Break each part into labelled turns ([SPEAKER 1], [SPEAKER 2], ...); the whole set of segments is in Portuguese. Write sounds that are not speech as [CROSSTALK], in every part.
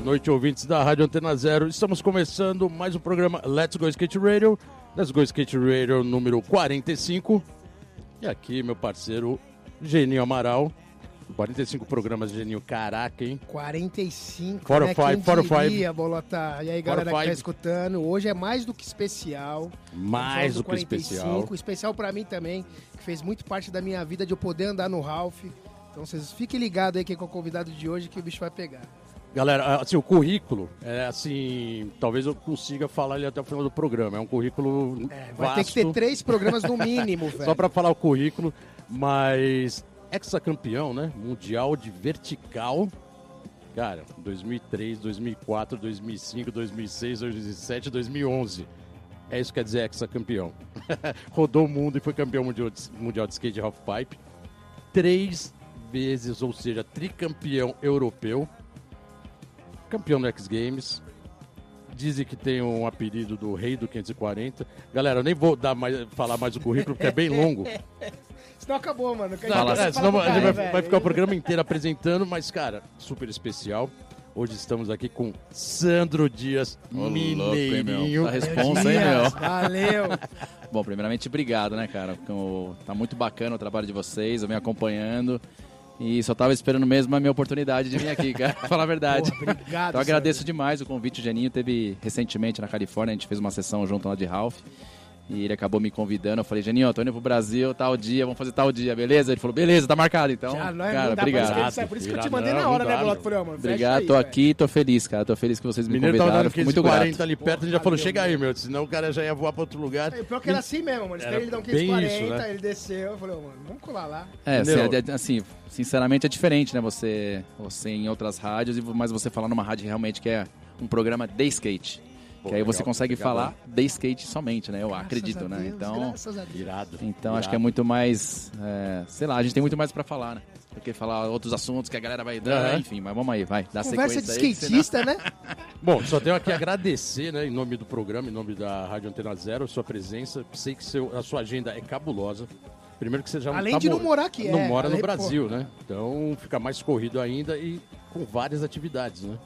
[SPEAKER 1] Boa noite, ouvintes da Rádio Antena Zero. Estamos começando mais um programa Let's Go Skate Radio. Let's Go Skate Radio número 45. E aqui, meu parceiro Geninho Amaral. 45 programas, Geninho. Caraca, hein?
[SPEAKER 2] 45,
[SPEAKER 1] Four
[SPEAKER 2] né?
[SPEAKER 1] five, or five.
[SPEAKER 2] Bolota? E aí, galera que tá escutando, hoje é mais do que especial.
[SPEAKER 1] Mais do que especial.
[SPEAKER 2] 45, especial pra mim também, que fez muito parte da minha vida de eu poder andar no Ralph. Então vocês fiquem ligados aí que com o convidado de hoje que o bicho vai pegar.
[SPEAKER 1] Galera, assim, o currículo é assim, talvez eu consiga falar ele até o final do programa. É um currículo
[SPEAKER 2] É, vai
[SPEAKER 1] vasto,
[SPEAKER 2] ter que ter três programas no mínimo, [LAUGHS] velho.
[SPEAKER 1] só para falar o currículo, mas ex-campeão, né? Mundial de vertical. Cara, 2003, 2004, 2005, 2006, 2007, 2011. É isso que quer dizer ex-campeão. [LAUGHS] Rodou o mundo e foi campeão mundial de, mundial de skate half pipe. Três vezes, ou seja, tricampeão europeu campeão do X Games. Dizem que tem um apelido do Rei do 540. Galera, eu nem vou dar mais, falar mais o currículo, porque é bem longo. [LAUGHS]
[SPEAKER 2] Senão acabou, mano. Que a gente
[SPEAKER 1] Não,
[SPEAKER 2] passa
[SPEAKER 1] é, senão gente
[SPEAKER 2] cara,
[SPEAKER 1] vai, vai ficar o programa inteiro apresentando, mas, cara, super especial. Hoje estamos aqui com Sandro Dias,
[SPEAKER 3] Ô, louco, hein,
[SPEAKER 1] Mineirinho.
[SPEAKER 3] meu? Tá responsa, hein, meu?
[SPEAKER 2] Valeu. [LAUGHS]
[SPEAKER 3] Bom, primeiramente, obrigado, né, cara? Tá muito bacana o trabalho de vocês, eu venho acompanhando. E só tava esperando mesmo a minha oportunidade de vir aqui, [LAUGHS] cara, pra falar a verdade.
[SPEAKER 2] Pô, obrigado,
[SPEAKER 3] Então eu agradeço demais o convite. O Geninho teve recentemente na Califórnia, a gente fez uma sessão junto lá de Ralph. E ele acabou me convidando. Eu falei, Geninho, eu tô indo pro Brasil, tal dia, vamos fazer tal dia, beleza? Ele falou, beleza, tá marcado. Então,
[SPEAKER 2] Já não é,
[SPEAKER 3] cara,
[SPEAKER 2] não dá
[SPEAKER 3] obrigado.
[SPEAKER 2] pra esquecer. Por isso que eu te mandei
[SPEAKER 1] não,
[SPEAKER 2] na hora,
[SPEAKER 1] não
[SPEAKER 2] né,
[SPEAKER 1] dá, meu.
[SPEAKER 2] Falei, mano,
[SPEAKER 3] Obrigado,
[SPEAKER 2] aí,
[SPEAKER 3] tô
[SPEAKER 2] velho.
[SPEAKER 3] aqui, tô feliz, cara. Tô feliz que vocês me
[SPEAKER 1] Mineiro tava
[SPEAKER 3] convidaram. Fico muito
[SPEAKER 1] 540
[SPEAKER 3] grato.
[SPEAKER 1] ali perto, ele já falou, chega aí, meu, senão o cara já ia voar pra outro lugar.
[SPEAKER 2] É, Pior que era assim mesmo, mano.
[SPEAKER 1] Era
[SPEAKER 2] ele dar um
[SPEAKER 1] bem
[SPEAKER 2] 540,
[SPEAKER 1] isso, né?
[SPEAKER 2] ele desceu. Eu falei, mano, vamos colar lá.
[SPEAKER 3] É, assim, é- é- assim, sinceramente é diferente, né? Você, você em outras rádios, e- mas você falar numa rádio realmente que é um programa de skate.
[SPEAKER 1] Pô,
[SPEAKER 3] que aí você
[SPEAKER 1] legal,
[SPEAKER 3] consegue falar de skate somente, né? Eu
[SPEAKER 2] Graças
[SPEAKER 3] acredito,
[SPEAKER 2] a
[SPEAKER 3] né?
[SPEAKER 2] Deus,
[SPEAKER 3] Então,
[SPEAKER 2] Graças a Deus.
[SPEAKER 1] Irado.
[SPEAKER 3] então
[SPEAKER 1] irado.
[SPEAKER 3] acho que é muito mais, é, sei lá, a gente tem muito mais pra falar, né? Do que falar outros assuntos que a galera vai dar,
[SPEAKER 1] Aham.
[SPEAKER 3] enfim, mas vamos aí, vai, dá
[SPEAKER 2] Conversa de
[SPEAKER 3] sequência aí,
[SPEAKER 2] skatista, né? [LAUGHS]
[SPEAKER 1] Bom, só tenho aqui a agradecer, né, em nome do programa, em nome da Rádio Antena Zero, sua presença. Sei que seu- a sua agenda é cabulosa. Primeiro que você já
[SPEAKER 2] Além
[SPEAKER 1] tá
[SPEAKER 2] de não
[SPEAKER 1] mo-
[SPEAKER 2] morar aqui,
[SPEAKER 1] Não
[SPEAKER 2] é,
[SPEAKER 1] mora no Brasil, né? Então fica mais corrido ainda e com várias atividades, né?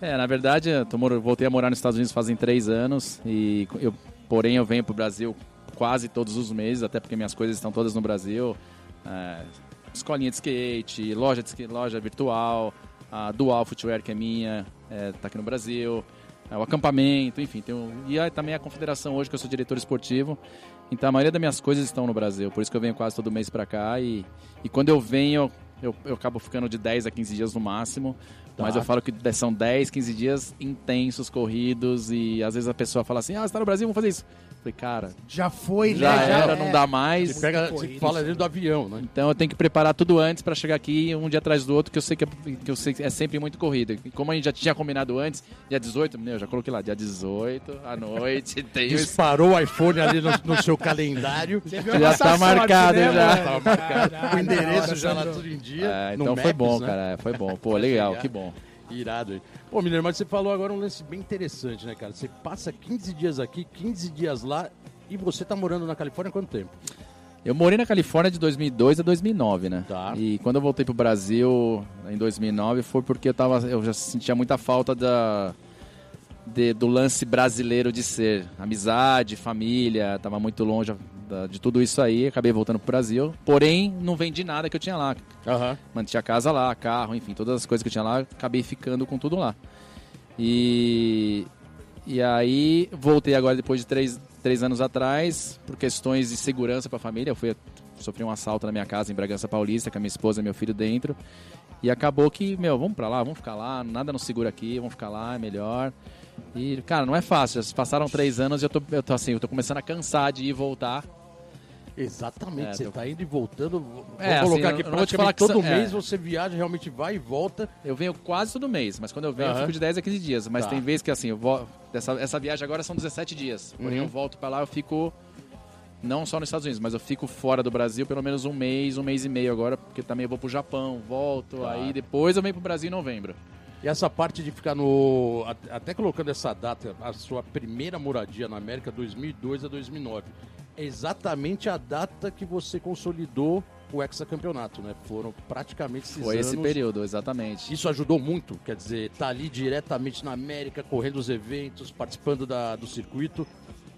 [SPEAKER 3] É, na verdade, eu tô mor- voltei a morar nos Estados Unidos fazem três anos e eu, porém eu venho pro Brasil quase todos os meses, até porque minhas coisas estão todas no Brasil. É, escolinha de skate, loja de loja virtual, a Dual Footwear que é minha, é, tá aqui no Brasil, é, o acampamento, enfim, tem um, e aí também a confederação hoje que eu sou diretor esportivo. Então a maioria das minhas coisas estão no Brasil, por isso que eu venho quase todo mês pra cá e, e quando eu venho eu, eu acabo ficando de 10 a 15 dias no máximo. Mas
[SPEAKER 1] Tá.
[SPEAKER 3] eu falo que são 10, 15 dias intensos, corridos, e às vezes a pessoa fala assim, ah, você tá no Brasil, vamos fazer isso. Eu falei, cara,
[SPEAKER 2] Já foi,
[SPEAKER 3] já
[SPEAKER 2] né?
[SPEAKER 3] era,
[SPEAKER 2] é.
[SPEAKER 3] não dá mais.
[SPEAKER 1] Você, pega, você
[SPEAKER 2] corrido,
[SPEAKER 1] fala dentro do avião, né?
[SPEAKER 3] Então eu tenho que preparar tudo antes pra chegar aqui, um dia atrás do outro, que eu sei que é, que eu sei que é sempre muito corrido. E como a gente já tinha combinado antes, dia 18, meu, eu já coloquei lá, dia 18, à noite, [LAUGHS] tem isso.
[SPEAKER 1] Disparou o iPhone ali no, no seu calendário.
[SPEAKER 3] Já tá marcado,
[SPEAKER 2] né,
[SPEAKER 3] já.
[SPEAKER 1] Tava marcado.
[SPEAKER 2] Caralho,
[SPEAKER 1] o endereço já lá tudo em dia.
[SPEAKER 3] É,
[SPEAKER 1] no
[SPEAKER 3] então foi
[SPEAKER 1] Maps,
[SPEAKER 3] bom,
[SPEAKER 1] né?
[SPEAKER 3] cara, foi bom. Pô, legal, que bom.
[SPEAKER 1] Irado aí. Pô, Mineiro, mas você falou agora um lance bem interessante, né, cara? Você passa 15 dias aqui, 15 dias lá e você tá morando na Califórnia há quanto tempo?
[SPEAKER 3] Eu morei na Califórnia de 2002 a 2009, né?
[SPEAKER 1] Tá.
[SPEAKER 3] E quando eu voltei pro Brasil em 2009 foi porque eu tava, eu já sentia muita falta da de- do lance brasileiro de ser amizade, família, tava muito longe da- de tudo isso aí, acabei voltando pro Brasil. Porém, não vendi nada que eu tinha lá.
[SPEAKER 1] Aham.
[SPEAKER 3] Mantinha a casa lá, carro, enfim, todas as coisas que eu tinha lá, acabei ficando com tudo lá. E, e aí voltei agora depois de três, três anos atrás, por questões de segurança para a família. Eu fui sofri um assalto na minha casa em Bragança Paulista, com a minha esposa e meu filho dentro. E acabou que, meu, vamos pra lá, vamos ficar lá, nada nos segura aqui, vamos ficar lá, é melhor. E, cara, não é fácil. Já passaram três anos e eu tô, eu tô assim, eu tô começando a cansar de ir e voltar.
[SPEAKER 1] Exatamente,
[SPEAKER 3] É,
[SPEAKER 1] você
[SPEAKER 3] tô-
[SPEAKER 1] tá indo e voltando. Vou
[SPEAKER 3] É,
[SPEAKER 1] colocar
[SPEAKER 3] assim,
[SPEAKER 1] aqui
[SPEAKER 3] eu falar
[SPEAKER 1] praticamente
[SPEAKER 3] que
[SPEAKER 1] todo
[SPEAKER 3] são- é.
[SPEAKER 1] mês você viaja, realmente vai e volta.
[SPEAKER 3] Eu venho quase todo mês, mas quando eu venho eu fico de 10 a 15 dias. Mas
[SPEAKER 1] Tá.
[SPEAKER 3] tem vezes que assim, eu vou. Dessa, essa viagem agora são 17 dias. Porém,
[SPEAKER 1] Uhum.
[SPEAKER 3] eu volto pra lá, eu fico. Não só nos Estados Unidos, mas eu fico fora do Brasil pelo menos um mês, um mês e meio agora, porque também eu vou pro Japão, volto,
[SPEAKER 1] Tá.
[SPEAKER 3] aí depois eu venho pro Brasil em novembro.
[SPEAKER 1] E essa parte de ficar no. at- Até colocando essa data, a sua primeira moradia na América, 2002 a 2009. Exatamente a data que você consolidou o hexacampeonato, né? Foram praticamente esses
[SPEAKER 3] Foi
[SPEAKER 1] anos.
[SPEAKER 3] esse período, exatamente.
[SPEAKER 1] Isso ajudou muito, quer dizer, tá ali diretamente na América, correndo os eventos, participando da, do circuito.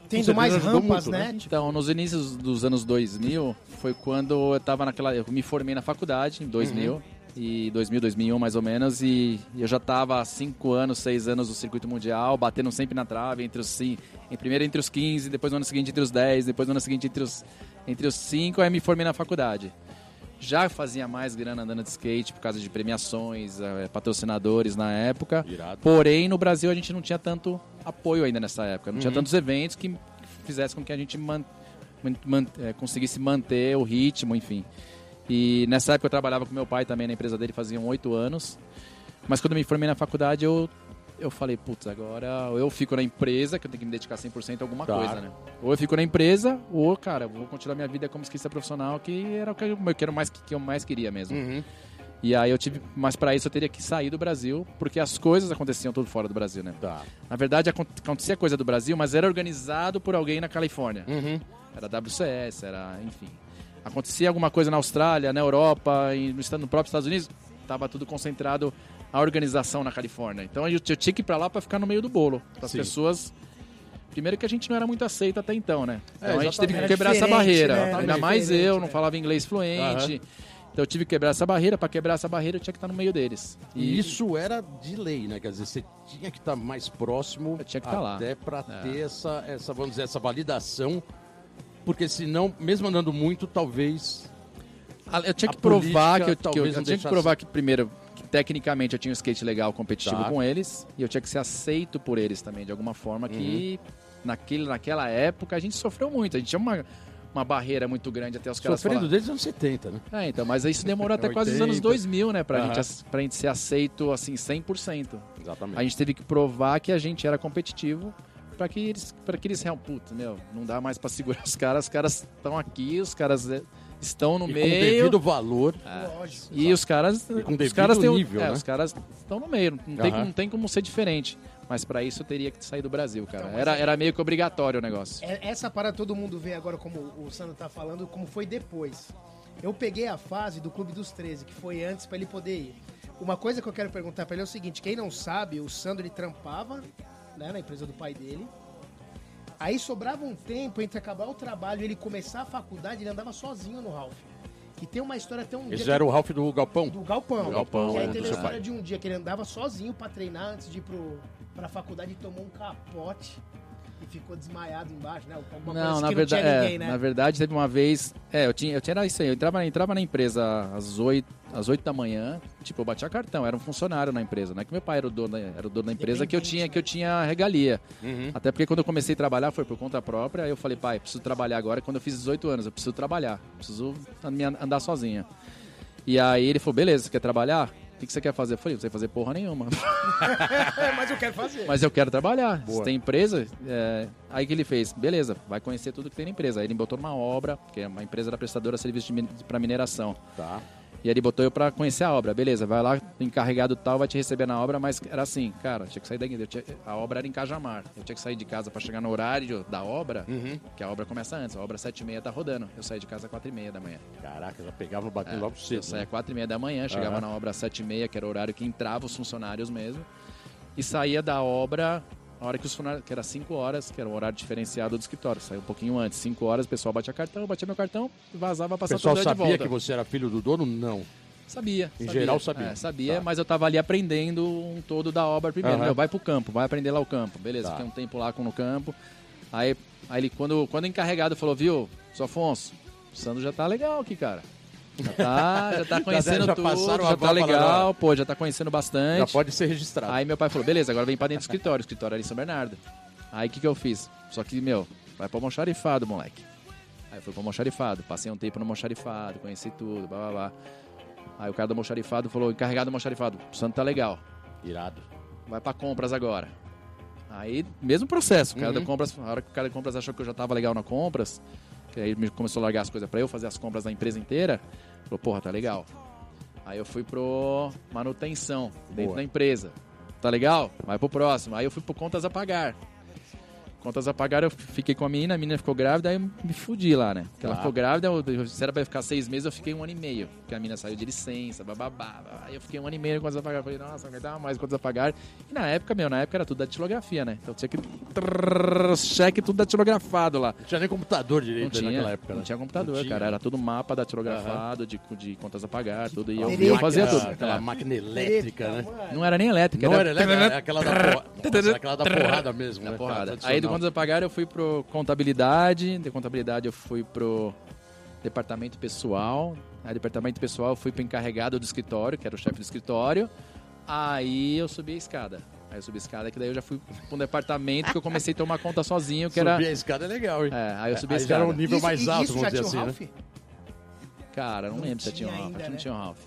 [SPEAKER 2] Tendo mais rampas,
[SPEAKER 1] muito,
[SPEAKER 2] né?
[SPEAKER 1] né?
[SPEAKER 3] Então, nos inícios dos anos 2000, foi quando eu tava naquela. Eu me formei na faculdade, em 2000.
[SPEAKER 1] Uhum.
[SPEAKER 3] E 2000, 2001 mais ou menos, e eu já tava há 5 anos, 6 anos no circuito mundial, batendo sempre na trave, entre os cin- em primeiro entre os 15, depois no ano seguinte entre os 10, depois no ano seguinte entre os, entre os 5, aí me formei na faculdade. Já fazia mais grana andando de skate por causa de premiações, eh, patrocinadores na época.
[SPEAKER 1] Irado.
[SPEAKER 3] Porém, no Brasil a gente não tinha tanto apoio ainda nessa época. Não tinha
[SPEAKER 1] Uhum.
[SPEAKER 3] tantos eventos que fizessem com que a gente man- man- man- eh, conseguisse manter o ritmo, enfim. E nessa época eu trabalhava com meu pai também na empresa dele, faziam oito anos. Mas quando eu me formei na faculdade, eu, eu falei, putz, agora eu fico na empresa, que eu tenho que me dedicar 100% a alguma
[SPEAKER 1] Claro.
[SPEAKER 3] coisa, né? Ou eu fico na empresa, ou, cara, vou continuar minha vida como skatista profissional, que era o que eu, o mais, que eu mais queria mesmo.
[SPEAKER 1] Uhum.
[SPEAKER 3] E aí eu tive, mas para isso eu teria que sair do Brasil, porque as coisas aconteciam tudo fora do Brasil, né?
[SPEAKER 1] Tá.
[SPEAKER 3] Na verdade acon- acontecia coisa do Brasil, mas era organizado por alguém na Califórnia.
[SPEAKER 1] Uhum.
[SPEAKER 3] Era WCS, era, enfim. Acontecia alguma coisa na Austrália, na Europa, e no, próprio Estados Unidos, tava tudo concentrado a organização na Califórnia. Então eu, eu tinha que ir para lá para ficar no meio do bolo, para as pessoas Primeiro que a gente não era muito aceito até então, né?
[SPEAKER 1] É,
[SPEAKER 3] Então a gente teve que quebrar essa barreira.
[SPEAKER 2] né?
[SPEAKER 3] Ainda
[SPEAKER 2] Era
[SPEAKER 3] mais eu, não
[SPEAKER 2] né?
[SPEAKER 3] falava inglês fluente. Então eu tive que quebrar essa barreira. Para quebrar essa barreira, eu tinha que estar no meio deles.
[SPEAKER 1] E isso era de lei, né? Quer dizer, você tinha que estar mais próximo
[SPEAKER 3] Eu tinha que estar lá.
[SPEAKER 1] até para
[SPEAKER 3] É.
[SPEAKER 1] ter essa, essa, vamos dizer, essa validação. Porque senão, mesmo andando muito, talvez.
[SPEAKER 3] Ah, Eu tinha
[SPEAKER 1] A
[SPEAKER 3] que provar
[SPEAKER 1] política
[SPEAKER 3] que eu, que eu-
[SPEAKER 1] talvez
[SPEAKER 3] eu
[SPEAKER 1] não
[SPEAKER 3] tinha que
[SPEAKER 1] deixasse-
[SPEAKER 3] provar que primeiro que tecnicamente eu tinha um skate legal competitivo
[SPEAKER 1] Tá.
[SPEAKER 3] com eles e eu tinha que ser aceito por eles também de alguma forma que
[SPEAKER 1] Uhum.
[SPEAKER 3] naquele naquela época a gente sofreu muito, a gente tinha uma uma barreira muito grande até os caras
[SPEAKER 1] Sofrendo
[SPEAKER 3] falarem.
[SPEAKER 1] desde os anos 70, né?
[SPEAKER 3] É, então, mas isso demorou até quase os anos
[SPEAKER 1] 80.
[SPEAKER 3] 2000, né, pra,
[SPEAKER 1] Aham.
[SPEAKER 3] gente, pra gente ser aceito assim 100%.
[SPEAKER 1] Exatamente.
[SPEAKER 3] A gente teve que provar que a gente era competitivo para que eles para que eles puta, meu, não dá mais para segurar os caras, os caras estão aqui, os caras é, estão no
[SPEAKER 1] e com
[SPEAKER 3] meio.
[SPEAKER 1] devido valor.
[SPEAKER 2] Lógico.
[SPEAKER 3] E os caras,
[SPEAKER 1] E com
[SPEAKER 3] os
[SPEAKER 1] devido
[SPEAKER 3] caras têm o-
[SPEAKER 1] nível,
[SPEAKER 3] é,
[SPEAKER 1] né?
[SPEAKER 3] os caras estão no meio, não tem,
[SPEAKER 1] Aham.
[SPEAKER 3] não tem como ser diferente. Mas para isso eu teria que sair do Brasil, cara.
[SPEAKER 2] Então,
[SPEAKER 3] Era,
[SPEAKER 2] é-
[SPEAKER 3] era meio que obrigatório o negócio.
[SPEAKER 2] É- Essa parada todo mundo vê agora, como o Sandro tá falando, como foi depois. Eu peguei a fase do Clube dos 13, que foi antes pra ele poder ir. Uma coisa que eu quero perguntar pra ele é o seguinte: quem não sabe, o Sandro ele trampava né, na empresa do pai dele. Aí sobrava um tempo entre acabar o trabalho e ele começar a faculdade, ele andava sozinho no Ralph. Que tem uma história até um
[SPEAKER 1] Esse
[SPEAKER 2] dia
[SPEAKER 1] era o Ralph do Galpão.
[SPEAKER 2] do Galpão.
[SPEAKER 1] Do Galpão,
[SPEAKER 2] que aí
[SPEAKER 1] é,
[SPEAKER 2] teve a história
[SPEAKER 1] pai.
[SPEAKER 2] de um dia que ele andava sozinho pra treinar antes de ir pro, pra faculdade e tomou um capote e ficou desmaiado embaixo, né? Uma coisa
[SPEAKER 3] Não,
[SPEAKER 2] que
[SPEAKER 3] na
[SPEAKER 2] não
[SPEAKER 3] verdade,
[SPEAKER 2] tinha
[SPEAKER 3] é,
[SPEAKER 2] ninguém, né?
[SPEAKER 3] na verdade teve uma vez, é, eu tinha, eu tinha era isso aí, eu entrava, entrava na empresa às 8, às 8 da manhã, tipo, eu batia cartão, era um funcionário na empresa, não é que meu pai era o dono, da- era o dono da empresa que eu tinha, que eu tinha regalia.
[SPEAKER 1] Uhum.
[SPEAKER 3] Até porque quando eu comecei a trabalhar foi por conta própria, aí eu falei, pai, preciso trabalhar agora, quando eu fiz 18 anos, eu preciso trabalhar, preciso andar sozinha. E aí ele falou, beleza, você quer trabalhar? O que que você quer fazer? Eu falei, não sei fazer porra nenhuma. [LAUGHS]
[SPEAKER 2] Mas eu quero fazer.
[SPEAKER 3] Mas eu quero trabalhar.
[SPEAKER 1] Boa.
[SPEAKER 3] Se tem empresa, é... aí que ele fez? Beleza, vai conhecer tudo que tem na empresa. Aí ele botou numa obra, que é uma empresa da prestadora de serviço para mineração.
[SPEAKER 1] Tá.
[SPEAKER 3] E ele botou eu pra conhecer a obra. Beleza, vai lá, encarregado tal, vai te receber na obra, mas era assim, cara, tinha que sair daqui. eu tinha- A obra era em Cajamar. Eu tinha que sair de casa pra chegar no horário da obra,
[SPEAKER 1] Uhum.
[SPEAKER 3] que a obra começa antes. A obra às 7h30 tá rodando. Eu saí de casa às 4h30 da manhã.
[SPEAKER 1] Caraca, já pegava batendo logo
[SPEAKER 3] Eu
[SPEAKER 1] cedo.
[SPEAKER 3] saía
[SPEAKER 1] Né?
[SPEAKER 3] às 4 e meia da manhã, chegava
[SPEAKER 1] Aham.
[SPEAKER 3] na obra às 7 e meia, que era o horário que entrava os funcionários mesmo. E saía da obra a hora que os funcionários, que era 5 horas, que era o horário diferenciado do escritório. Saía um pouquinho antes, 5 horas, o pessoal batia cartão, batia meu cartão vazava
[SPEAKER 1] O pessoal
[SPEAKER 3] o dia de
[SPEAKER 1] sabia
[SPEAKER 3] volta.
[SPEAKER 1] que você era filho do dono? Não.
[SPEAKER 3] Sabia.
[SPEAKER 1] Em
[SPEAKER 3] sabia.
[SPEAKER 1] geral, sabia.
[SPEAKER 3] É, sabia,
[SPEAKER 1] Tá.
[SPEAKER 3] mas eu tava ali aprendendo um todo da obra primeiro.
[SPEAKER 1] Aham.
[SPEAKER 3] Meu, vai pro campo, vai aprender lá o campo. Beleza,
[SPEAKER 1] Tá.
[SPEAKER 3] fiquei um tempo lá com no campo. Aí, aí ele, quando, quando o encarregado falou, viu, seu Afonso, o Sandro já tá legal aqui, cara. Já tá, já tá [LAUGHS] conhecendo
[SPEAKER 1] já
[SPEAKER 3] tudo, já tá legal, pô, já tá conhecendo
[SPEAKER 1] Já
[SPEAKER 3] bastante.
[SPEAKER 1] pode ser registrado.
[SPEAKER 3] Aí meu pai falou, beleza, agora vem pra dentro do escritório. O escritório era em São Bernardo. Aí o que, que eu fiz? Só que, meu, vai pro almoxarifado, moleque. Aí eu fui pro almoxarifado, passei um tempo no almoxarifado, conheci tudo, blá blá blá. Aí o cara do almoxarifado falou, encarregado do almoxarifado, o Santo tá legal,
[SPEAKER 1] Irado.
[SPEAKER 3] vai pra compras agora. Aí, mesmo processo, o cara
[SPEAKER 1] Uhum.
[SPEAKER 3] da compras, a hora que o cara da compras achou que eu já tava legal na compras, que aí ele começou a largar as coisas pra eu fazer as compras da empresa inteira, falou, porra, tá legal. Aí eu fui pro manutenção, dentro
[SPEAKER 1] Boa.
[SPEAKER 3] da empresa. Tá legal? Vai pro próximo. Aí eu fui pro contas a pagar. Contas a pagar, eu fiquei com a menina, a menina ficou grávida, aí eu me fudi lá, né? Porque ela
[SPEAKER 1] Tá.
[SPEAKER 3] ficou grávida, eu, se era pra ficar seis meses, eu fiquei um ano e meio. Porque a menina saiu de licença, bababá. Aí eu fiquei um ano e meio com contas a pagar. Falei, nossa, vai dar mais contas a pagar. E na época, meu, na época era tudo da datilografia, né? Então tinha que. trrr, cheque tudo datilografado lá.
[SPEAKER 1] Não tinha nem computador
[SPEAKER 3] Não
[SPEAKER 1] direito aí
[SPEAKER 3] tinha,
[SPEAKER 1] naquela época,
[SPEAKER 3] não
[SPEAKER 1] né?
[SPEAKER 3] tinha computador,
[SPEAKER 1] Não tinha.
[SPEAKER 3] cara. Era tudo mapa datilografado, de, de contas a pagar, tudo. E eu, eu fazia tudo.
[SPEAKER 1] Aquela
[SPEAKER 3] É.
[SPEAKER 1] máquina elétrica, né?
[SPEAKER 3] Não era nem elétrica,
[SPEAKER 1] Não
[SPEAKER 3] era
[SPEAKER 1] era elétrica, é aquela da, porra... Nossa, era aquela da porrada mesmo,
[SPEAKER 3] Da
[SPEAKER 1] né?
[SPEAKER 3] porrada. Aí do. Contas a pagar eu fui pro contabilidade, de contabilidade eu fui pro departamento pessoal. Aí departamento pessoal eu fui pro encarregado do escritório, que era o chefe do escritório. Aí eu subi a escada. Aí eu subi a escada, que daí eu já fui pra um departamento que eu comecei a tomar conta sozinho, que era...
[SPEAKER 1] Subir a escada é legal, hein?
[SPEAKER 3] É, aí eu subi a
[SPEAKER 1] Aí já era
[SPEAKER 3] escada.
[SPEAKER 1] um nível
[SPEAKER 2] Isso-
[SPEAKER 1] mais
[SPEAKER 2] e
[SPEAKER 1] alto,
[SPEAKER 2] isso
[SPEAKER 1] vamos dizer assim, né?
[SPEAKER 2] Ralph?
[SPEAKER 3] Cara, não,
[SPEAKER 2] Não
[SPEAKER 3] lembro se
[SPEAKER 2] tinha
[SPEAKER 3] tinha um Ralph,
[SPEAKER 2] ainda,
[SPEAKER 3] que não
[SPEAKER 2] né?
[SPEAKER 3] tinha um Ralph.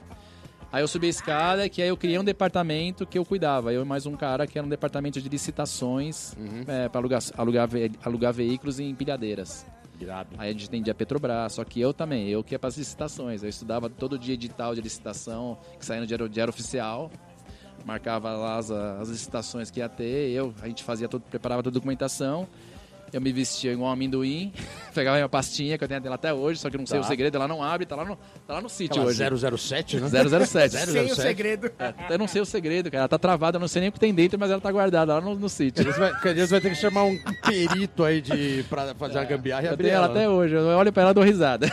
[SPEAKER 3] Aí eu subi a escada, que aí eu criei um departamento que eu cuidava. Eu e mais um cara que era um departamento de licitações
[SPEAKER 1] Uhum.
[SPEAKER 3] é, para alugar, alugar, alugar veículos em empilhadeiras.
[SPEAKER 1] Irado.
[SPEAKER 3] Aí a gente atendia a Petrobras, só que eu também, eu que ia para as licitações. Eu estudava todo dia edital de licitação, que saía no diário, diário oficial, marcava lá as, as licitações que ia ter, eu, a gente fazia todo, preparava toda a documentação. Eu me vestia igual um amendoim, [LAUGHS] pegava minha pastinha, que eu tenho dela até hoje, só que eu não sei
[SPEAKER 1] Tá.
[SPEAKER 3] o segredo, ela não abre, tá lá no, tá lá no sítio
[SPEAKER 1] Aquela
[SPEAKER 3] hoje.
[SPEAKER 1] 007, né?
[SPEAKER 3] 007.
[SPEAKER 1] Zero. [LAUGHS]
[SPEAKER 2] Sem o
[SPEAKER 1] 007.
[SPEAKER 2] segredo.
[SPEAKER 3] É, eu não sei o segredo, cara. Ela tá travada, eu não sei nem o que tem dentro, mas ela tá guardada lá no, no sítio.
[SPEAKER 1] Você vai, quer dizer, você vai ter que chamar um perito aí de, pra fazer a gambiarra e
[SPEAKER 3] Eu
[SPEAKER 1] abrir
[SPEAKER 3] tenho ela
[SPEAKER 1] ela.
[SPEAKER 3] até
[SPEAKER 1] né?
[SPEAKER 3] hoje, eu olho pra ela e dou risada.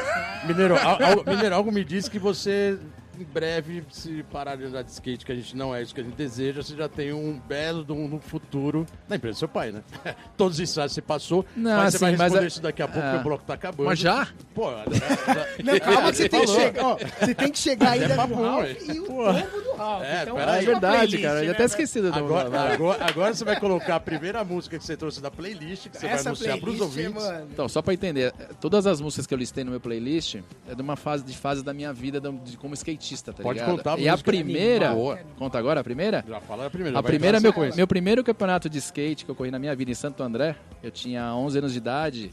[SPEAKER 1] Mineiro, al- al- Mineiro, algo me diz que você, em breve, se parar de andar de skate, que a gente não é isso que a gente deseja, você já tem um belo de um, um futuro na empresa do seu pai, né? [LAUGHS] Todos os ensaios você passou,
[SPEAKER 3] Não,
[SPEAKER 1] mas você vai
[SPEAKER 3] assim, mas
[SPEAKER 1] responder
[SPEAKER 3] é-
[SPEAKER 1] isso daqui a pouco,
[SPEAKER 3] é.
[SPEAKER 1] porque o bloco tá acabando.
[SPEAKER 3] Mas já?
[SPEAKER 1] Pô, [LAUGHS]
[SPEAKER 2] Não, calma que você [LAUGHS] tem que chegar, ó, você tem que chegar ainda no
[SPEAKER 1] papo,
[SPEAKER 2] Ralph e o do Ralph.
[SPEAKER 1] É,
[SPEAKER 2] então,
[SPEAKER 1] pera.
[SPEAKER 3] É
[SPEAKER 2] uma
[SPEAKER 3] verdade,
[SPEAKER 2] playlist,
[SPEAKER 3] cara. Eu já
[SPEAKER 2] né,
[SPEAKER 3] até esqueci do
[SPEAKER 1] Agora,
[SPEAKER 3] vai.
[SPEAKER 1] agora, agora você vai colocar a primeira música que você trouxe da playlist, que você vai
[SPEAKER 2] Essa
[SPEAKER 1] anunciar pros ouvintes.
[SPEAKER 2] mano.
[SPEAKER 3] Então, só pra entender, todas as músicas que eu listei no meu playlist é de uma fase de fase da minha vida de, de como skatista, tá
[SPEAKER 1] Pode
[SPEAKER 3] ligado?
[SPEAKER 1] contar
[SPEAKER 3] E a primeira, conta agora a primeira?
[SPEAKER 1] Já fala a primeira.
[SPEAKER 3] A primeira, meu, meu primeiro campeonato de skate que eu corri na minha vida em Santo André, eu tinha 11 anos de idade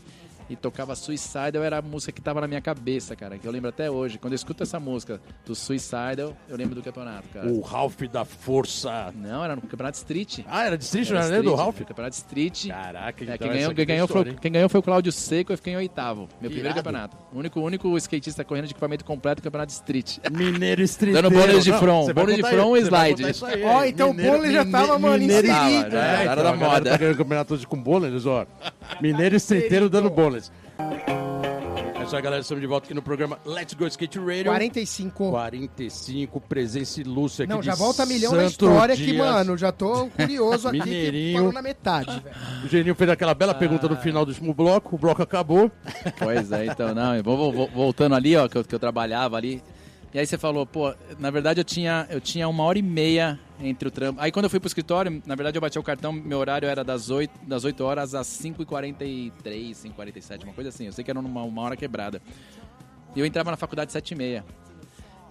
[SPEAKER 3] e tocava Suicidal, era a música que tava na minha cabeça, cara, que eu lembro até hoje. Quando eu escuto essa música do Suicidal, eu lembro do campeonato, cara.
[SPEAKER 1] O Ralph da Força.
[SPEAKER 3] Não, era no campeonato Street.
[SPEAKER 1] Ah, era de Street,
[SPEAKER 3] Era
[SPEAKER 1] não era nem do Ralph?
[SPEAKER 3] Campeonato Street.
[SPEAKER 1] Caraca,
[SPEAKER 3] É,
[SPEAKER 1] então
[SPEAKER 3] quem,
[SPEAKER 1] essa
[SPEAKER 3] ganhou, quem, ganhou foi,
[SPEAKER 1] história, hein?
[SPEAKER 3] quem ganhou foi o Cláudio Seco e eu fiquei em oitavo. Meu primeiro
[SPEAKER 1] Irado.
[SPEAKER 3] campeonato. O único, único skatista correndo de equipamento completo do campeonato Street.
[SPEAKER 1] Mineiro Street.
[SPEAKER 3] Dando bônus de front, bônus de front e slide.
[SPEAKER 2] Ó,
[SPEAKER 1] hein?
[SPEAKER 2] então o bônus já tava, mano,
[SPEAKER 1] mineiro-
[SPEAKER 2] inserido.
[SPEAKER 3] Já,
[SPEAKER 1] É,
[SPEAKER 3] era
[SPEAKER 1] então,
[SPEAKER 3] da
[SPEAKER 1] a galera
[SPEAKER 3] moda.
[SPEAKER 1] Tá ganhando campeonato hoje com bônus, ó. Mineiro Streeteiro dando bônus. É isso aí, galera. Estamos de volta aqui no programa Let's Go Skate Radio.
[SPEAKER 2] 45.
[SPEAKER 1] 45, presença ilustre aqui
[SPEAKER 2] Não,
[SPEAKER 1] de
[SPEAKER 2] já volta milhão
[SPEAKER 1] Santo
[SPEAKER 2] na história que,
[SPEAKER 1] Dias.
[SPEAKER 2] mano, já tô curioso [LAUGHS] aqui que
[SPEAKER 1] Mineirinho.
[SPEAKER 2] parou na metade, velho.
[SPEAKER 1] O Geninho fez aquela bela pergunta
[SPEAKER 3] Ah.
[SPEAKER 1] no final do último bloco. O bloco acabou.
[SPEAKER 3] Pois é, então, não, vou- vou- voltando ali, ó, que eu, que eu trabalhava ali. E aí você falou, pô, na verdade eu tinha, eu tinha uma hora e meia entre o trampo. Aí quando eu fui pro escritório, na verdade eu bati o cartão, meu horário era das 8, das 8 horas às 5h43, 5h47, uma coisa assim. Eu sei que era uma, uma hora quebrada. E eu entrava na faculdade às 7 e meia.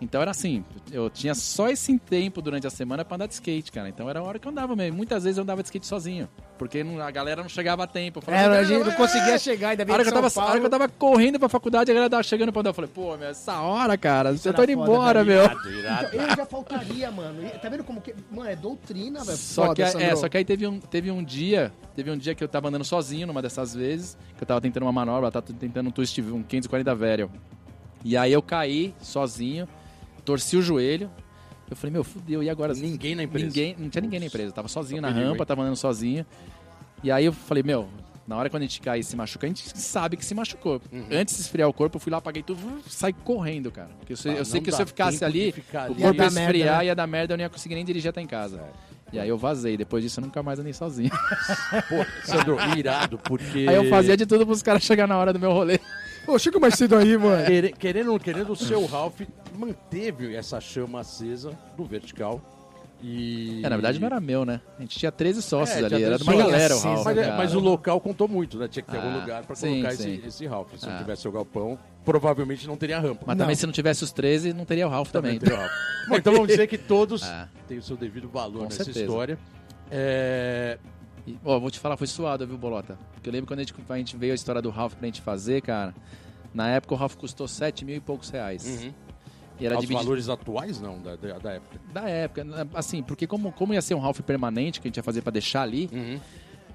[SPEAKER 3] Então era assim, eu tinha só esse tempo durante a semana pra andar de skate, cara. Então era a hora que eu andava mesmo. Muitas vezes eu andava de skate sozinho, porque não- a galera não chegava a tempo. Eu falava,
[SPEAKER 2] É, a
[SPEAKER 3] "Galera,
[SPEAKER 2] gente não
[SPEAKER 3] é,
[SPEAKER 2] conseguia chegar, ainda
[SPEAKER 3] a
[SPEAKER 2] bem
[SPEAKER 3] hora,
[SPEAKER 2] que
[SPEAKER 3] que eu tava, a hora que eu tava correndo pra faculdade, a galera tava chegando pra andar. Eu falei, pô, meu, essa hora, cara, você
[SPEAKER 2] era
[SPEAKER 3] tá indo
[SPEAKER 2] foda,
[SPEAKER 3] embora,
[SPEAKER 2] velho.
[SPEAKER 3] meu.
[SPEAKER 1] Irado, irado.
[SPEAKER 2] Então, eu já faltaria, mano. E Tá vendo como que... Mano, é doutrina, velho.
[SPEAKER 3] Só
[SPEAKER 2] Foda,
[SPEAKER 3] que, é, só que aí teve um, teve um dia, teve um dia que eu tava andando sozinho numa dessas vezes, que eu tava tentando uma manobra, tava tentando um twist, um 540 velho. E aí eu caí sozinho, torci o joelho. Eu falei, meu, fudeu, e agora?
[SPEAKER 1] Ninguém na empresa.
[SPEAKER 3] Ninguém, não tinha ninguém na empresa, eu tava sozinho
[SPEAKER 1] Só
[SPEAKER 3] na rampa,
[SPEAKER 1] hein?
[SPEAKER 3] tava andando sozinho. E aí eu falei, meu, na hora quando a gente cai e se machuca, a gente sabe que se machucou.
[SPEAKER 1] Uhum.
[SPEAKER 3] Antes de esfriar o corpo, eu fui lá, apaguei tudo, saí correndo, cara. Porque eu sei,
[SPEAKER 1] Ah,
[SPEAKER 3] eu sei que se eu ficasse ali,
[SPEAKER 1] ficar
[SPEAKER 3] o
[SPEAKER 1] ali.
[SPEAKER 3] corpo
[SPEAKER 2] Ia
[SPEAKER 3] ia
[SPEAKER 2] dar merda,
[SPEAKER 3] esfriar,
[SPEAKER 2] né?
[SPEAKER 3] ia dar merda, eu não ia conseguir nem dirigir até em casa. E aí eu vazei. Depois disso eu nunca mais andei sozinho. [LAUGHS]
[SPEAKER 1] Pô, Sandro, irado, porque...
[SPEAKER 3] Aí eu fazia de tudo pros caras chegar na hora do meu rolê.
[SPEAKER 2] Ô, chega mais cedo aí, mano.
[SPEAKER 1] Quere- Querendo ou não querendo, o seu Ralph manteve essa chama acesa do vertical. E...
[SPEAKER 3] É, na verdade não era meu, né? A gente tinha 13 sócios
[SPEAKER 1] É,
[SPEAKER 3] ali, era de
[SPEAKER 1] 13
[SPEAKER 3] uma
[SPEAKER 2] sócios.
[SPEAKER 3] galera o
[SPEAKER 2] Sim,
[SPEAKER 3] Ralph.
[SPEAKER 1] Mas, é-
[SPEAKER 3] cara.
[SPEAKER 1] mas o local contou muito, né? Tinha que ter algum
[SPEAKER 3] Ah,
[SPEAKER 1] lugar pra
[SPEAKER 3] sim,
[SPEAKER 1] colocar
[SPEAKER 3] sim.
[SPEAKER 1] esse, esse Ralph. Se não
[SPEAKER 3] Ah.
[SPEAKER 1] tivesse o galpão, provavelmente não teria rampa.
[SPEAKER 3] Mas
[SPEAKER 2] Não.
[SPEAKER 3] também se não tivesse os 13, não teria o Ralph também.
[SPEAKER 1] teria o Ralph. Bom, então vamos dizer que todos [LAUGHS]
[SPEAKER 3] Ah.
[SPEAKER 1] têm o seu devido valor
[SPEAKER 3] Com
[SPEAKER 1] nessa
[SPEAKER 3] certeza.
[SPEAKER 1] história. É,
[SPEAKER 3] E, ó, vou te falar, foi suado, viu, Bolota? Porque eu lembro quando a gente, a gente veio a história do Ralph pra gente fazer, cara. Na época o Ralph custou 7 mil e poucos reais. E era
[SPEAKER 1] Aos
[SPEAKER 3] dividido
[SPEAKER 1] valores atuais, não, da, da, da época.
[SPEAKER 3] da época. Assim, porque como, como ia ser um Ralph permanente que a gente ia fazer pra deixar ali,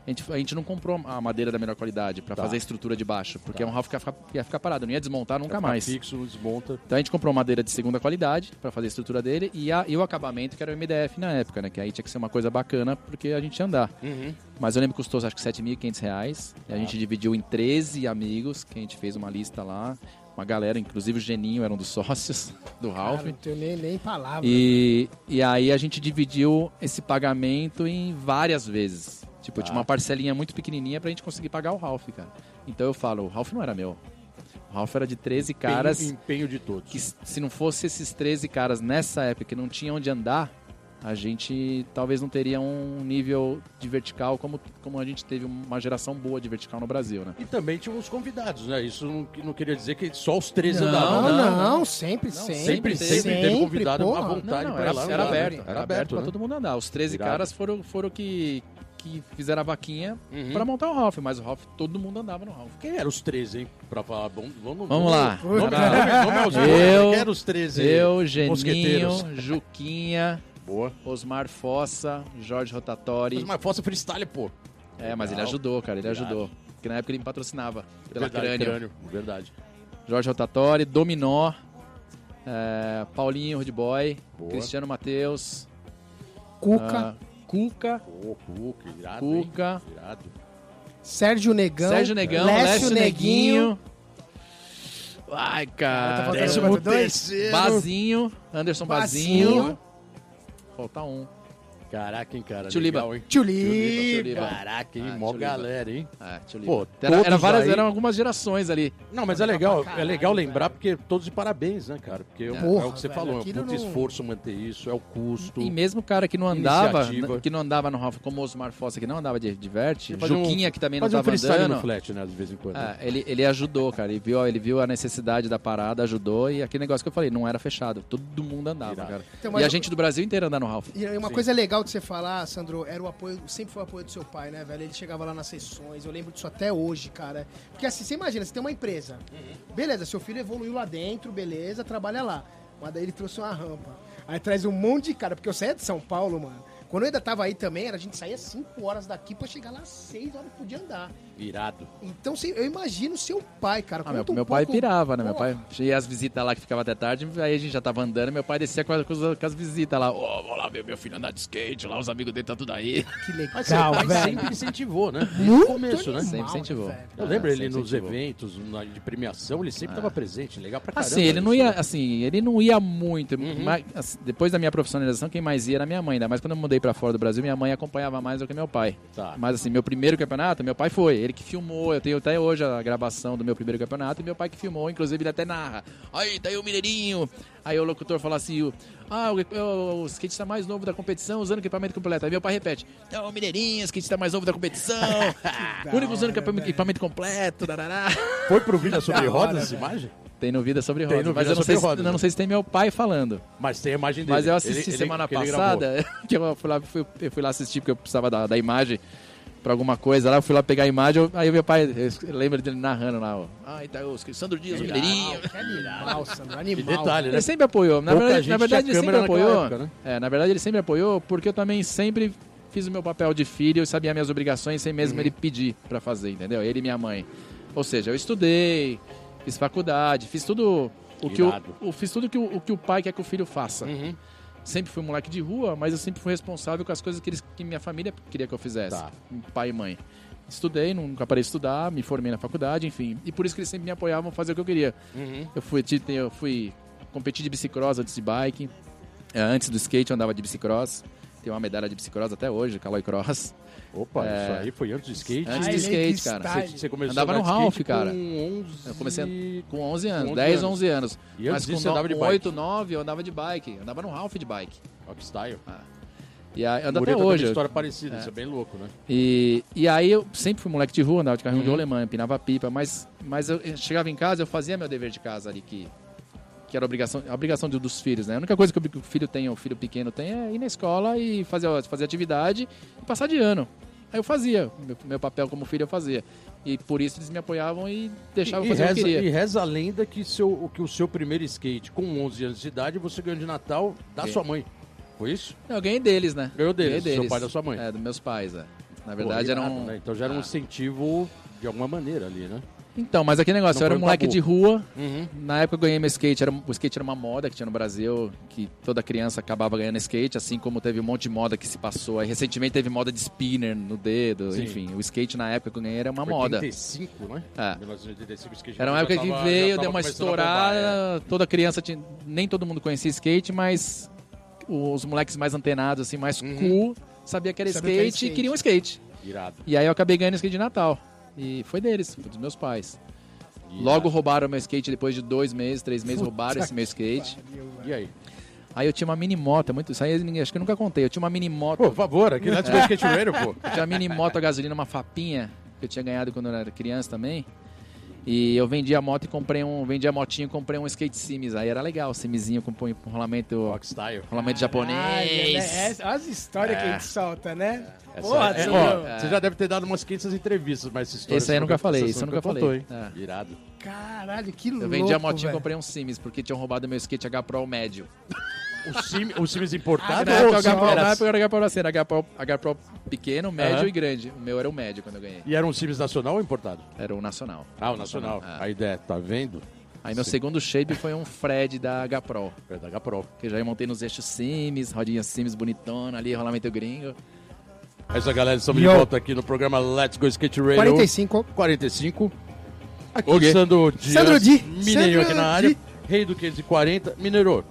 [SPEAKER 3] A gente, a gente não comprou a madeira da melhor qualidade pra
[SPEAKER 1] Tá.
[SPEAKER 3] fazer a estrutura de baixo, porque
[SPEAKER 1] Tá.
[SPEAKER 3] um Ralph ia ficar, ia ficar parado, não ia desmontar nunca
[SPEAKER 1] Fica
[SPEAKER 3] mais.
[SPEAKER 1] fixo, não desmonta.
[SPEAKER 3] Então a gente comprou madeira de segunda qualidade pra fazer a estrutura dele e, a- e o acabamento que era o MDF na época, né? Que aí tinha que ser uma coisa bacana porque a gente ia andar.
[SPEAKER 1] Uhum.
[SPEAKER 3] Mas eu lembro que custou acho que 7.500 reais. E a
[SPEAKER 1] Ah.
[SPEAKER 3] gente dividiu em 13 amigos, que a gente fez uma lista lá. Uma galera, inclusive o Geninho era um dos [LAUGHS] sócios do Ralph.
[SPEAKER 2] Cara, não tenho nem, nem palavra.
[SPEAKER 3] E, e aí a gente dividiu esse pagamento em várias vezes. Tipo,
[SPEAKER 1] Tá.
[SPEAKER 3] tinha uma parcelinha muito pequenininha pra gente conseguir pagar o Ralph, cara. Então eu falo, o Ralph não era meu. O Ralph era de 13 caras
[SPEAKER 1] Empenho, empenho de todos.
[SPEAKER 3] que se não fosse esses 13 caras nessa época que não tinham onde andar, a gente talvez não teria um nível de vertical como, como a gente teve uma geração boa de vertical no Brasil, né?
[SPEAKER 1] E também tinha uns convidados, né? Isso não, não queria dizer que só os três
[SPEAKER 2] Não,
[SPEAKER 1] andavam.
[SPEAKER 2] não,
[SPEAKER 1] né?
[SPEAKER 3] não.
[SPEAKER 2] sempre, sempre,
[SPEAKER 1] Sempre,
[SPEAKER 3] teve.
[SPEAKER 1] sempre teve convidado
[SPEAKER 2] porra.
[SPEAKER 1] à vontade
[SPEAKER 3] Não, não,
[SPEAKER 1] pra
[SPEAKER 3] era,
[SPEAKER 1] lá
[SPEAKER 3] era aberto, era aberto pra
[SPEAKER 1] né?
[SPEAKER 3] todo mundo andar. Os 13
[SPEAKER 1] Irado.
[SPEAKER 3] caras foram, foram que, que fizeram a vaquinha
[SPEAKER 1] Uhum.
[SPEAKER 3] pra montar o Ralph, mas o Ralph, todo mundo andava no Ralph.
[SPEAKER 1] Quem eram os 13, hein? Pra falar, vamos, vamos,
[SPEAKER 3] Vamos lá.
[SPEAKER 1] Vamos,
[SPEAKER 3] Eu-.
[SPEAKER 1] Quem eram os 13
[SPEAKER 3] Eu, Geninho? Juquinha,
[SPEAKER 1] Boa.
[SPEAKER 3] Osmar Fossa, Jorge Rotatori.
[SPEAKER 1] Mas Fossa freestyle, pô.
[SPEAKER 3] É, mas ele
[SPEAKER 1] Legal.
[SPEAKER 3] ajudou, cara, ele
[SPEAKER 1] Irado.
[SPEAKER 3] ajudou. Porque na época ele me patrocinava pela
[SPEAKER 1] verdade,
[SPEAKER 3] Crânio.
[SPEAKER 1] Verdade.
[SPEAKER 3] Jorge Rotatori, Dominó, é, Paulinho Rudboy,
[SPEAKER 1] Boa.
[SPEAKER 3] Cristiano Matheus,
[SPEAKER 2] Cuca,
[SPEAKER 3] ah, Cuca,
[SPEAKER 1] Pô, Cuca, irado,
[SPEAKER 3] Cuca,
[SPEAKER 1] hein? Irado.
[SPEAKER 2] Sérgio Negão,
[SPEAKER 3] Sérgio Negão,
[SPEAKER 2] Lécio,
[SPEAKER 3] Lécio
[SPEAKER 2] Neguinho.
[SPEAKER 3] Neguinho. Ai,
[SPEAKER 2] Tá
[SPEAKER 3] cara.
[SPEAKER 2] faltando
[SPEAKER 1] Décimo terceiro.
[SPEAKER 3] Bazinho, Anderson
[SPEAKER 2] Bazinho.
[SPEAKER 3] Bazinho. Falta um.
[SPEAKER 1] Caraca, hein, cara.
[SPEAKER 3] Tio Liba.
[SPEAKER 1] legal, hein?
[SPEAKER 2] Tio
[SPEAKER 3] Tio
[SPEAKER 2] Liba.
[SPEAKER 3] Liba.
[SPEAKER 1] Caraca, hein?
[SPEAKER 3] Ah,
[SPEAKER 1] Mó galera, hein?
[SPEAKER 3] Eu
[SPEAKER 1] Pô.
[SPEAKER 3] Era, era várias,
[SPEAKER 1] aí-
[SPEAKER 3] eram algumas gerações ali.
[SPEAKER 1] Não, mas é legal,
[SPEAKER 2] pra
[SPEAKER 1] é legal
[SPEAKER 2] caralho,
[SPEAKER 1] lembrar
[SPEAKER 2] velho.
[SPEAKER 1] porque todos de parabéns, né, cara? Porque é, o-
[SPEAKER 2] Porra,
[SPEAKER 1] é o que você
[SPEAKER 2] velho,
[SPEAKER 1] falou, é um
[SPEAKER 2] não-
[SPEAKER 1] esforço manter isso, é o custo.
[SPEAKER 3] E mesmo o cara que não andava,
[SPEAKER 1] Iniciativa.
[SPEAKER 3] que não andava no Ralph, como o Osmar Fossa, que não andava de
[SPEAKER 1] Fazer um-
[SPEAKER 3] Juquinha, que também não
[SPEAKER 1] um
[SPEAKER 3] estava
[SPEAKER 1] freestyle
[SPEAKER 3] andando.
[SPEAKER 1] no flat, né, de vez em quando.
[SPEAKER 3] É, ele, ele ajudou, cara. Ele viu, ele viu a necessidade da parada, ajudou. E aquele negócio que eu falei, não era fechado. Todo mundo andava,
[SPEAKER 1] Irado.
[SPEAKER 3] cara.
[SPEAKER 2] Então,
[SPEAKER 3] e a gente do Brasil inteiro andando no Ralph.
[SPEAKER 2] E uma coisa legal de você falar, Sandro, era o apoio, sempre foi o apoio do seu pai, né, velho? Ele chegava lá nas sessões, eu lembro disso até hoje, cara. Porque assim, você imagina, você tem uma empresa. Beleza, seu filho evoluiu lá dentro, beleza, trabalha lá. Mas daí ele trouxe uma rampa. Aí traz um monte de cara, porque eu saía de São Paulo, mano. Quando eu ainda tava aí também, a gente saía 5 horas daqui pra chegar lá às 6 horas podia andar.
[SPEAKER 1] Irado.
[SPEAKER 2] Então, assim, eu imagino seu pai, cara.
[SPEAKER 3] Ah, meu,
[SPEAKER 2] um
[SPEAKER 3] meu pai
[SPEAKER 2] pouco-
[SPEAKER 3] pirava, né? Meu pai ia as visitas lá que ficava até tarde, aí a gente já tava andando, meu pai descia com as, com as- visitas lá. Ó, vou lá ver meu filho andar de skate, lá os amigos dele tá tudo aí.
[SPEAKER 2] Que
[SPEAKER 1] Mas seu
[SPEAKER 2] legal,
[SPEAKER 1] pai
[SPEAKER 2] velho.
[SPEAKER 1] sempre incentivou, né? Desde
[SPEAKER 2] Muito
[SPEAKER 1] o começo, né?
[SPEAKER 3] Sempre incentivou.
[SPEAKER 2] velho.
[SPEAKER 1] Eu
[SPEAKER 3] Ah,
[SPEAKER 1] lembro ele
[SPEAKER 3] sempre
[SPEAKER 1] nos
[SPEAKER 3] incentivou.
[SPEAKER 1] eventos na- de premiação, ele sempre estava presente, legal pra caramba.
[SPEAKER 3] Assim, ele não ia,
[SPEAKER 1] né?
[SPEAKER 3] assim, ele não ia muito.
[SPEAKER 1] Uhum.
[SPEAKER 3] mas, assim, depois da minha profissionalização, quem mais ia era minha mãe. Ainda mais quando eu mudei pra fora do Brasil, minha mãe acompanhava mais do que meu pai.
[SPEAKER 1] Tá.
[SPEAKER 3] Mas assim, meu primeiro campeonato, meu pai foi. Ele que filmou. Eu tenho até hoje a gravação do meu primeiro campeonato e meu pai que filmou. Inclusive, ele até narra. Aí, tá aí o Mineirinho. Aí o locutor fala assim: o- Ah, o, o, o skatista mais novo da competição usando equipamento completo. Aí meu pai repete: Então, o Mineirinho, skatista mais novo da competição. o [LAUGHS] único usando
[SPEAKER 2] hora,
[SPEAKER 3] equipamento, equipamento completo. darará.
[SPEAKER 1] Foi pro Vida [LAUGHS] Sobre Rodas essa imagem?
[SPEAKER 3] Tem no Vida sobre
[SPEAKER 1] Tem
[SPEAKER 3] rodas.
[SPEAKER 1] no
[SPEAKER 3] mas eu não,
[SPEAKER 1] sobre
[SPEAKER 3] sei, se-
[SPEAKER 1] Rodas,
[SPEAKER 3] eu não
[SPEAKER 1] né?
[SPEAKER 3] sei se tem meu pai falando.
[SPEAKER 1] Mas tem a imagem dele.
[SPEAKER 3] Mas eu assisti
[SPEAKER 1] Ele-
[SPEAKER 3] semana
[SPEAKER 1] que ele
[SPEAKER 3] passada, [LAUGHS] que eu fui lá, fui, eu fui lá assistir porque eu precisava da, da imagem pra alguma coisa lá, eu fui lá pegar a imagem, eu- aí meu pai, eu lembro dele narrando lá, ó. Ah, Itaú, Sandro Dias, o Mineirinho.
[SPEAKER 2] Que [LAUGHS] animal, Sandro,
[SPEAKER 1] Que detalhe, né?
[SPEAKER 3] Ele sempre apoiou. Na
[SPEAKER 1] Pouca
[SPEAKER 3] verdade, na verdade ele sempre apoiou.
[SPEAKER 1] época, né?
[SPEAKER 3] É, na verdade, ele sempre apoiou porque eu também sempre fiz o meu papel de filho, eu sabia minhas obrigações sem
[SPEAKER 1] Uhum.
[SPEAKER 3] mesmo ele pedir pra fazer, entendeu? Ele e minha mãe. Ou seja, eu estudei, fiz faculdade, fiz tudo o que o, o- fiz tudo que o, o que o pai quer que o filho faça.
[SPEAKER 1] Uhum.
[SPEAKER 3] Sempre fui moleque de rua, mas eu sempre fui responsável com as coisas que, eles, que minha família queria que eu fizesse.
[SPEAKER 1] Tá.
[SPEAKER 3] Pai e mãe. Estudei, nunca parei de estudar, me formei na faculdade, enfim. E por isso que eles sempre me apoiavam a fazer o que eu queria.
[SPEAKER 1] Uhum.
[SPEAKER 3] Eu fui, eu fui competir de bicicross antes de bike. É, antes do skate eu andava de bicicross. Tenho uma medalha de bicicross até hoje, Caloi Cross.
[SPEAKER 1] Opa,
[SPEAKER 3] É.
[SPEAKER 1] isso aí foi antes do skate.
[SPEAKER 3] Antes do skate, cara.
[SPEAKER 2] style.
[SPEAKER 1] Você, você começou
[SPEAKER 3] Andava no
[SPEAKER 1] de
[SPEAKER 3] Ralph, cara.
[SPEAKER 1] Com 11...
[SPEAKER 3] Eu comecei com 11 anos,
[SPEAKER 1] Com 11
[SPEAKER 3] 10,
[SPEAKER 1] anos.
[SPEAKER 3] 11 anos.
[SPEAKER 1] E antes
[SPEAKER 3] Mas
[SPEAKER 1] disso
[SPEAKER 3] com
[SPEAKER 1] você andava de
[SPEAKER 3] no-
[SPEAKER 1] bike.
[SPEAKER 3] 8, 9 eu andava de bike. Andava no Ralph de bike.
[SPEAKER 1] Rockstyle.
[SPEAKER 3] E aí,
[SPEAKER 1] Mureta
[SPEAKER 3] até hoje.
[SPEAKER 1] uma história parecida, isso é bem louco, né?
[SPEAKER 3] E, e aí eu sempre fui moleque de rua, andava de carrinho de
[SPEAKER 1] Uhum.
[SPEAKER 3] rolemã, empinava pipa, mas, mas eu chegava em casa, eu fazia meu dever de casa ali, que, que era a obrigação, a obrigação do- dos filhos, né? A única coisa que o filho tem, o filho pequeno tem, é ir na escola e fazer, fazer atividade e passar de ano. Aí eu fazia, meu, meu papel como filho eu fazia. E por isso eles me apoiavam e deixavam
[SPEAKER 1] e,
[SPEAKER 3] fazer o
[SPEAKER 1] reza,
[SPEAKER 3] que eu queria.
[SPEAKER 1] e reza a lenda que, seu, que o seu primeiro skate, com 11 anos de idade, você ganhou de Natal da
[SPEAKER 3] Sim.
[SPEAKER 1] sua mãe. Foi isso?
[SPEAKER 3] Eu ganhei deles, né?
[SPEAKER 1] Ganhou deles,
[SPEAKER 3] Ganhei
[SPEAKER 1] seu pai e da sua mãe.
[SPEAKER 3] É, dos meus pais, é. Na verdade, era
[SPEAKER 1] irado,
[SPEAKER 3] um.
[SPEAKER 1] né? Então já era um
[SPEAKER 3] Ah.
[SPEAKER 1] incentivo de alguma maneira ali, né?
[SPEAKER 3] Então, mas aquele negócio,
[SPEAKER 1] Não
[SPEAKER 3] eu era um
[SPEAKER 1] um
[SPEAKER 3] moleque
[SPEAKER 1] tabu.
[SPEAKER 3] de rua.
[SPEAKER 1] Uhum.
[SPEAKER 3] Na época eu ganhei meu skate, era, o skate era uma moda que tinha no Brasil, que toda criança acabava ganhando skate, assim como teve um monte de moda que se passou. Aí recentemente teve moda de spinner no dedo,
[SPEAKER 1] Sim.
[SPEAKER 3] enfim. O skate na época que eu ganhei era uma moda.
[SPEAKER 1] 85, né?
[SPEAKER 3] É.
[SPEAKER 1] 1985, o skate
[SPEAKER 3] Era uma época que
[SPEAKER 1] tava- já
[SPEAKER 3] veio, deu uma
[SPEAKER 1] bombar,
[SPEAKER 3] estourada,
[SPEAKER 1] é.
[SPEAKER 3] toda criança tinha. Nem todo mundo conhecia skate, mas os moleques mais antenados, assim, mais
[SPEAKER 1] Uhum.
[SPEAKER 3] cool, sabia que era
[SPEAKER 2] Sabia que era
[SPEAKER 3] skate, e
[SPEAKER 2] skate.
[SPEAKER 3] queriam skate.
[SPEAKER 1] Irado.
[SPEAKER 3] E aí eu acabei ganhando skate de Natal. E foi deles, foi dos meus pais. Logo roubaram meu skate depois de dois meis, três meses, roubaram esse meu skate.
[SPEAKER 1] E aí?
[SPEAKER 3] Aí eu tinha uma mini moto, muito, isso aí ninguém- acho que eu nunca contei. Eu tinha uma mini moto,
[SPEAKER 1] Pô, por favor, aqui Let's [LAUGHS] Go Skate Radio, pô.
[SPEAKER 3] eu tinha uma mini moto a gasolina, uma fapinha, que eu tinha ganhado quando eu era criança também. E eu vendi a moto e comprei um, vendi a motinha e comprei um skate Sims. Aí era legal, o Simzinho com com rolamento,
[SPEAKER 1] Rock Style.
[SPEAKER 3] rolamento
[SPEAKER 2] Caralho,
[SPEAKER 3] japonês.
[SPEAKER 2] né? Essa- Olha as histórias que a gente solta, né?
[SPEAKER 1] Essa-
[SPEAKER 2] Porra,
[SPEAKER 1] é,
[SPEAKER 2] você
[SPEAKER 1] ó? Você já deve ter dado umas 500 entrevistas, mas essa história...
[SPEAKER 3] Esse aí eu nunca falei, isso eu nunca
[SPEAKER 1] contou,
[SPEAKER 3] falei.
[SPEAKER 1] hein?
[SPEAKER 3] É.
[SPEAKER 1] Irado.
[SPEAKER 2] Caralho, que louco,
[SPEAKER 3] Eu vendi a motinha e comprei um Sims, porque tinham roubado meu skate H Pro médio.
[SPEAKER 1] O Sim, o Sims importado
[SPEAKER 3] Na
[SPEAKER 1] ou
[SPEAKER 3] época,
[SPEAKER 1] o
[SPEAKER 3] o H
[SPEAKER 1] Sim
[SPEAKER 3] Pro,
[SPEAKER 1] era-
[SPEAKER 3] na época era Pro pequeno, médio
[SPEAKER 1] Aham.
[SPEAKER 3] e grande. O meu era o médio quando eu ganhei.
[SPEAKER 1] E era um Sims nacional ou importado?
[SPEAKER 3] Era o nacional.
[SPEAKER 1] Ah, o nacional.
[SPEAKER 3] É.
[SPEAKER 1] A ideia, tá vendo?
[SPEAKER 3] Aí meu
[SPEAKER 1] Sim.
[SPEAKER 3] segundo shape foi um Fred da H Pro.
[SPEAKER 1] É da H-Pro.
[SPEAKER 3] Que eu já montei nos eixos Sims, rodinha Sims bonitona ali, rolamento gringo.
[SPEAKER 1] É isso, galera. Estamos de
[SPEAKER 2] Yo.
[SPEAKER 1] volta aqui no programa Let's Go Skate Radio.
[SPEAKER 2] 45.
[SPEAKER 1] 45. Aqui,
[SPEAKER 3] Ok.
[SPEAKER 1] Sandro Dias.
[SPEAKER 2] Sandro Di.
[SPEAKER 1] Mineiro aqui na área.
[SPEAKER 2] Di.
[SPEAKER 1] Rei do 540. Mineiro,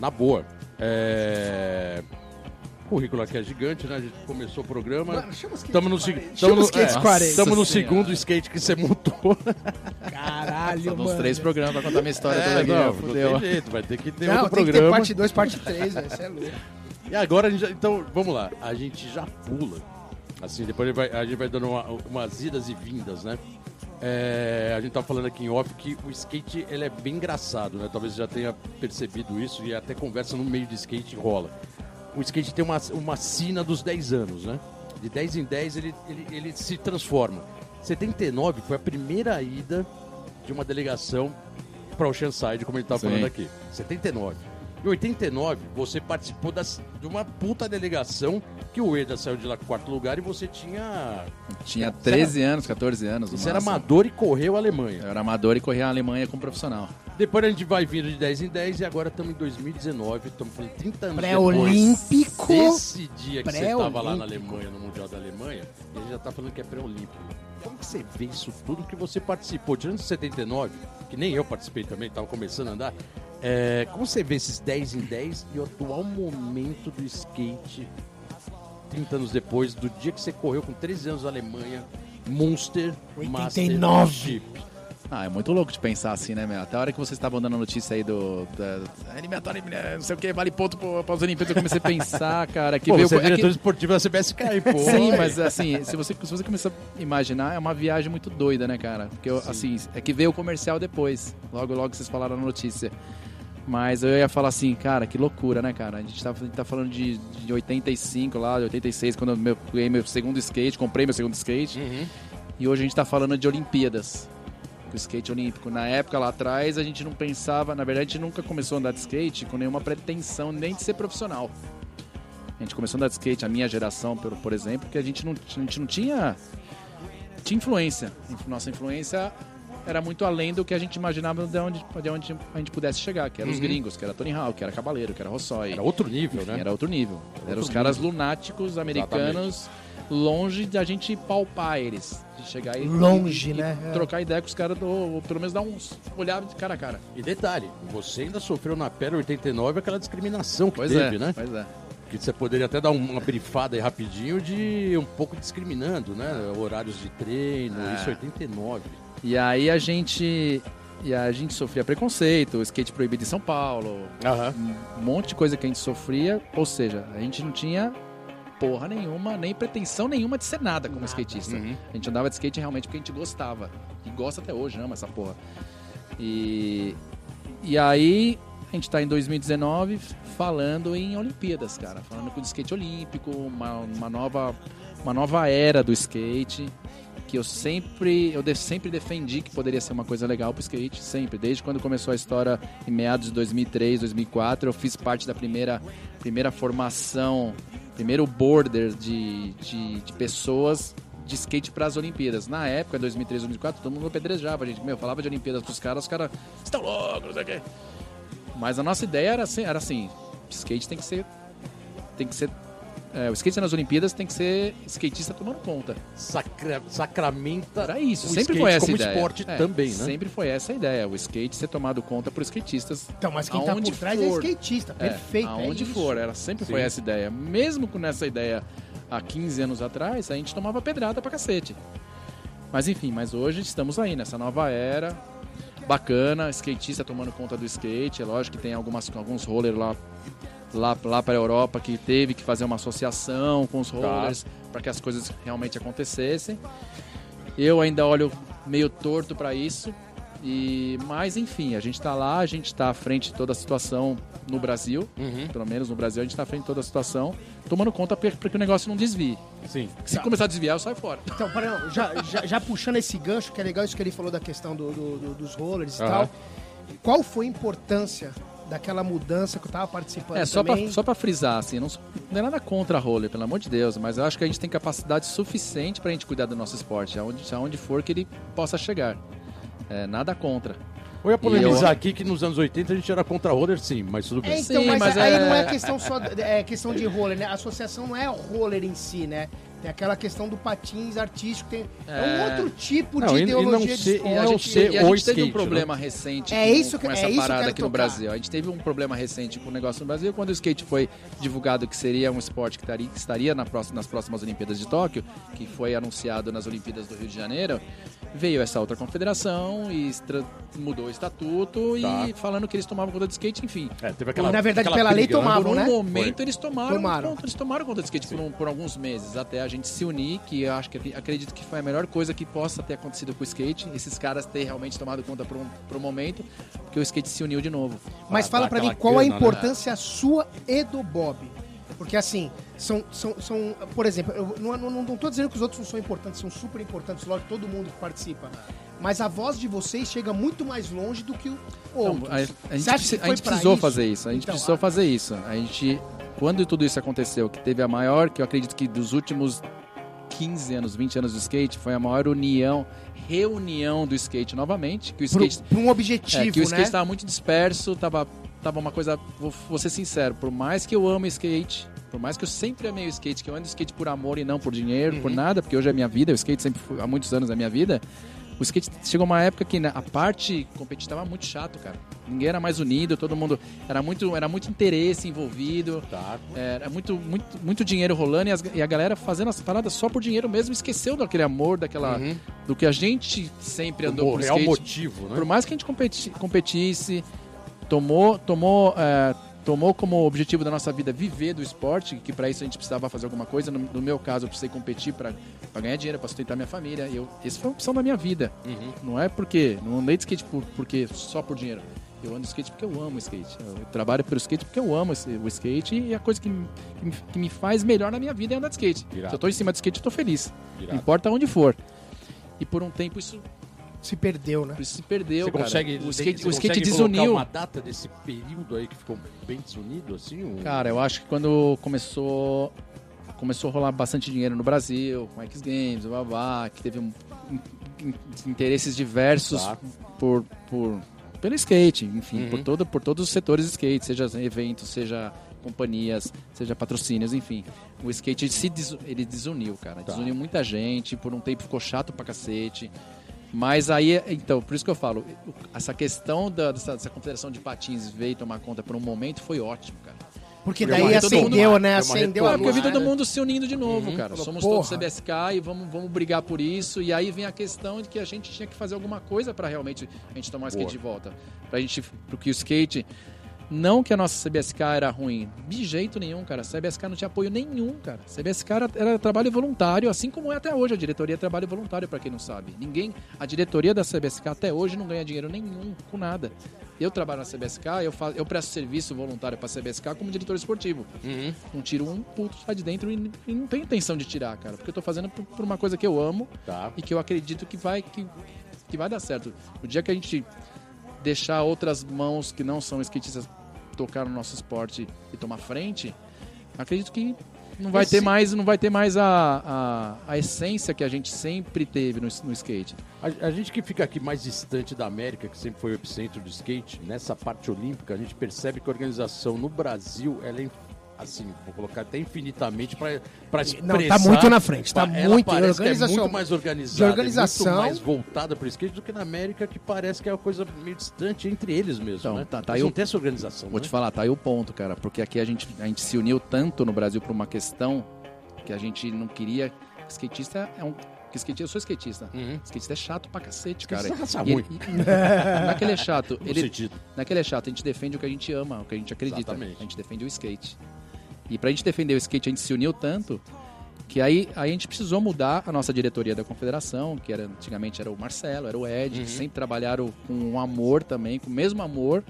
[SPEAKER 1] na boa. É... O currículo aqui é gigante, né? A gente começou o programa.
[SPEAKER 2] Mano, chama os
[SPEAKER 1] Estamos no,
[SPEAKER 2] skates
[SPEAKER 1] seg-
[SPEAKER 2] 40.
[SPEAKER 1] tamo
[SPEAKER 2] Chama
[SPEAKER 1] no, é,
[SPEAKER 2] 40.
[SPEAKER 1] tamo no segundo skate que você montou.
[SPEAKER 2] Caralho,
[SPEAKER 3] Só
[SPEAKER 2] mano.
[SPEAKER 3] nos três programas pra contar minha história toda
[SPEAKER 1] É,
[SPEAKER 3] aqui.
[SPEAKER 1] não,
[SPEAKER 3] já
[SPEAKER 1] não tem jeito, vai ter que ter
[SPEAKER 2] Não,
[SPEAKER 1] outro
[SPEAKER 2] tem que ter
[SPEAKER 1] programa.
[SPEAKER 2] parte 2, parte 3, velho. Você é louco.
[SPEAKER 1] E agora, a gente já- então, vamos lá. A gente já pula. Assim, depois a gente vai, a gente vai dando uma- umas idas e vindas, né? É, a gente tá falando aqui em off que o skate ele é bem engraçado, né? Talvez você já tenha percebido isso e até conversa no meio de skate rola. O skate tem uma, uma sina dos 10 anos, né? De 10 em 10 ele, ele, ele se transforma. 79 foi a primeira ida de uma delegação para Oceanside, como a gente tava
[SPEAKER 3] Sim.
[SPEAKER 1] falando aqui. 79. Em 89, você participou das, de uma puta delegação que o Eda saiu de lá com quarto lugar e você tinha.
[SPEAKER 3] Tinha 13 anos, 14 anos. no
[SPEAKER 1] Você era amador e correu a Alemanha.
[SPEAKER 3] Eu era amador e corria a Alemanha como profissional.
[SPEAKER 1] Depois a gente vai vindo de 10 em 10 e agora estamos em 2019, estamos falando 30 anos
[SPEAKER 2] Pré-olímpico.
[SPEAKER 1] desse dia que você estava lá na. Alemanha, no Mundial da Alemanha, e a gente já está falando que é pré-olímpico. Como que você vê isso tudo que você participou? Tirando de 79, que nem eu participei também, estava começando a andar, é, como você vê esses 10 em 10 e o atual momento do skate 30 anos depois, do dia que você correu com 13 anos na Alemanha, Monster
[SPEAKER 2] 89.
[SPEAKER 1] Mastership.
[SPEAKER 3] Ah, é muito louco de pensar assim, né, meu? Até a hora que vocês estavam dando a notícia aí do. Da, eliminatória, não sei o que, vale ponto para as Olimpíadas, eu comecei a pensar, [LAUGHS] cara, que
[SPEAKER 1] Pô,
[SPEAKER 3] veio.
[SPEAKER 1] você é
[SPEAKER 3] é que-
[SPEAKER 1] diretor esportivo da CBSK, pô. [LAUGHS]
[SPEAKER 3] Sim, mas assim, se você, se você começar a imaginar, é uma viagem muito doida, né, cara? Porque, eu, assim, é que veio o comercial depois. Logo, logo vocês falaram na notícia. Mas eu ia falar assim, cara, que loucura, né, cara? A gente tá, a gente tá falando de, de 85 lá, de 86, quando eu meu- ganhei meu segundo skate, comprei meu segundo skate.
[SPEAKER 1] Uhum.
[SPEAKER 3] E hoje a gente tá falando de Olimpíadas. O skate olímpico. Na época lá atrás, a gente não pensava, na verdade, a gente nunca começou a andar de skate com nenhuma pretensão nem de ser profissional. A gente começou a andar de skate, a minha geração, por, por exemplo, que a gente não, a gente não tinha, tinha influência. Nossa influência era muito além do que a gente imaginava de onde, de onde a gente pudesse chegar, que eram os
[SPEAKER 1] Uhum.
[SPEAKER 3] gringos, que era Tony Hawk, que era Cabaleiro, que era Rossói.
[SPEAKER 1] Era outro nível,
[SPEAKER 3] Enfim,
[SPEAKER 1] né?
[SPEAKER 3] Era outro nível. Eram
[SPEAKER 1] Outro
[SPEAKER 3] os caras lunáticos americanos, longe da gente palpar eles. De chegar e,
[SPEAKER 2] Longe,
[SPEAKER 3] e-
[SPEAKER 2] né?
[SPEAKER 3] e
[SPEAKER 2] É.
[SPEAKER 3] trocar ideia com os caras, do, ou pelo menos dar uns olhar de cara a cara.
[SPEAKER 1] E detalhe, você ainda sofreu na pele 89 aquela discriminação que
[SPEAKER 3] Pois
[SPEAKER 1] teve,
[SPEAKER 3] é,
[SPEAKER 1] né?
[SPEAKER 3] pois é.
[SPEAKER 1] Que você poderia até dar uma brifada aí rapidinho de um pouco discriminando, né? Horários de treino,
[SPEAKER 3] É.
[SPEAKER 1] isso 89.
[SPEAKER 3] E aí a gente. E a gente sofria preconceito, skate proibido em São Paulo,
[SPEAKER 1] Aham.
[SPEAKER 3] um monte de coisa que a gente sofria, ou seja, a gente não tinha porra nenhuma, nem pretensão nenhuma de ser nada como skatista.
[SPEAKER 1] Uhum.
[SPEAKER 3] A gente andava de skate realmente porque a gente gostava. E gosta até hoje, ama essa porra. E, e aí, a gente tá em 2019 falando em Olimpíadas, cara. Falando com o skate olímpico, uma, uma, nova, uma nova era do skate. Que eu sempre, eu de- sempre defendi que poderia ser uma coisa legal pro skate, sempre. Desde quando começou a história em meados de 2003, 2004, eu fiz parte da primeira, primeira formação primeiro border de, de, de pessoas de skate para as Olimpíadas. Na época, 2003, 2004, todo mundo apedrejava a gente. Meu, falava de Olimpíadas pros caras, os caras estão loucos, não sei o quê. Mas a nossa ideia era assim, era assim, skate tem que ser tem que ser é, o skate nas Olimpíadas tem que ser skatista tomando conta.
[SPEAKER 1] Sacra, sacramenta.
[SPEAKER 3] Era isso,
[SPEAKER 1] o
[SPEAKER 3] sempre
[SPEAKER 1] skate
[SPEAKER 3] foi essa
[SPEAKER 1] como
[SPEAKER 3] ideia.
[SPEAKER 1] esporte
[SPEAKER 3] É,
[SPEAKER 1] também, né?
[SPEAKER 3] Sempre foi essa a ideia, o skate ser tomado conta por skatistas.
[SPEAKER 2] Então, mas quem tá por trás
[SPEAKER 3] for.
[SPEAKER 2] é skatista,
[SPEAKER 3] É,
[SPEAKER 2] perfeito. é
[SPEAKER 3] aonde
[SPEAKER 2] isso.
[SPEAKER 3] for, ela sempre
[SPEAKER 1] Sim.
[SPEAKER 3] foi essa ideia. Mesmo com essa ideia há 15 anos atrás, a gente tomava pedrada pra cacete. Mas enfim, mas hoje estamos aí nessa nova era. Bacana, skatista tomando conta do skate. É lógico que tem algumas, alguns rollers lá, lá, lá para a Europa que teve que fazer uma associação com os rollers para que as coisas realmente acontecessem. Eu ainda olho meio torto para isso. E, mas enfim, a gente está lá, a gente está à frente de toda a situação no Brasil,
[SPEAKER 1] Uhum.
[SPEAKER 3] pelo menos no Brasil, a gente está à frente de toda a situação, tomando conta para que o negócio não desvie.
[SPEAKER 1] Sim.
[SPEAKER 3] Se começar a desviar, eu saio fora.
[SPEAKER 2] Então, para, não, já, já, já puxando esse gancho, que é legal isso que ele falou da questão do, do- do- dos rollers e
[SPEAKER 1] Aham.
[SPEAKER 2] tal. Qual foi a importância daquela mudança que eu tava participando
[SPEAKER 3] É, só
[SPEAKER 2] também?
[SPEAKER 3] pra, só pra frisar, assim, não, não é nada contra a roller, pelo amor de Deus, mas eu acho que a gente tem capacidade suficiente pra gente cuidar do nosso esporte, aonde, aonde for que ele possa chegar. É, nada contra.
[SPEAKER 1] Eu ia polemizar
[SPEAKER 3] eu-
[SPEAKER 1] aqui que nos anos 80 a gente era contra roller, sim, mas tudo bem.
[SPEAKER 2] É, então,
[SPEAKER 3] Sim,
[SPEAKER 2] mas,
[SPEAKER 3] mas
[SPEAKER 2] aí
[SPEAKER 3] é-
[SPEAKER 2] não é questão só é questão de roller, né? A associação não é roller em si, né? Tem aquela questão do patins artístico, tem é, um
[SPEAKER 3] É.
[SPEAKER 2] outro tipo
[SPEAKER 1] Não,
[SPEAKER 2] de
[SPEAKER 1] e- e
[SPEAKER 2] ideologia
[SPEAKER 1] não
[SPEAKER 2] de esporte.
[SPEAKER 3] E a gente,
[SPEAKER 1] ser
[SPEAKER 3] e a gente teve um
[SPEAKER 1] skate,
[SPEAKER 3] problema recente
[SPEAKER 2] É
[SPEAKER 3] com,
[SPEAKER 2] isso que-
[SPEAKER 3] com
[SPEAKER 2] é
[SPEAKER 3] essa
[SPEAKER 2] isso que eu
[SPEAKER 3] parada aqui no
[SPEAKER 2] tocar.
[SPEAKER 3] Brasil. A gente teve um problema recente com o negócio no Brasil quando o skate foi divulgado que seria um esporte que estaria, que estaria na próxima- nas próximas Olimpíadas de Tóquio, que foi anunciado nas Olimpíadas do Rio de Janeiro. Veio essa outra confederação e mudou o estatuto
[SPEAKER 1] Tá.
[SPEAKER 3] e falando que eles tomavam conta do skate, enfim.
[SPEAKER 1] É, teve aquela,
[SPEAKER 2] Na verdade,
[SPEAKER 1] aquela
[SPEAKER 2] pela lei
[SPEAKER 1] né?
[SPEAKER 2] tomavam,
[SPEAKER 3] Por um
[SPEAKER 2] né?
[SPEAKER 3] momento eles tomaram,
[SPEAKER 2] Tomaram.
[SPEAKER 3] conta, eles tomaram conta do skate por, um- por alguns meses, até a gente se unir, que eu acho que acredito que foi a melhor coisa que possa ter acontecido com o skate, esses caras terem realmente tomado conta por um, por um momento, porque o skate se uniu de novo.
[SPEAKER 2] Mas
[SPEAKER 1] Pra
[SPEAKER 2] fala
[SPEAKER 1] dar
[SPEAKER 2] pra mim qual a
[SPEAKER 1] né?
[SPEAKER 2] importância sua e do Bob. Porque assim, são, são, são por exemplo, eu não, tô dizendo que os outros não são importantes, são super importantes, lógico, todo mundo que participa. Mas a voz de vocês chega muito mais longe do que o outro.
[SPEAKER 3] a, a gente, a gente precisou
[SPEAKER 2] isso?
[SPEAKER 3] fazer isso, a gente
[SPEAKER 2] Então,
[SPEAKER 3] precisou
[SPEAKER 2] a-
[SPEAKER 3] fazer isso. A gente, quando tudo isso aconteceu, que teve a maior, que eu acredito que dos últimos 15 anos, 20 anos do skate, foi a maior união, reunião do skate novamente, que o skate
[SPEAKER 2] pra um objetivo,
[SPEAKER 3] É, que o skate
[SPEAKER 2] né?
[SPEAKER 3] estava muito disperso, tava, tava uma coisa. Vou, vou ser sincero, por mais que eu amo skate, por mais que eu sempre amei o skate, que eu ando skate por amor e não por dinheiro,
[SPEAKER 2] Uhum.
[SPEAKER 3] por nada, porque hoje é minha vida, o skate sempre foi, há muitos anos é minha vida. O skate chegou uma época que né, a parte competitiva estava muito chato, cara. Ninguém era mais unido, todo mundo era muito, era muito interesse envolvido.
[SPEAKER 1] Tá.
[SPEAKER 3] Era muito, muito, muito dinheiro rolando e, as- e a galera fazendo as paradas só por dinheiro mesmo, esqueceu daquele amor, daquela,
[SPEAKER 1] Uhum.
[SPEAKER 3] do que a gente sempre andou
[SPEAKER 1] o
[SPEAKER 3] por
[SPEAKER 1] real
[SPEAKER 3] skate.
[SPEAKER 1] motivo, né?
[SPEAKER 3] Por mais que a gente competi- competisse, tomou, tomou, é, tomou como objetivo da nossa vida viver do esporte, que para isso a gente precisava fazer alguma coisa. No, no meu caso, eu precisei competir para ganhar dinheiro, para sustentar minha família. Eu, essa foi a opção da minha vida.
[SPEAKER 1] Uhum.
[SPEAKER 3] Não é porque, não andei de skate por, porque só por dinheiro. Eu ando de skate porque eu amo o skate. Eu trabalho pelo skate porque eu amo o skate e a coisa que, me- que me, que me faz melhor na minha vida é andar de skate.
[SPEAKER 1] Irado.
[SPEAKER 3] Se eu tô em cima do skate, eu tô feliz.
[SPEAKER 1] Irado.
[SPEAKER 3] Não importa onde for. E por um tempo isso,
[SPEAKER 2] Se perdeu, né?
[SPEAKER 3] isso se perdeu,
[SPEAKER 1] Você
[SPEAKER 3] cara.
[SPEAKER 1] consegue,
[SPEAKER 3] o skate,
[SPEAKER 1] você
[SPEAKER 3] o skate desuniu.
[SPEAKER 1] uma data desse período aí que ficou bem desunido, assim? Um...
[SPEAKER 3] Cara, eu acho que quando começou começou a rolar bastante dinheiro no Brasil, com X Games, blá, blá, que teve um- in- in- interesses diversos
[SPEAKER 1] Tá.
[SPEAKER 3] por, por pelo skate, enfim,
[SPEAKER 1] Uhum.
[SPEAKER 3] por todo por todos os setores do skate, seja eventos, seja companhias, seja patrocínios, enfim. O skate se des- ele desuniu, cara.
[SPEAKER 1] Tá.
[SPEAKER 3] Desuniu muita gente, por um tempo ficou chato pra cacete. Mas aí, então, por isso que eu falo, essa questão da, dessa, dessa confederação de patins veio tomar conta por um momento foi ótimo, cara.
[SPEAKER 2] Porque daí acendeu, né?
[SPEAKER 1] deu uma
[SPEAKER 2] Acendeu
[SPEAKER 3] É,
[SPEAKER 2] a
[SPEAKER 1] retomada.
[SPEAKER 3] porque eu vi todo
[SPEAKER 2] né?
[SPEAKER 3] mundo se unindo de novo,
[SPEAKER 1] Uhum.
[SPEAKER 3] cara.
[SPEAKER 2] Falou,
[SPEAKER 3] Somos
[SPEAKER 2] porra.
[SPEAKER 3] todos CBSK e vamos, vamos brigar por isso. E aí vem a questão de que a gente tinha que fazer alguma coisa para realmente a gente tomar o skate de volta. Pra gente, porque o skate. Não que a nossa CBSK era ruim, de jeito nenhum, cara. A CBSK não tinha apoio nenhum, cara. A CBSK era, era trabalho voluntário, assim como é até hoje. A diretoria é trabalho voluntário, para quem não sabe. Ninguém. A diretoria da CBSK até hoje não ganha dinheiro nenhum com nada. Eu trabalho na CBSK, eu, faço, eu presto serviço voluntário para a CBSK como diretor esportivo
[SPEAKER 1] Uhum.
[SPEAKER 3] não tiro um puto lá de dentro e, e não tenho intenção de tirar, cara. Porque eu tô fazendo por, por uma coisa que eu amo
[SPEAKER 1] Tá.
[SPEAKER 3] e que eu acredito que vai, que, que vai dar certo. O dia que a gente deixar outras mãos que não são skatistas tocar no nosso esporte e tomar frente, acredito que não vai
[SPEAKER 2] Esse-
[SPEAKER 3] ter mais, não vai ter mais a, a, a essência que a gente sempre teve no, no skate.
[SPEAKER 1] A, a gente que fica aqui mais distante da América, que sempre foi o epicentro do skate, nessa parte olímpica, a gente percebe que a organização no Brasil, ela é, assim, vou colocar até infinitamente para expressar...
[SPEAKER 2] Não, tá muito na frente, tá
[SPEAKER 1] ela
[SPEAKER 2] muito-
[SPEAKER 1] é
[SPEAKER 2] organização-
[SPEAKER 1] muito mais organizada,
[SPEAKER 2] organização-
[SPEAKER 1] é muito mais voltada para o skate do que na América, que parece que é uma coisa meio distante entre eles mesmo,
[SPEAKER 3] Então,
[SPEAKER 1] né?
[SPEAKER 3] tá- tá aí
[SPEAKER 1] não
[SPEAKER 3] o-
[SPEAKER 1] tem essa organização,
[SPEAKER 3] Vou
[SPEAKER 1] né?
[SPEAKER 3] te falar, tá aí o ponto, cara, porque aqui a gente, a gente se uniu tanto no Brasil por uma questão que a gente não queria. Skatista é um. que Skatista, eu sou skatista.
[SPEAKER 1] Uhum.
[SPEAKER 3] Skatista é chato pra cacete, cara.
[SPEAKER 1] Skatista é ruim.
[SPEAKER 3] ele- e- [LAUGHS] não é que ele é chato. Ele, não é que ele é chato, a gente defende o que a gente ama, o que a gente acredita.
[SPEAKER 1] Exatamente.
[SPEAKER 3] A gente defende o skate. E pra gente defender o skate, a gente se uniu tanto que aí, aí a gente precisou mudar a nossa diretoria da confederação, que era antigamente era o Marcelo, era o Ed,
[SPEAKER 1] Uhum.
[SPEAKER 3] que sempre trabalharam com um amor também, com o mesmo amor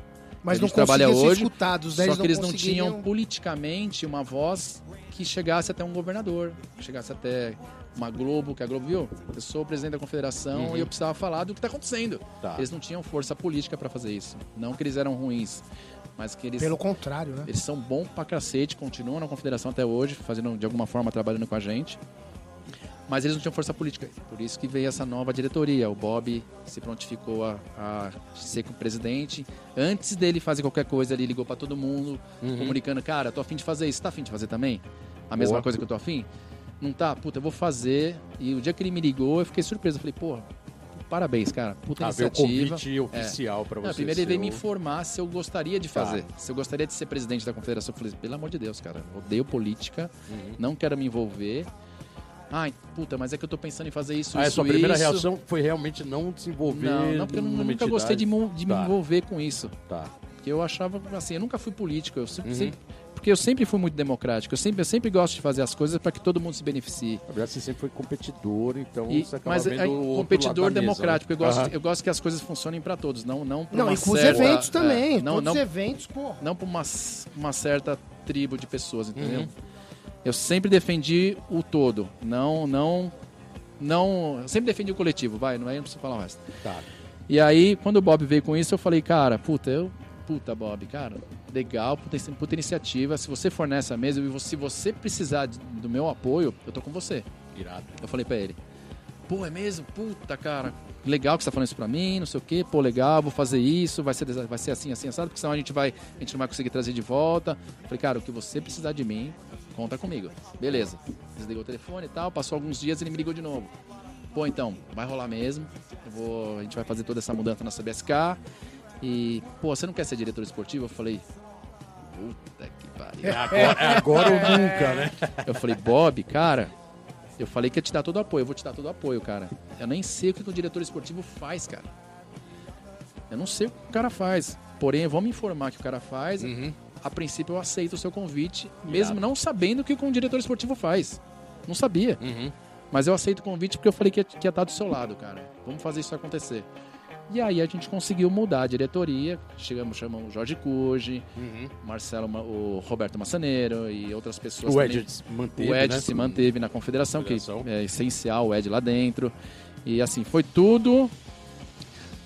[SPEAKER 2] Mas
[SPEAKER 3] a
[SPEAKER 2] não
[SPEAKER 3] trabalha hoje,
[SPEAKER 2] escutados, né?
[SPEAKER 3] só que eles não
[SPEAKER 2] conseguiriam-
[SPEAKER 3] tinham politicamente uma voz que chegasse até um governador, que chegasse até uma Globo, que a Globo viu, eu sou o presidente da confederação
[SPEAKER 1] Uhum.
[SPEAKER 3] e eu precisava falar do que está acontecendo.
[SPEAKER 1] Tá.
[SPEAKER 3] Eles não tinham força política para fazer isso. Não que eles eram ruins, mas que eles,
[SPEAKER 2] Pelo contrário, né?
[SPEAKER 3] eles são bons pra cacete, continuam na confederação até hoje, fazendo de alguma forma trabalhando com a gente. Mas eles não tinham força política. Por isso que veio essa nova diretoria. O Bob se prontificou a, a ser com o presidente. Antes dele fazer qualquer coisa, ele ligou pra todo mundo,
[SPEAKER 1] Uhum.
[SPEAKER 3] comunicando: Cara, tô afim de fazer isso. Tá afim de fazer também? A mesma
[SPEAKER 1] Boa.
[SPEAKER 3] coisa que eu tô afim? Não tá? Puta, eu vou fazer. E o dia que ele me ligou, eu fiquei surpreso. Eu falei: Porra, parabéns, cara. Puta
[SPEAKER 1] Ah, veio o
[SPEAKER 3] iniciativa.
[SPEAKER 1] convite oficial para você.
[SPEAKER 3] Não, primeiro ele veio me informar se eu gostaria de
[SPEAKER 1] Tá.
[SPEAKER 3] fazer. Se eu gostaria de ser presidente da confederação. Eu falei, pelo amor de Deus, cara, odeio política,
[SPEAKER 1] Uhum.
[SPEAKER 3] não quero me envolver. Ai, puta, mas é que eu tô pensando em fazer isso,
[SPEAKER 1] Ah, a
[SPEAKER 3] isso,
[SPEAKER 1] sua primeira
[SPEAKER 3] isso.
[SPEAKER 1] reação foi realmente não se envolver
[SPEAKER 3] Não, não, porque eu nunca gostei de,
[SPEAKER 1] entidade?
[SPEAKER 3] mo- de me
[SPEAKER 1] Tá.
[SPEAKER 3] envolver com isso.
[SPEAKER 1] Tá.
[SPEAKER 3] Porque eu achava, assim, eu nunca fui político, eu sempre,
[SPEAKER 1] Uhum.
[SPEAKER 3] sempre- porque eu sempre fui muito democrático, eu sempre, eu sempre gosto de fazer as coisas para que todo mundo se beneficie.
[SPEAKER 1] Na verdade, você sempre foi competidor, então
[SPEAKER 3] E-
[SPEAKER 1] você acaba
[SPEAKER 3] mas
[SPEAKER 1] vendo
[SPEAKER 3] aí,
[SPEAKER 1] o outro
[SPEAKER 3] competidor
[SPEAKER 1] da mesa,
[SPEAKER 3] democrático,
[SPEAKER 1] né?
[SPEAKER 3] eu, gosto,
[SPEAKER 1] Aham.
[SPEAKER 3] eu gosto que as coisas funcionem para todos, não não pra
[SPEAKER 2] Não,
[SPEAKER 3] uma
[SPEAKER 2] e com os
[SPEAKER 3] certa-
[SPEAKER 2] eventos
[SPEAKER 3] é,
[SPEAKER 2] também.
[SPEAKER 3] não,
[SPEAKER 2] Todos
[SPEAKER 3] não
[SPEAKER 2] os eventos, pô.
[SPEAKER 3] não para uma, uma certa tribo de pessoas, entendeu?
[SPEAKER 1] Uhum.
[SPEAKER 3] Eu sempre defendi o todo, não, não, não, eu sempre defendi o coletivo, vai, não é, não preciso falar o resto.
[SPEAKER 1] Tá.
[SPEAKER 3] E aí, quando o Bob veio com isso, eu falei, cara, puta, eu, puta, Bob, cara, legal, puta, puta iniciativa, se você for nessa mesa, e se você precisar do meu apoio, eu tô com você.
[SPEAKER 1] Irado.
[SPEAKER 3] Eu falei pra ele, pô, é mesmo? Puta, cara, legal que você tá falando isso pra mim, não sei o quê, pô, legal, vou fazer isso, vai ser, vai ser assim, assim, assado, porque senão a gente vai, a gente não vai conseguir trazer de volta. Falei, cara, o que você precisar de mim, conta comigo. Beleza. Desligou o telefone e tal, passou alguns dias, ele me ligou de novo. Pô, então, vai rolar mesmo, vou, a gente vai fazer toda essa mudança na CBSK e, pô, você não quer ser diretor esportivo? Eu falei, puta que pariu.
[SPEAKER 1] É agora, é agora ou [LAUGHS] nunca, né?
[SPEAKER 3] Eu falei, Bob, cara, eu falei que ia te dar todo o apoio, eu vou te dar todo o apoio, cara. Eu nem sei o que o diretor esportivo faz, cara. Eu não sei o que o cara faz. Porém, vamos informar que o cara faz.
[SPEAKER 1] Uhum.
[SPEAKER 3] A princípio, eu aceito o seu convite, mesmo não sabendo o que o diretor esportivo faz. Não sabia.
[SPEAKER 1] Uhum.
[SPEAKER 3] Mas eu aceito o convite porque eu falei que ia, que ia estar do seu lado, cara. Vamos fazer isso acontecer. E aí a gente conseguiu mudar a diretoria. Chegamos, chamamos o Jorge Cuji,
[SPEAKER 1] Uhum.
[SPEAKER 3] Marcelo, Ma- o Roberto Massaneiro e outras pessoas
[SPEAKER 1] O. Ed se manteve,
[SPEAKER 3] O Ed
[SPEAKER 1] né?
[SPEAKER 3] se manteve na confederação,
[SPEAKER 1] Confederação.
[SPEAKER 3] que é essencial, o Ed lá dentro. E assim, foi tudo.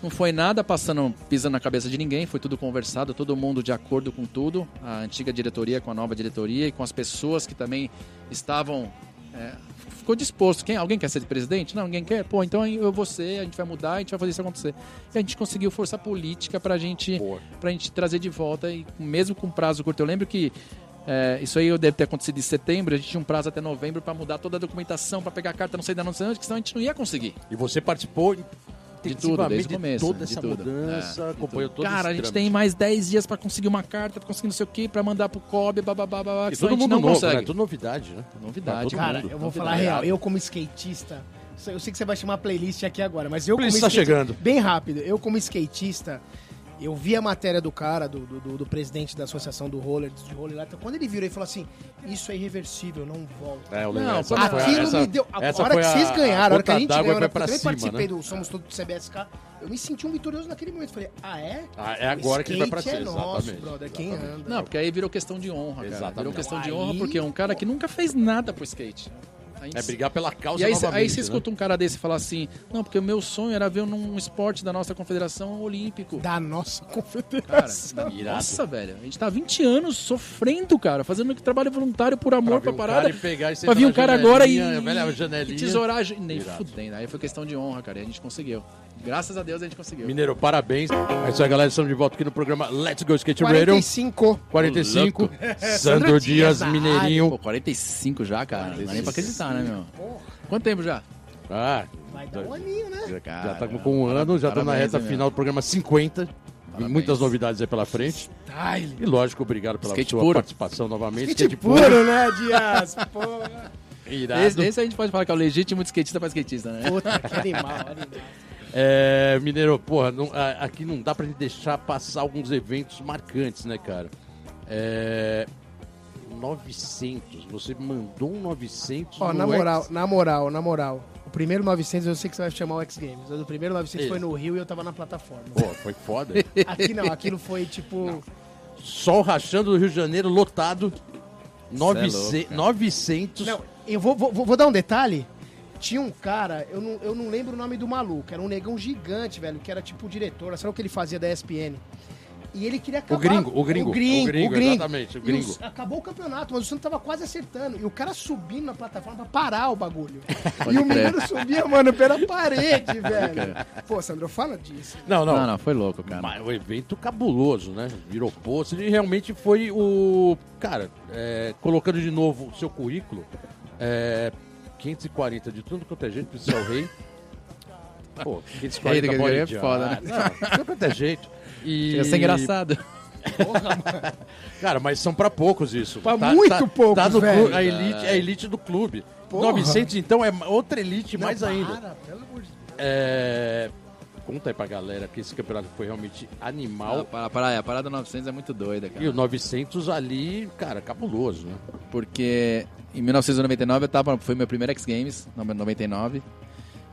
[SPEAKER 3] Não foi nada passando, pisando na cabeça de ninguém, foi tudo conversado, todo mundo de acordo com tudo. A antiga diretoria com a nova diretoria e com as pessoas que também estavam. é, ficou disposto. Quem, alguém quer ser presidente? Não, ninguém quer? Pô, então eu vou ser, a gente vai mudar, a gente vai fazer isso acontecer. E a gente conseguiu força política pra gente
[SPEAKER 1] Boa.
[SPEAKER 3] pra gente trazer de volta, e mesmo com prazo curto. Eu lembro que é, isso aí deve ter acontecido em setembro, a gente tinha um prazo até novembro para mudar toda a documentação, para pegar a carta, não sei da não sei onde, que senão a gente não ia conseguir.
[SPEAKER 1] E você participou
[SPEAKER 3] De tudo, desde o
[SPEAKER 1] de
[SPEAKER 3] começo.
[SPEAKER 1] toda
[SPEAKER 3] de
[SPEAKER 1] essa
[SPEAKER 3] tudo.
[SPEAKER 1] mudança,
[SPEAKER 3] É, de
[SPEAKER 1] acompanhou
[SPEAKER 3] tudo.
[SPEAKER 1] todo
[SPEAKER 3] Cara, a gente
[SPEAKER 1] trâmite.
[SPEAKER 3] tem mais 10 dias para conseguir uma carta, pra conseguir não sei o que, para mandar pro COB, bababá, babá,
[SPEAKER 1] E
[SPEAKER 3] que
[SPEAKER 1] todo
[SPEAKER 3] a gente
[SPEAKER 1] mundo
[SPEAKER 3] não
[SPEAKER 1] novo,
[SPEAKER 3] consegue.
[SPEAKER 1] né? Tudo novidade, né?
[SPEAKER 3] Novidade.
[SPEAKER 1] Pra todo
[SPEAKER 2] Cara,
[SPEAKER 1] mundo.
[SPEAKER 2] eu vou
[SPEAKER 3] Novidade.
[SPEAKER 2] falar a real. Eu, como skatista, eu sei que você vai chamar playlist aqui agora, mas eu como
[SPEAKER 1] Playlist tá
[SPEAKER 2] skatista-
[SPEAKER 1] chegando.
[SPEAKER 2] Bem rápido. Eu, como skatista, eu vi a matéria do cara, do, do, do- do presidente da associação do roller, de roller lá. Então, quando ele virou e falou assim: Isso é irreversível, não volta.
[SPEAKER 1] É, eu lembro.
[SPEAKER 3] Não,
[SPEAKER 1] essa
[SPEAKER 3] quando-
[SPEAKER 1] foi a-
[SPEAKER 2] Aquilo
[SPEAKER 1] essa-
[SPEAKER 2] me deu. A
[SPEAKER 1] essa
[SPEAKER 2] hora que vocês
[SPEAKER 1] a-
[SPEAKER 2] ganharam, a hora que a gente ganhou, eu também
[SPEAKER 1] cima,
[SPEAKER 2] participei
[SPEAKER 1] né?
[SPEAKER 2] do Somos Todos do CBSK, eu me senti um vitorioso naquele momento. Falei, ah, é?
[SPEAKER 1] Ah, é agora que ele vai pra cima,
[SPEAKER 2] é nosso,
[SPEAKER 1] exatamente.
[SPEAKER 2] brother, quem
[SPEAKER 1] Exatamente.
[SPEAKER 2] anda.
[SPEAKER 3] Não, porque aí virou questão de honra, cara.
[SPEAKER 1] Exatamente.
[SPEAKER 3] Virou questão de honra porque é um cara que nunca fez nada pro skate.
[SPEAKER 1] É brigar pela causa
[SPEAKER 3] E aí,
[SPEAKER 1] novamente,
[SPEAKER 3] aí você
[SPEAKER 1] né?
[SPEAKER 3] escuta um cara desse falar assim, não, porque o meu sonho era ver num esporte da nossa confederação olímpico.
[SPEAKER 2] Da nossa
[SPEAKER 3] Cara,
[SPEAKER 2] confederação.
[SPEAKER 1] Irado.
[SPEAKER 3] nossa, velho, a gente tá há 20 anos sofrendo, cara, fazendo trabalho voluntário por amor
[SPEAKER 1] Pra
[SPEAKER 3] pra,
[SPEAKER 1] um
[SPEAKER 3] parada.
[SPEAKER 1] cara e pegar e
[SPEAKER 3] Pra vir um cara agora e, e tesourar. Nem fudendo. Aí foi questão de honra, cara. E a gente conseguiu. Graças a Deus a gente conseguiu.
[SPEAKER 1] Mineiro, parabéns. É isso aí, galera. Estamos de volta aqui no programa Let's Go Skate Radio.
[SPEAKER 2] 45.
[SPEAKER 1] 45. Sandro Dias, Mineirinho.
[SPEAKER 3] Pô, 45 já, cara. Não dá nem pra acreditar, né, meu? Quanto tempo já?
[SPEAKER 1] Ah,
[SPEAKER 2] Vai dar um aninho, né?
[SPEAKER 1] já tá com um ano, já estamos na reta
[SPEAKER 3] meu?
[SPEAKER 1] final do programa 50.
[SPEAKER 3] Parabéns.
[SPEAKER 1] Muitas novidades aí pela frente.
[SPEAKER 2] Style.
[SPEAKER 1] E lógico, obrigado pela
[SPEAKER 3] Skate
[SPEAKER 1] sua
[SPEAKER 3] puro.
[SPEAKER 1] participação novamente.
[SPEAKER 2] Skate puro, né, [LAUGHS] Dias? Porra.
[SPEAKER 3] Esse, esse a gente pode falar que é o legítimo de skatista pra skatista, né?
[SPEAKER 2] Puta, que animal, animal.
[SPEAKER 1] É, Mineiro, porra, não- aqui não dá pra gente deixar passar alguns eventos marcantes, né, cara? É, 900, você mandou um 900
[SPEAKER 2] Ó,
[SPEAKER 1] no
[SPEAKER 2] na moral,
[SPEAKER 1] X-
[SPEAKER 2] na moral, na moral. O primeiro 900 eu sei que você vai chamar o X Games. O primeiro 900
[SPEAKER 1] Isso.
[SPEAKER 2] foi no Rio e eu tava na plataforma.
[SPEAKER 1] Pô, foi foda. [LAUGHS]
[SPEAKER 2] Aqui não, aquilo foi tipo.
[SPEAKER 1] Sol rachando do Rio de Janeiro, lotado.
[SPEAKER 3] é
[SPEAKER 1] 900,
[SPEAKER 3] louco, cara.
[SPEAKER 1] 900.
[SPEAKER 2] Não, eu vou, vou, vou dar um detalhe. Tinha um cara, eu não, eu não lembro o nome do maluco, era um negão gigante, velho, que era tipo o diretor, sabe o que ele fazia da ESPN? E ele queria acabar...
[SPEAKER 1] gringo, o gringo,
[SPEAKER 2] O gringo,
[SPEAKER 1] o gringo, exatamente, o
[SPEAKER 2] E
[SPEAKER 1] gringo.
[SPEAKER 2] os- acabou o campeonato, mas o Santos tava quase acertando. E o cara subindo na plataforma pra parar o bagulho. [LAUGHS] e o menino subia, mano, pela [LAUGHS] parede, velho. Pô, Sandro, fala disso.
[SPEAKER 1] Não, não.
[SPEAKER 3] Não, não, foi louco, cara.
[SPEAKER 1] Mas o evento cabuloso, né? Virou posto e realmente foi o. Cara, é, colocando de novo o seu currículo, é, 540 de tudo quanto é jeito, precisa o rei. Pô, 540
[SPEAKER 3] Rei do
[SPEAKER 1] bola
[SPEAKER 3] é
[SPEAKER 1] de
[SPEAKER 3] foda, né?
[SPEAKER 1] Não, de tudo quanto é jeito. E...
[SPEAKER 3] Chega a ser engraçado. [LAUGHS]
[SPEAKER 1] Cara, mas são pra poucos isso.
[SPEAKER 2] Pra muito poucos,
[SPEAKER 1] Tá no
[SPEAKER 2] velho.
[SPEAKER 1] clu- a elite, é a elite do clube.
[SPEAKER 2] Porra.
[SPEAKER 1] 900, então, é outra elite mais
[SPEAKER 2] Não,
[SPEAKER 1] ainda.
[SPEAKER 2] para, pelo amor de Deus.
[SPEAKER 1] É... Conta aí pra galera que esse campeonato foi realmente animal.
[SPEAKER 3] Ah, para, para, a parada 900 é muito doida, cara.
[SPEAKER 1] E o 900 ali, cara, cabuloso, né?
[SPEAKER 3] Porque em 1999 eu tava, foi meu primeiro X Games, no- 99.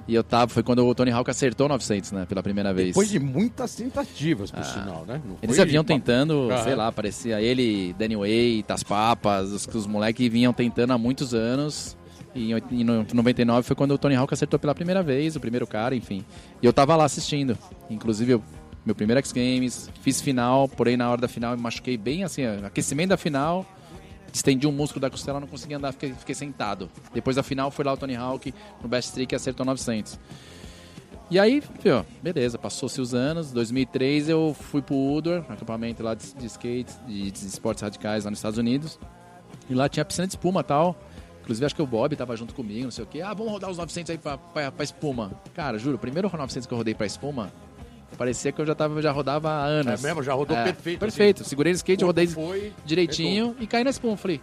[SPEAKER 3] E eu tava, foi quando o Tony Hawk acertou o 900, né, pela primeira vez.
[SPEAKER 1] Depois de muitas tentativas, por sinal, né? Não
[SPEAKER 3] Eles
[SPEAKER 1] uma-
[SPEAKER 3] tentando, sei lá, parecia ele, Danny Way, Tas Papas, os, os moleques vinham tentando há muitos anos. E em oit- em no- 99 foi quando o Tony Hawk acertou pela primeira vez, o primeiro cara, enfim. E eu tava lá assistindo. Inclusive, eu- meu primeiro X Games, fiz final, porém na hora da final me machuquei bem assim, aquecimento da final, estendi um músculo da costela, não consegui andar, fiquei, fiquei sentado. Depois da final foi lá o Tony Hawk no Best Trick e acertou 900. E aí, ó, beleza, passou-se os anos. 2003 eu fui pro Udor, acampamento lá de, de skate, de, de esportes radicais lá nos Estados Unidos. E lá tinha piscina de espuma tal. Inclusive acho que o Bob tava junto comigo, não sei o quê. Ah, vamos rodar os 900 aí pra, pra, pra espuma. Cara, juro, o primeiro 900 que eu rodei pra espuma, parecia que eu já, tava, já rodava há
[SPEAKER 1] É
[SPEAKER 3] anos.
[SPEAKER 1] mesmo, já rodou
[SPEAKER 3] É,
[SPEAKER 1] perfeito.
[SPEAKER 3] Perfeito. Segurei no skate,
[SPEAKER 1] Assim.
[SPEAKER 3] rodei
[SPEAKER 1] Foi,
[SPEAKER 3] direitinho e caí na espuma. Falei,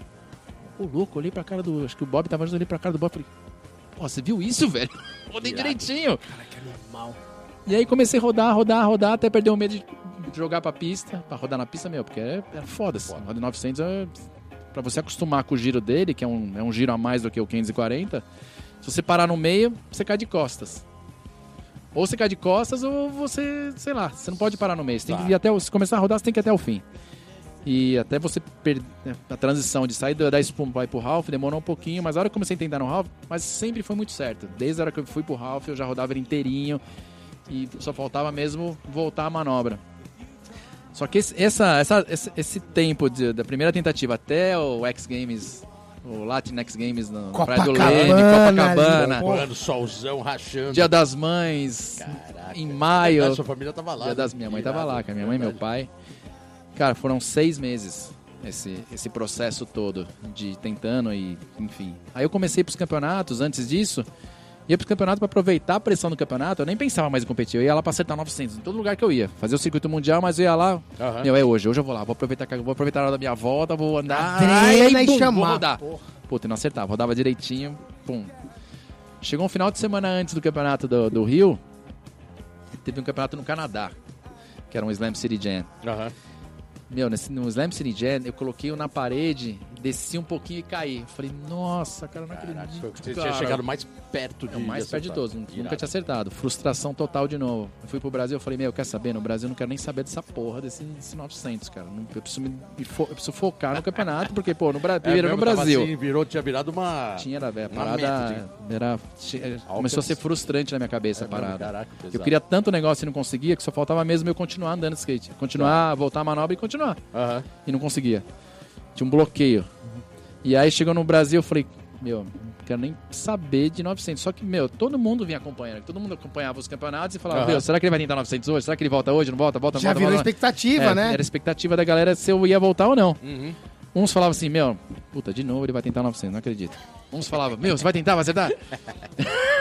[SPEAKER 3] ô louco, olhei pra cara do. Acho que o Bob tava junto, olhei pra cara do Bob falei, pô, você viu isso, velho? [LAUGHS] Rodei
[SPEAKER 1] Irado.
[SPEAKER 3] direitinho.
[SPEAKER 2] Cara, que animal.
[SPEAKER 3] E aí comecei a rodar, rodar, rodar, até perder o medo de jogar pra pista, pra rodar na pista, meu, porque é, é foda. assim. Roda de 900 é... Pra você acostumar com o giro dele, que é um, é um giro a mais do que o 540, se você parar no meio, você cai de costas. Ou você cai de costas, ou você, sei lá, você não pode parar no meio. Você tem
[SPEAKER 1] Tá.
[SPEAKER 3] que ir até o, se começar a rodar, você tem que ir até o fim. E até você perder a transição de sair da para ir pro Ralph demorou um pouquinho, mas a hora que eu comecei a tentar no Ralph, mas sempre foi muito certo. Desde a hora que eu fui pro Ralph, eu já rodava ele inteirinho e só faltava mesmo voltar a manobra. Só que esse, essa, essa- esse, esse tempo de- da primeira tentativa até o X Games, o Latin X Games no no Praia do
[SPEAKER 2] Copacabana
[SPEAKER 3] Leme, Copacabana.
[SPEAKER 1] Mano, solzão, rachando.
[SPEAKER 3] Dia das Mães,
[SPEAKER 1] Caraca.
[SPEAKER 3] em maio,
[SPEAKER 1] A sua família tava lá.
[SPEAKER 3] Dia
[SPEAKER 1] né?
[SPEAKER 3] das minha mãe tava lá, cara. Minha mãe e meu pai. Cara, foram seis meses esse, esse processo todo de tentando e, enfim. Aí eu comecei pros campeonatos, antes disso, ia pros campeonatos pra aproveitar a pressão do campeonato. Eu nem pensava mais em competir, eu ia lá pra acertar 900 em todo lugar que eu ia. Fazer o circuito mundial, mas eu ia lá.
[SPEAKER 1] Aham.
[SPEAKER 3] Meu, é hoje, hoje eu vou lá, vou aproveitar, vou aproveitar a hora da minha volta, vou andar. Aí,
[SPEAKER 2] e
[SPEAKER 3] bum,
[SPEAKER 2] chamar.
[SPEAKER 3] Vou rodar.
[SPEAKER 2] Porra.
[SPEAKER 3] Puta, não acertava, rodava direitinho, pum. Chegou um final de semana antes do campeonato do, do Rio, teve um campeonato no Canadá, que era um Slam City Jam.
[SPEAKER 1] Aham.
[SPEAKER 3] Meu, nesse, no Slam City Jam, eu coloquei-o na parede desci um pouquinho e caí. Falei, nossa, cara, não
[SPEAKER 1] Caraca,
[SPEAKER 3] acredito.
[SPEAKER 1] você
[SPEAKER 3] cara.
[SPEAKER 1] tinha chegado mais perto de.
[SPEAKER 3] É mais
[SPEAKER 1] de
[SPEAKER 3] perto de todos, nunca
[SPEAKER 1] Irado.
[SPEAKER 3] tinha acertado. Frustração total de novo. Eu fui pro Brasil, eu falei, meu, quer saber? No Brasil eu não quero nem saber dessa porra desse, desse 900, cara. Eu preciso, me, eu preciso focar no campeonato, porque, pô, no,
[SPEAKER 1] É
[SPEAKER 3] primeiro no Brasil.
[SPEAKER 1] assim, virou, tinha virado uma.
[SPEAKER 3] Tinha, era, velho, a parada
[SPEAKER 1] meta,
[SPEAKER 3] era, tinha- começou a ser frustrante na minha cabeça
[SPEAKER 1] É
[SPEAKER 3] a parada.
[SPEAKER 1] caraca,
[SPEAKER 3] Eu queria tanto negócio e não conseguia que só faltava mesmo eu continuar andando de skate. Continuar, voltar a manobra e continuar. E não conseguia. Tinha um bloqueio. E aí chegou no Brasil, eu falei, meu, não quero nem saber de 900. Só que, meu, todo mundo vinha acompanhando. Todo mundo acompanhava os campeonatos e falava,
[SPEAKER 1] Aham.
[SPEAKER 3] meu, será que ele vai tentar 900 hoje? Será que ele volta hoje? Não volta? Volta, não
[SPEAKER 2] Já
[SPEAKER 3] volta?
[SPEAKER 2] virou
[SPEAKER 3] volta?
[SPEAKER 2] expectativa,
[SPEAKER 3] É,
[SPEAKER 2] né?
[SPEAKER 3] Era expectativa da galera se eu ia voltar ou não.
[SPEAKER 1] Uhum.
[SPEAKER 3] Uns falavam assim, meu, puta, de novo ele vai tentar 900, não acredito. Uns falavam, meu, você vai tentar, vai acertar? [LAUGHS]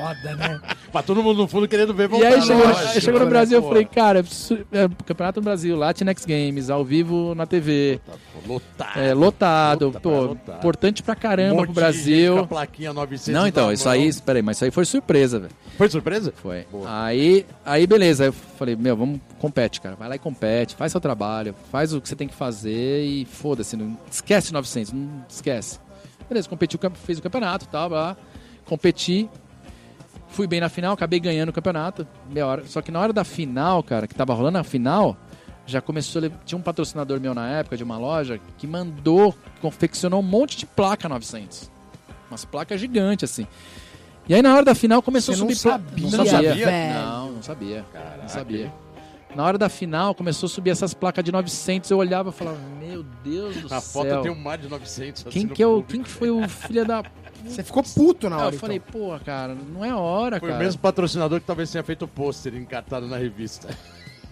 [SPEAKER 2] Foda, né? [LAUGHS]
[SPEAKER 1] Pra todo mundo no fundo querendo ver
[SPEAKER 3] E
[SPEAKER 1] voltar.
[SPEAKER 3] aí chegou,
[SPEAKER 1] lógico,
[SPEAKER 3] chegou no Brasil, eu falei, cara, su- é, Campeonato do Brasil, Latinx Games, ao vivo na TV,
[SPEAKER 1] Tá, Lotado.
[SPEAKER 3] é, lotado, pô,
[SPEAKER 1] lotado.
[SPEAKER 3] importante pra
[SPEAKER 1] Um
[SPEAKER 3] caramba
[SPEAKER 1] monte
[SPEAKER 3] pro
[SPEAKER 1] gente
[SPEAKER 3] Brasil.
[SPEAKER 1] plaquinha 900
[SPEAKER 3] Não, então, isso
[SPEAKER 1] mão.
[SPEAKER 3] aí, espera aí, mas isso aí foi surpresa, velho.
[SPEAKER 1] Foi surpresa?
[SPEAKER 3] Foi.
[SPEAKER 1] Boa.
[SPEAKER 3] Aí, aí, beleza, eu falei, meu, vamos, compete, cara. Vai lá e compete, faz seu trabalho, faz o que você tem que fazer e foda-se, não esquece 900, não esquece. Beleza, competi, o camp- fez o campeonato, tal, blá, blá, competi, fui bem na final, acabei ganhando o campeonato, meia hora. Só que na hora da final, cara, que tava rolando a final, já começou, a tinha um patrocinador meu na época de uma loja que mandou, confeccionou um monte de placa 900. Umas placas gigantes, assim. E aí na hora da final começou
[SPEAKER 2] Você
[SPEAKER 3] a subir pla-
[SPEAKER 2] sabia,
[SPEAKER 3] Não sabia.
[SPEAKER 2] velho.
[SPEAKER 3] Não, não sabia.
[SPEAKER 1] Caraca.
[SPEAKER 3] Não sabia. Na hora da final começou a subir essas placas de 900, eu olhava e falava, meu Deus do
[SPEAKER 1] Na
[SPEAKER 3] céu.
[SPEAKER 1] foto tem um mar de 900. assim,
[SPEAKER 3] Quem que é o,
[SPEAKER 1] público.
[SPEAKER 3] quem que foi o filho da
[SPEAKER 2] Você ficou puto na hora,
[SPEAKER 3] eu falei,
[SPEAKER 2] então.
[SPEAKER 3] pô, cara, não é hora,
[SPEAKER 1] Foi
[SPEAKER 3] cara.
[SPEAKER 1] o mesmo patrocinador que talvez tenha feito o pôster encartado na revista.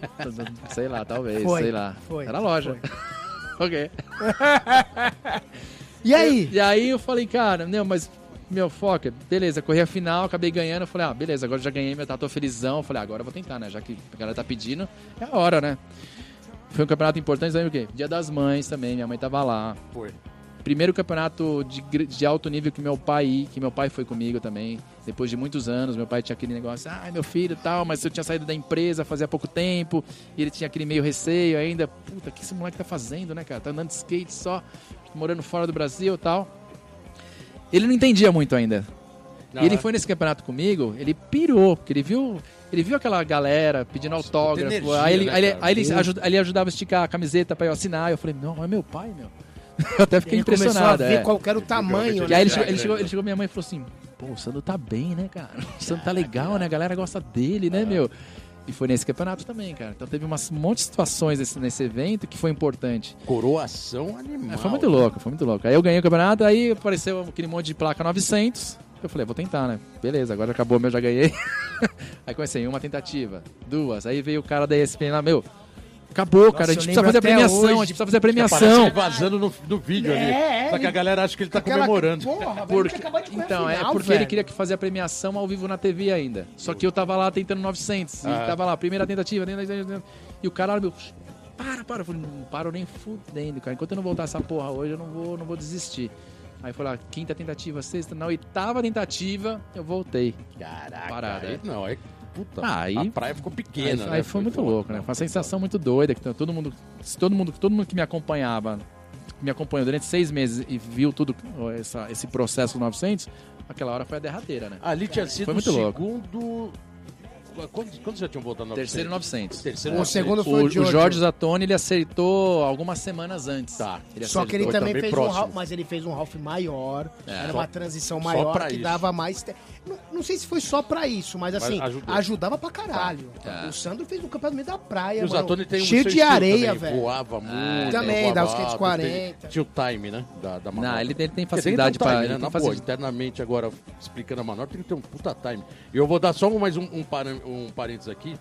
[SPEAKER 1] [LAUGHS]
[SPEAKER 3] Sei lá, talvez,
[SPEAKER 2] Foi,
[SPEAKER 3] sei lá.
[SPEAKER 2] foi,
[SPEAKER 3] Era loja. [LAUGHS] ok.
[SPEAKER 2] E aí?
[SPEAKER 3] E aí eu falei, cara, não, mas meu foca, beleza, corri a final, acabei ganhando. Eu falei, ah, beleza, agora já ganhei, meu, tá, tô felizão. Eu falei, ah, agora eu vou tentar, né? Já que a galera tá pedindo, é a hora, né? Foi um campeonato importante, aí o quê? Dia das Mães também, minha mãe tava lá.
[SPEAKER 1] Foi.
[SPEAKER 3] Primeiro campeonato de, de alto nível que meu pai que meu pai foi comigo também. Depois de muitos anos, meu pai tinha aquele negócio, ah, meu filho tal, mas eu tinha saído da empresa fazia pouco tempo, e ele tinha aquele meio receio ainda. Puta, o que esse moleque tá fazendo, né, cara? Tá andando de skate só, morando fora do Brasil tal. Ele não entendia muito ainda. E ele foi nesse campeonato comigo, ele pirou, porque ele viu, ele viu aquela galera pedindo
[SPEAKER 1] Nossa,
[SPEAKER 3] autógrafo.
[SPEAKER 1] energia,
[SPEAKER 3] aí ele,
[SPEAKER 1] né,
[SPEAKER 3] aí ele, aí ele, ajuda- ele ajudava a esticar a camiseta pra eu assinar. Eu falei, não, é meu pai, meu. [LAUGHS] Eu até fiquei
[SPEAKER 2] Ele começou
[SPEAKER 3] impressionado.
[SPEAKER 2] a ver
[SPEAKER 3] é.
[SPEAKER 2] qual era o tamanho,
[SPEAKER 3] E
[SPEAKER 2] né?
[SPEAKER 3] aí ele
[SPEAKER 1] É,
[SPEAKER 3] chegou, ele, chegou,
[SPEAKER 1] né?
[SPEAKER 3] ele chegou minha mãe e falou assim: Pô, o Sandro tá bem, né, cara? O Sandro tá legal, né? A galera gosta dele, né, meu? E foi nesse campeonato também, cara. Então teve umas, um monte de situações nesse, nesse evento que foi importante.
[SPEAKER 1] Coroação animal.
[SPEAKER 3] É, foi muito louco, foi muito louco. Aí eu ganhei o campeonato, aí apareceu aquele monte de placa 900. Eu falei, vou tentar, né? Beleza, agora acabou meu, já ganhei. [LAUGHS] aí comecei, uma tentativa, duas. Aí veio o cara da ESPN lá, meu, acabou, cara. A gente precisa fazer a premiação,
[SPEAKER 2] hoje.
[SPEAKER 3] a gente precisa fazer a premiação.
[SPEAKER 1] ele vazando no, no vídeo
[SPEAKER 2] É,
[SPEAKER 1] ali.
[SPEAKER 2] é,
[SPEAKER 1] Só que a galera acha que ele tá
[SPEAKER 2] Aquela-
[SPEAKER 1] comemorando.
[SPEAKER 2] Porra,
[SPEAKER 3] Porque,
[SPEAKER 2] ele acabou de correr a
[SPEAKER 3] então, é
[SPEAKER 2] final,
[SPEAKER 3] porque
[SPEAKER 2] velho.
[SPEAKER 3] ele queria que fazer a premiação ao vivo na TV ainda. Só que eu tava lá tentando 900.
[SPEAKER 1] Ah.
[SPEAKER 3] E tava lá, primeira tentativa. E o cara, meu, para, para. Eu falei, não paro nem fudendo, cara. Enquanto eu não voltar essa porra hoje, eu não vou, não vou desistir. Aí foi lá, quinta tentativa, sexta, na oitava tentativa, eu voltei.
[SPEAKER 1] Caraca.
[SPEAKER 3] Parada,
[SPEAKER 1] aí,
[SPEAKER 3] é.
[SPEAKER 1] não, aí, puta,
[SPEAKER 3] Ah, aí-
[SPEAKER 1] a praia ficou
[SPEAKER 3] Aí,
[SPEAKER 1] pequena,
[SPEAKER 3] aí
[SPEAKER 1] né?
[SPEAKER 3] foi, muito
[SPEAKER 1] bom.
[SPEAKER 3] louco, né? Foi uma sensação muito doida. Que todo mundo, se todo mundo, todo mundo que me acompanhava, me acompanhou durante seis meses e viu tudo essa, esse processo do 900, aquela hora foi a derradeira, né?
[SPEAKER 1] Ali tinha sido
[SPEAKER 3] Foi muito
[SPEAKER 1] o
[SPEAKER 3] louco.
[SPEAKER 1] segundo... Quantos, quantos já tinham voltado no 900?
[SPEAKER 3] Terceiro 900.
[SPEAKER 1] Terceiro
[SPEAKER 2] O
[SPEAKER 1] 900.
[SPEAKER 2] segundo foi o
[SPEAKER 3] o. Jorge Zatoni ele acertou algumas semanas antes.
[SPEAKER 1] Tá.
[SPEAKER 3] Ele
[SPEAKER 2] Só que ele
[SPEAKER 1] Foi
[SPEAKER 2] também,
[SPEAKER 1] também
[SPEAKER 2] fez
[SPEAKER 1] próximo.
[SPEAKER 2] um half, mas ele fez um half maior,
[SPEAKER 3] É.
[SPEAKER 2] era
[SPEAKER 1] Só-
[SPEAKER 2] uma transição maior que
[SPEAKER 1] isso.
[SPEAKER 2] dava mais... te- Não, não sei se foi só pra isso, mas assim,
[SPEAKER 1] ajudou.
[SPEAKER 2] ajudava pra caralho.
[SPEAKER 3] Tá.
[SPEAKER 2] O Sandro fez um campeonato no meio da praia,
[SPEAKER 1] o
[SPEAKER 2] mano,
[SPEAKER 1] tem um
[SPEAKER 2] cheio de areia,
[SPEAKER 1] também,
[SPEAKER 2] velho.
[SPEAKER 1] Voava muito.
[SPEAKER 2] Também,
[SPEAKER 1] voava
[SPEAKER 2] dá os skate
[SPEAKER 1] alto,
[SPEAKER 2] 40.
[SPEAKER 1] tem- Tinha o time, né? Da, da manobra.
[SPEAKER 3] Não, ele, ele tem facilidade
[SPEAKER 1] ter um
[SPEAKER 3] para
[SPEAKER 1] time, né? Na boa, internamente agora, explicando a manobra, tem que ter um puta time. E eu vou dar só mais um, um, um parênteses aqui,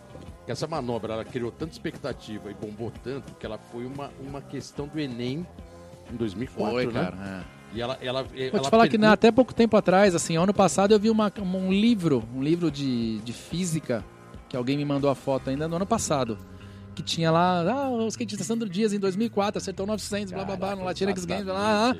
[SPEAKER 1] que essa manobra, ela criou tanta expectativa e bombou tanto, que ela foi uma, uma questão do Enem em 2004,
[SPEAKER 3] Foi,
[SPEAKER 1] né?
[SPEAKER 3] cara. é.
[SPEAKER 1] E ela, ela,
[SPEAKER 3] Vou
[SPEAKER 1] ela
[SPEAKER 3] te falar que na- até pouco tempo atrás, assim, ano passado eu vi uma- um livro, um livro de, de física, que alguém me mandou a foto ainda no ano passado. Que tinha lá, ah, o skatista Sandro Dias em 2004 acertou 900, blá blá blá, no
[SPEAKER 1] Caraca,
[SPEAKER 3] Latinx Games, blá, blá.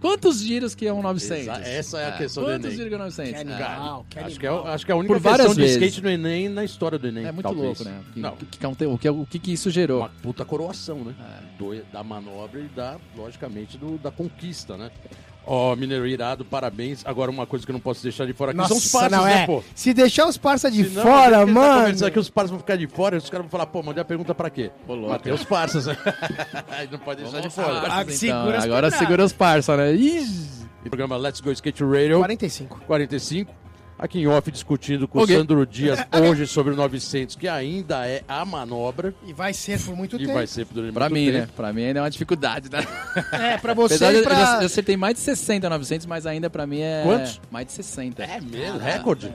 [SPEAKER 3] Quantos giros que é um 900?
[SPEAKER 1] Exa- essa é a questão do
[SPEAKER 3] Quantos
[SPEAKER 1] Enem.
[SPEAKER 3] giros que é um 900?
[SPEAKER 2] Que
[SPEAKER 3] É.
[SPEAKER 2] animal, que
[SPEAKER 1] Acho que, é, acho que é a única
[SPEAKER 3] Por várias
[SPEAKER 1] questão de
[SPEAKER 3] vezes.
[SPEAKER 1] skate no Enem na história do Enem.
[SPEAKER 3] É muito
[SPEAKER 1] talvez.
[SPEAKER 3] louco, né? O que,
[SPEAKER 1] Não,
[SPEAKER 3] que, que, o que, o que, o que que isso gerou?
[SPEAKER 1] uma puta coroação, né?
[SPEAKER 3] É.
[SPEAKER 1] Do- da manobra e da, logicamente, do, da conquista, né? Ó, Mineiro Irado, parabéns. Agora, uma coisa que eu não posso deixar de fora aqui
[SPEAKER 2] Nossa,
[SPEAKER 1] são os parças,
[SPEAKER 2] não
[SPEAKER 1] né,
[SPEAKER 2] é.
[SPEAKER 1] pô?
[SPEAKER 2] Se deixar os parça de
[SPEAKER 1] Senão,
[SPEAKER 2] fora,
[SPEAKER 1] gente tá
[SPEAKER 2] mano.
[SPEAKER 1] conversando aqui, os parças vão ficar de fora, os caras vão falar, pô, mandei a pergunta pra quê? Tem os parças, né? [LAUGHS] Aí não pode deixar de
[SPEAKER 3] Vamos
[SPEAKER 1] fora.
[SPEAKER 3] aos
[SPEAKER 2] Ah,
[SPEAKER 3] parças,
[SPEAKER 2] segura
[SPEAKER 3] então.
[SPEAKER 2] as
[SPEAKER 3] Agora segura os parça, né? Ih,
[SPEAKER 1] E o programa Let's Go Skate Radio
[SPEAKER 2] 45.
[SPEAKER 1] 45. Aqui em off discutindo com o Sandro Dias [LAUGHS] hoje sobre o 900, que ainda é a manobra
[SPEAKER 2] E vai ser por muito
[SPEAKER 1] e
[SPEAKER 2] tempo.
[SPEAKER 1] vai ser durante
[SPEAKER 3] pra
[SPEAKER 1] muito
[SPEAKER 3] mim, né?
[SPEAKER 1] tempo.
[SPEAKER 3] Pra mim ainda é uma dificuldade, né? [LAUGHS]
[SPEAKER 2] É, pra você
[SPEAKER 3] Apesar
[SPEAKER 2] e
[SPEAKER 3] eu,
[SPEAKER 2] pra...
[SPEAKER 3] eu já- eu acertei mais de 60 900, mas ainda pra mim é...
[SPEAKER 1] Quantos?
[SPEAKER 3] Mais de 60.
[SPEAKER 1] É mesmo? Recorde?
[SPEAKER 3] Não,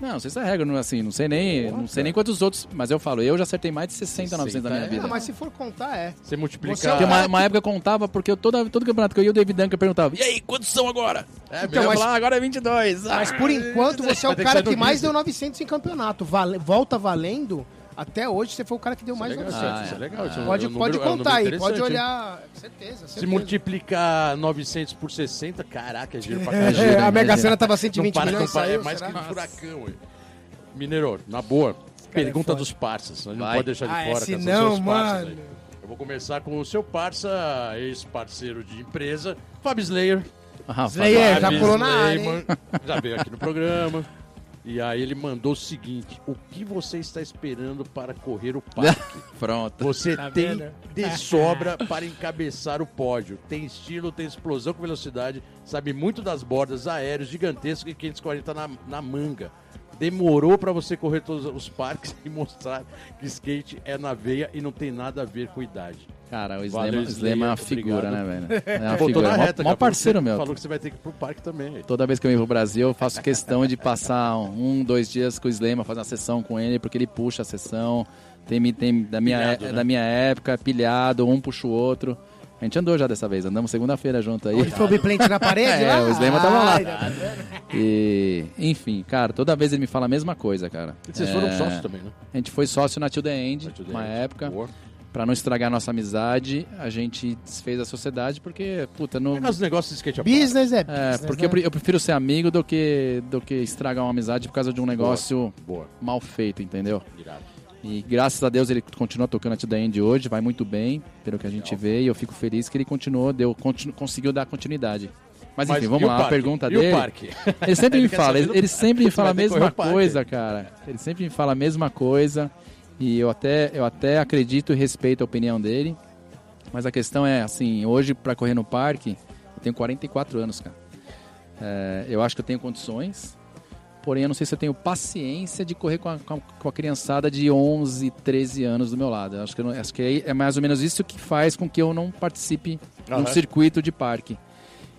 [SPEAKER 3] não sei se é regra, não, assim, não sei nem, não sei nem quantos outros, mas eu falo, eu já acertei mais de 60 900 na minha
[SPEAKER 1] 60 é.
[SPEAKER 3] vida.
[SPEAKER 2] Não, mas se for contar, é.
[SPEAKER 1] Você multiplica...
[SPEAKER 2] Você é
[SPEAKER 3] Porque uma, uma época eu contava, porque eu, toda, todo campeonato que eu ia, o David Duncan perguntava, e aí, quantos são agora?
[SPEAKER 1] É
[SPEAKER 2] Então,
[SPEAKER 3] eu
[SPEAKER 2] mas-
[SPEAKER 3] falava, ah, agora é 22.
[SPEAKER 2] Mas
[SPEAKER 3] Ah,
[SPEAKER 2] por enquanto [LAUGHS] você é o
[SPEAKER 1] que
[SPEAKER 2] cara
[SPEAKER 1] do
[SPEAKER 2] que mais deu 900 em campeonato. Vale- volta valendo. Até hoje você foi o cara que deu mais
[SPEAKER 1] legal,
[SPEAKER 2] 900.
[SPEAKER 3] Ah,
[SPEAKER 1] isso é
[SPEAKER 3] é.
[SPEAKER 1] legal. isso é
[SPEAKER 2] Pode,
[SPEAKER 1] é um
[SPEAKER 2] pode
[SPEAKER 1] número- é um
[SPEAKER 2] contar
[SPEAKER 1] número
[SPEAKER 2] aí, pode
[SPEAKER 1] hein?
[SPEAKER 2] olhar. Certeza, certeza.
[SPEAKER 1] Se multiplicar 900 por 60, caraca, é dinheiro pra
[SPEAKER 2] É,
[SPEAKER 1] caralho.
[SPEAKER 2] a Mega. Sena tava
[SPEAKER 1] Não
[SPEAKER 2] 120
[SPEAKER 1] para, não
[SPEAKER 2] milhões,
[SPEAKER 1] para, é
[SPEAKER 2] saiu,
[SPEAKER 1] mais
[SPEAKER 2] será?
[SPEAKER 1] que um furacão, ué. Mineiro, na boa,
[SPEAKER 2] é
[SPEAKER 1] pergunta dos parças. A gente não pode deixar de
[SPEAKER 2] Ah, é,
[SPEAKER 1] fora,
[SPEAKER 2] se não, mano.
[SPEAKER 1] aí. Eu vou começar com o seu parça, ex-parceiro de empresa, Fábio Slayer.
[SPEAKER 3] Ah,
[SPEAKER 2] Slayer, É, já
[SPEAKER 1] Fábio
[SPEAKER 2] pulou na área,
[SPEAKER 1] Slayman, Já veio aqui no programa. [LAUGHS] E aí ele mandou o seguinte: o que você está esperando para correr o [LAUGHS] parque?
[SPEAKER 3] Pronto.
[SPEAKER 1] Você
[SPEAKER 2] Tá
[SPEAKER 1] tem
[SPEAKER 2] vendo?
[SPEAKER 1] de [LAUGHS] sobra para encabeçar o pódio. Tem estilo, tem explosão com velocidade, sabe muito das bordas aéreos gigantescos e 540 na, na manga. Demorou para você correr todos os parques [LAUGHS] e mostrar que skate é na veia e não tem nada a ver com idade.
[SPEAKER 3] Cara, o Slema, Slema é uma figura,
[SPEAKER 1] obrigado.
[SPEAKER 3] né, velho? É uma
[SPEAKER 1] Voltou
[SPEAKER 3] figura.
[SPEAKER 1] na
[SPEAKER 3] Mó-
[SPEAKER 1] reta,
[SPEAKER 3] Mó
[SPEAKER 1] cara,
[SPEAKER 3] parceiro
[SPEAKER 1] você
[SPEAKER 3] meu.
[SPEAKER 1] Falou que você vai ter que ir pro parque também.
[SPEAKER 3] Toda vez que eu venho pro Brasil, eu faço questão de passar um, dois dias com o Slema, fazer uma sessão com ele, porque ele puxa a sessão. Tem, tem da, minha,
[SPEAKER 1] Pilhado,
[SPEAKER 3] é-
[SPEAKER 1] né?
[SPEAKER 3] da minha época, pilhado, um puxa o outro. A gente andou já dessa vez, andamos segunda-feira junto aí.
[SPEAKER 2] Foi o biplente na parede? [LAUGHS]
[SPEAKER 3] É, o Slema tava lá.
[SPEAKER 2] Tá vendo?
[SPEAKER 3] E, enfim, cara, toda vez ele me fala a mesma coisa, cara.
[SPEAKER 1] E vocês
[SPEAKER 3] É,
[SPEAKER 1] foram sócios também, né?
[SPEAKER 3] A gente foi sócio na Till The End,
[SPEAKER 1] Till
[SPEAKER 3] uma
[SPEAKER 1] End.
[SPEAKER 3] época.
[SPEAKER 1] Boa.
[SPEAKER 3] Pra não estragar nossa amizade, a gente desfez a sociedade porque, puta, não.
[SPEAKER 1] Causa dos negócios de skate a
[SPEAKER 2] Business é
[SPEAKER 3] É,
[SPEAKER 2] business,
[SPEAKER 3] porque
[SPEAKER 2] né?
[SPEAKER 3] eu pre- eu prefiro ser amigo do que, do que estragar uma amizade por causa de um negócio
[SPEAKER 1] Boa,
[SPEAKER 3] mal feito, entendeu?
[SPEAKER 1] irado.
[SPEAKER 3] E graças a Deus ele continua tocando a The End hoje, vai muito bem, pelo que a gente vê, e eu fico feliz que ele continuou, deu, continu- conseguiu dar continuidade. Mas enfim,
[SPEAKER 1] Mas
[SPEAKER 3] vamos lá, a pergunta
[SPEAKER 1] e
[SPEAKER 3] dele.
[SPEAKER 1] o parque?
[SPEAKER 3] Ele sempre
[SPEAKER 1] Ele [LAUGHS]
[SPEAKER 3] me fala, ele,
[SPEAKER 1] do-
[SPEAKER 3] ele sempre me fala a mesma coisa, cara. Ele sempre me fala a mesma coisa. E eu até, eu até acredito e respeito a opinião dele. Mas a questão é, assim, hoje pra correr no parque, eu tenho 44 anos, cara. É, eu acho que eu tenho condições. Porém, eu não sei se eu tenho paciência de correr com a, com a- com a criançada de 11, 13 anos do meu lado. Eu acho que, não- acho que é é mais ou menos isso que faz com que eu não participe de um
[SPEAKER 1] Aham.
[SPEAKER 3] circuito de parque.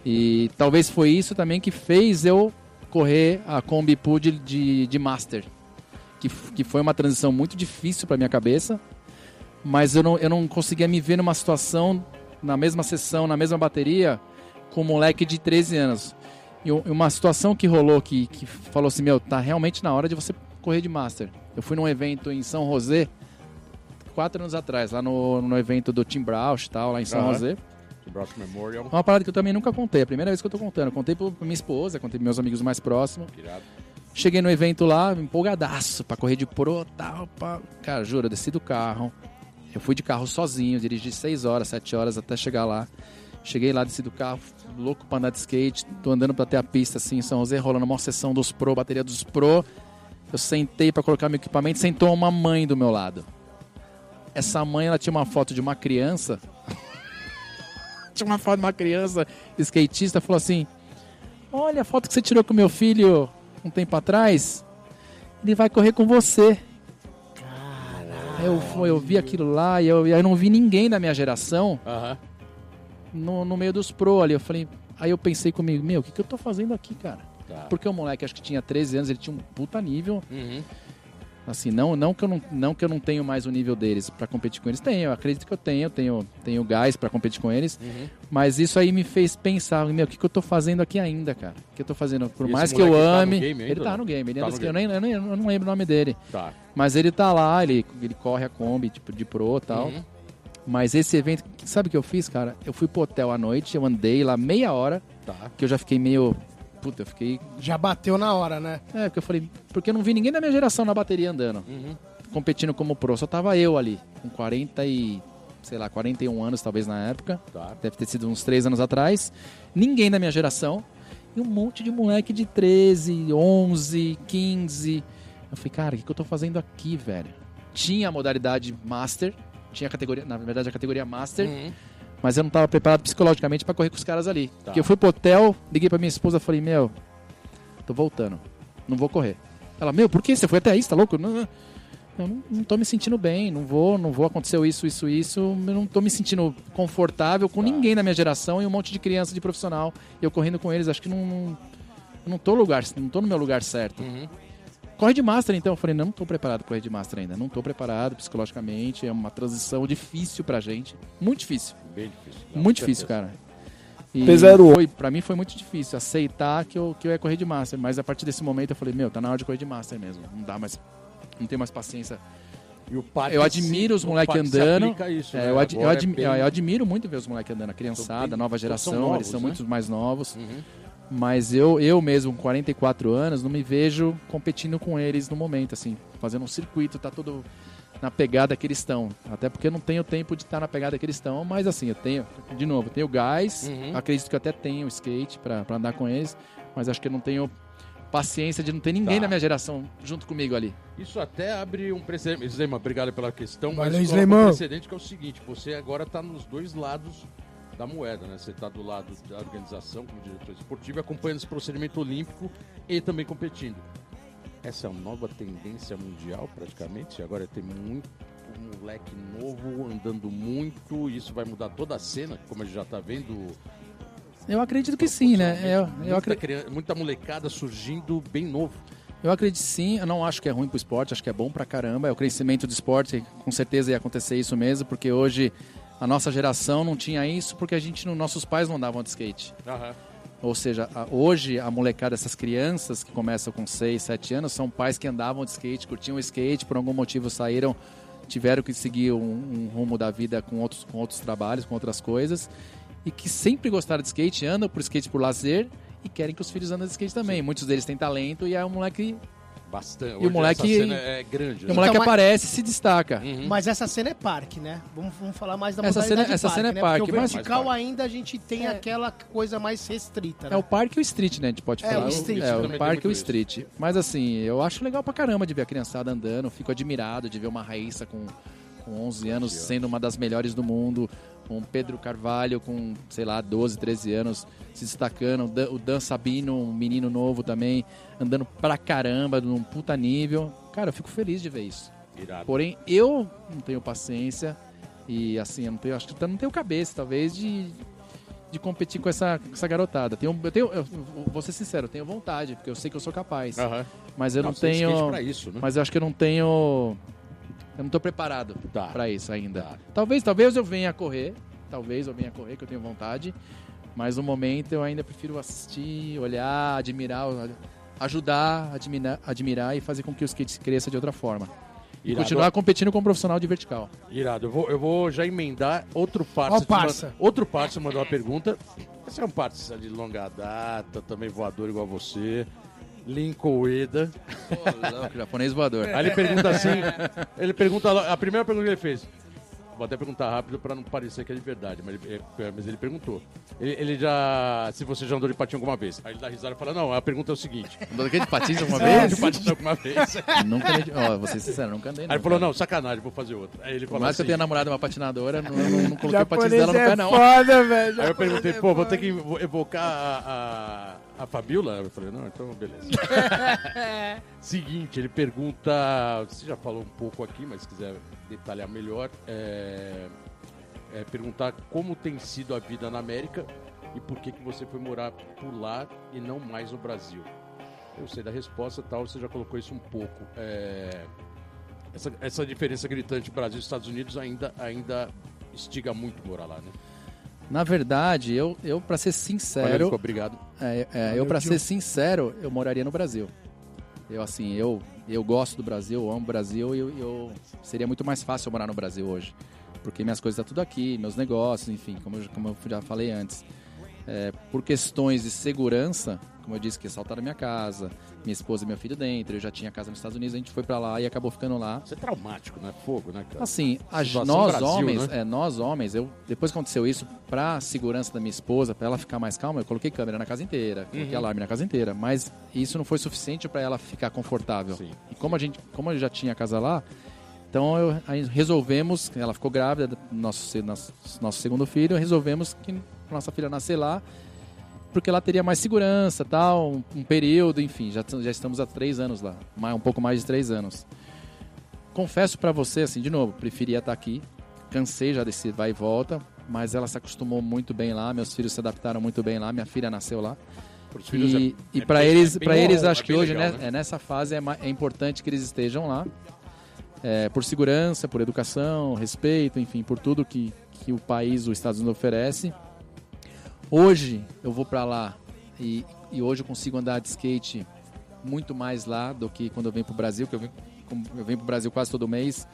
[SPEAKER 3] E talvez foi isso também que fez eu correr a Kombi Pool de, de, de Master. Que, que foi uma transição muito difícil para minha cabeça. Mas eu não, eu não conseguia me ver numa situação, na mesma sessão, na mesma bateria, com um moleque de 13 anos. E uma situação que rolou que, que falou assim: Meu, tá realmente na hora de você correr de Master. Eu fui num evento em São José, quatro anos atrás, lá no, no evento do Tim Brauch tal, lá em São
[SPEAKER 1] Aham.
[SPEAKER 3] José.
[SPEAKER 1] Memorial.
[SPEAKER 3] É uma parada que eu também nunca contei. É a primeira vez que eu tô contando. Contei pra minha esposa, contei pros meus amigos mais próximos.
[SPEAKER 1] Irado.
[SPEAKER 3] Cheguei no evento lá, empolgadaço, pra correr de pro tal. Pá. Cara, juro, eu desci do carro. Eu fui de carro sozinho, dirigi 6 horas, 7 horas até chegar lá. Cheguei lá, desci do carro, louco pra andar de skate. Tô andando pra ter a pista assim em São José, rolando uma sessão dos pro, bateria dos pro. Eu sentei pra colocar meu equipamento, sentou uma mãe do meu lado. Essa mãe, ela tinha uma foto de uma criança. [LAUGHS] tinha uma foto de uma criança skatista, falou assim: Olha a foto que você tirou com meu filho um tempo atrás. Ele vai correr com você. Eu, eu vi aquilo lá e eu, eu não vi ninguém da minha geração
[SPEAKER 1] Aham.
[SPEAKER 3] no, no meio dos pro ali. Eu falei, aí eu pensei comigo, meu, o que, que eu tô fazendo aqui, cara?
[SPEAKER 1] Tá.
[SPEAKER 3] Porque o moleque acho que tinha 13 anos, ele tinha um puta nível.
[SPEAKER 1] Uhum.
[SPEAKER 3] Assim, não, não, que eu não, não que eu não tenho mais o nível deles pra competir com eles. Tenho, eu acredito que eu tenho, eu tenho, tenho gás pra competir com eles.
[SPEAKER 1] Uhum.
[SPEAKER 3] Mas isso aí me fez pensar, meu, o que, que eu tô fazendo aqui ainda, cara? O que eu tô fazendo? Por mais que eu
[SPEAKER 1] tá
[SPEAKER 3] ame.
[SPEAKER 1] game ainda,
[SPEAKER 3] ele tá
[SPEAKER 1] não?
[SPEAKER 3] no game, ele
[SPEAKER 1] Tá no
[SPEAKER 3] eu, nem, eu, nem- eu não lembro o nome dele.
[SPEAKER 1] Tá.
[SPEAKER 3] Mas ele tá lá, ele, ele corre a Kombi, tipo, de pro e tal.
[SPEAKER 1] Uhum.
[SPEAKER 3] Mas esse evento, sabe o que eu fiz, cara? Eu fui pro hotel à noite, eu andei lá meia hora,
[SPEAKER 1] Tá.
[SPEAKER 3] que eu já fiquei meio. Puta, eu fiquei.
[SPEAKER 2] Já bateu na hora, né?
[SPEAKER 3] É, porque eu falei, porque eu não vi ninguém da minha geração na bateria andando,
[SPEAKER 1] Uhum.
[SPEAKER 3] competindo como pro. Só tava eu ali, com 40 e. sei lá, 41 anos talvez na época.
[SPEAKER 1] Tá.
[SPEAKER 3] Deve ter sido uns 3 anos atrás. Ninguém da minha geração. E um monte de moleque de 13, 11, 15. Eu falei, cara, o que, que eu tô fazendo aqui, velho? Tinha a modalidade Master, tinha a categoria, na verdade a categoria Master,
[SPEAKER 1] Uhum.
[SPEAKER 3] Mas eu não tava preparado psicologicamente pra correr com os caras ali.
[SPEAKER 1] Tá.
[SPEAKER 3] Porque eu fui pro hotel, liguei pra minha esposa e falei, meu, tô voltando, não vou correr. Ela, meu, por que? Você foi até aí, você tá louco? Não, não. Eu não, não tô me sentindo bem, não vou, não vou, aconteceu isso, isso, isso, eu não tô me sentindo confortável com
[SPEAKER 1] Tá.
[SPEAKER 3] ninguém da minha geração e um monte de criança de profissional, e eu correndo com eles, acho que não, não, eu não tô lugar, não tô no meu lugar certo.
[SPEAKER 1] Uhum.
[SPEAKER 3] Corre de Master, então. Eu falei, não, não tô preparado para correr de Master ainda. Não tô preparado psicologicamente. É uma transição difícil pra gente. Muito difícil.
[SPEAKER 1] Bem difícil. Não,
[SPEAKER 3] muito difícil,
[SPEAKER 1] certeza.
[SPEAKER 3] cara. E
[SPEAKER 4] P08.
[SPEAKER 3] foi, pra mim foi muito difícil aceitar que eu, que eu ia correr de Master. Mas a partir desse momento eu falei, meu, tá na hora de correr de Master mesmo. Não dá mais. Não tenho mais paciência.
[SPEAKER 1] E
[SPEAKER 3] Eu admiro os moleques andando.
[SPEAKER 1] Isso,
[SPEAKER 3] É,
[SPEAKER 1] né?
[SPEAKER 3] eu, ad- eu
[SPEAKER 1] é
[SPEAKER 3] admi-
[SPEAKER 1] bem-
[SPEAKER 3] eu admiro muito ver os moleques andando. A criançada, a nova geração,
[SPEAKER 1] novos,
[SPEAKER 3] eles são
[SPEAKER 1] né?
[SPEAKER 3] muito mais novos.
[SPEAKER 1] Uhum.
[SPEAKER 3] Mas eu, eu mesmo, com 44 anos, não me vejo competindo com eles no momento, assim, fazendo um circuito, tá todo na pegada que eles estão. Até porque eu não tenho tempo de estar na pegada que eles estão, mas assim, eu tenho, de novo, eu tenho gás,
[SPEAKER 1] Uhum.
[SPEAKER 3] acredito que eu até tenho skate pra pra andar com eles, mas acho que eu não tenho paciência de não ter ninguém
[SPEAKER 1] Tá.
[SPEAKER 3] da minha geração junto comigo ali.
[SPEAKER 1] Isso até abre um precedente. Slema, obrigado pela questão.
[SPEAKER 2] Valeu,
[SPEAKER 1] mas
[SPEAKER 2] Slemão.
[SPEAKER 1] um precedente que é o seguinte: você agora está nos dois lados da moeda, né? Você está do lado da organização, como diretor esportivo, acompanhando esse procedimento olímpico e também competindo. Essa é uma nova tendência mundial, praticamente. Agora é ter muito moleque novo andando muito. E isso vai mudar toda a cena, como a gente já está vendo.
[SPEAKER 3] Eu acredito que sim, né? Eu, eu,
[SPEAKER 1] muita, criança- muita molecada surgindo bem novo.
[SPEAKER 3] eu acredito sim, eu não acho que é ruim pro esporte, acho que é bom pra caramba. É o crescimento do esporte, com certeza ia acontecer isso mesmo, porque hoje a nossa geração não tinha isso porque a gente, nossos pais não davam de skate. Ou seja, hoje a molecada, essas crianças que começam com 6, 7 anos, são pais que andavam de skate, curtiam skate, por algum motivo saíram, tiveram que seguir um, um rumo da vida com outros, com outros trabalhos, com outras coisas, e que sempre gostaram de skate, andam por skate por lazer e querem que os filhos andem de skate também. Muitos deles têm talento e aí o moleque,
[SPEAKER 1] Bastante.
[SPEAKER 3] E o moleque-
[SPEAKER 1] essa cena é grande.
[SPEAKER 3] o
[SPEAKER 1] né?
[SPEAKER 3] moleque
[SPEAKER 2] mas-
[SPEAKER 3] aparece e se destaca.
[SPEAKER 1] Uhum.
[SPEAKER 2] Mas essa cena é parque, né? Vamos, vamos falar mais da
[SPEAKER 3] Essa
[SPEAKER 2] modalidade
[SPEAKER 3] cena- essa
[SPEAKER 2] parque,
[SPEAKER 3] cena é
[SPEAKER 2] né?
[SPEAKER 3] parque,
[SPEAKER 2] Porque o
[SPEAKER 3] mas-
[SPEAKER 2] vertical
[SPEAKER 1] Mais parque.
[SPEAKER 2] ainda a gente tem
[SPEAKER 3] É.
[SPEAKER 2] aquela coisa mais restrita, né?
[SPEAKER 3] É o parque e o street, né? A gente pode
[SPEAKER 2] É,
[SPEAKER 3] falar.
[SPEAKER 2] o street
[SPEAKER 3] É, o parque e o street. Mas assim, eu acho legal pra caramba de ver a criançada andando. Fico admirado de ver uma Raíssa com, com 11 anos sendo uma das melhores do mundo. Um Pedro Carvalho com, sei lá, 12, 13 anos se destacando. O Dan- Sabino, um menino novo também, andando pra caramba, num puta nível. Cara, eu fico feliz de ver isso.
[SPEAKER 1] Irado.
[SPEAKER 3] Porém, eu não tenho paciência e assim, eu não tenho, acho que eu não tenho cabeça, talvez, de, de competir com essa, com essa garotada. Tenho, eu tenho, eu vou ser sincero, eu tenho vontade, porque eu sei que eu sou capaz.
[SPEAKER 1] Aham.
[SPEAKER 3] Mas eu não,
[SPEAKER 1] skate
[SPEAKER 3] tenho.
[SPEAKER 1] isso, né?
[SPEAKER 3] Mas eu acho que eu não tenho. Eu não tô preparado
[SPEAKER 1] Tá.
[SPEAKER 3] pra isso ainda.
[SPEAKER 1] Tá.
[SPEAKER 3] Talvez, talvez eu venha correr. Talvez eu venha correr, que eu tenho vontade. Mas no momento eu ainda prefiro assistir, olhar, admirar, ajudar, admirar, admirar e fazer com que o skate cresça de outra forma. E
[SPEAKER 1] Irado.
[SPEAKER 3] continuar competindo com um profissional de vertical.
[SPEAKER 1] Irado. Eu vou, eu vou já emendar outro
[SPEAKER 2] Ó
[SPEAKER 1] parça.
[SPEAKER 2] o
[SPEAKER 1] te manda-
[SPEAKER 2] parça.
[SPEAKER 1] Outro parça mandou uma pergunta. Esse é um parça de longa data, também voador igual você. Lincoln Ueda.
[SPEAKER 3] Louco, japonês voador.
[SPEAKER 1] Aí ele pergunta assim, ele pergunta, a primeira pergunta que ele fez, vou até perguntar rápido pra não parecer que é de verdade, mas ele, é- mas ele perguntou. Ele, ele já, se você já andou de patins alguma vez. Aí ele dá risada e fala, não, a pergunta é o seguinte,
[SPEAKER 3] Andou de patins alguma
[SPEAKER 1] andou
[SPEAKER 3] vez?
[SPEAKER 1] de patins alguma vez?
[SPEAKER 3] nunca andei de... Ó, vou ser sincero, nunca andei.
[SPEAKER 1] Aí ele falou, não, sacanagem, vou fazer outra. Aí ele
[SPEAKER 3] Por
[SPEAKER 1] falou
[SPEAKER 3] mais que eu
[SPEAKER 1] assim,
[SPEAKER 3] tenha namorado uma patinadora, não, não, não coloquei o patins dela no
[SPEAKER 2] é
[SPEAKER 3] pé, não.
[SPEAKER 2] foda, velho.
[SPEAKER 1] Aí eu perguntei,
[SPEAKER 2] é
[SPEAKER 1] pô, vou ter que evo- evocar a, a, a Fabiola? Eu falei, não, então beleza. [LAUGHS] Seguinte, ele pergunta, você já falou um pouco aqui, mas se quiser detalhar melhor, é, é perguntar como tem sido a vida na América e por que, que você foi morar por lá e não mais no Brasil. Eu sei da resposta tal, você já colocou isso um pouco. É, essa, essa diferença gritante Brasil e Estados Unidos ainda, ainda instiga muito morar lá, né?
[SPEAKER 3] Na verdade, eu, eu para ser
[SPEAKER 1] Valeu,
[SPEAKER 3] sincero,
[SPEAKER 1] Nico, obrigado.
[SPEAKER 3] É, é,
[SPEAKER 2] Valeu,
[SPEAKER 3] eu,
[SPEAKER 2] tio.
[SPEAKER 3] ser sincero, eu moraria no Brasil. Eu, assim, eu, eu gosto do Brasil, amo o Brasil e eu, eu- seria muito mais fácil eu morar no Brasil hoje. porque minhas coisas estão tá tudo aqui, meus negócios, enfim, como eu, como eu já falei antes. É, por questões de segurança, como eu disse, que assaltaram minha casa, minha esposa e meu filho dentro, eu já tinha casa nos Estados Unidos, a gente foi para lá e acabou ficando lá.
[SPEAKER 1] Isso é traumático, né? Fogo, né, cara?
[SPEAKER 3] Assim, a, nós Brasil, homens, né? é, nós homens, eu depois que aconteceu isso, pra segurança da minha esposa, para ela ficar mais calma, eu coloquei câmera na casa inteira, coloquei uhum. alarme na casa inteira, mas isso não foi suficiente para ela ficar confortável. Sim. E como a gente, como eu já tinha casa lá, então eu, resolvemos, ela ficou grávida do nosso, nosso, nosso segundo filho, resolvemos que nossa filha nascer lá porque lá teria mais segurança, tal, um, um período, enfim, já, já estamos há três anos lá, mais, um pouco mais de três anos. Confesso para você, assim, de novo, preferia estar aqui, cansei já desse vai e volta, mas ela se acostumou muito bem lá, meus filhos se adaptaram muito bem lá, minha filha nasceu lá. E, é, e para eles, é para eles acho é que hoje legal, né, né? É nessa fase é, é importante que eles estejam lá, é, por segurança, por educação, respeito, enfim, por tudo que, que o país, os Estados Unidos oferece. Hoje eu vou para lá e, e, hoje eu consigo andar de skate muito mais lá do que quando eu venho pro Brasil, que eu venho, eu venho pro Brasil quase todo mês.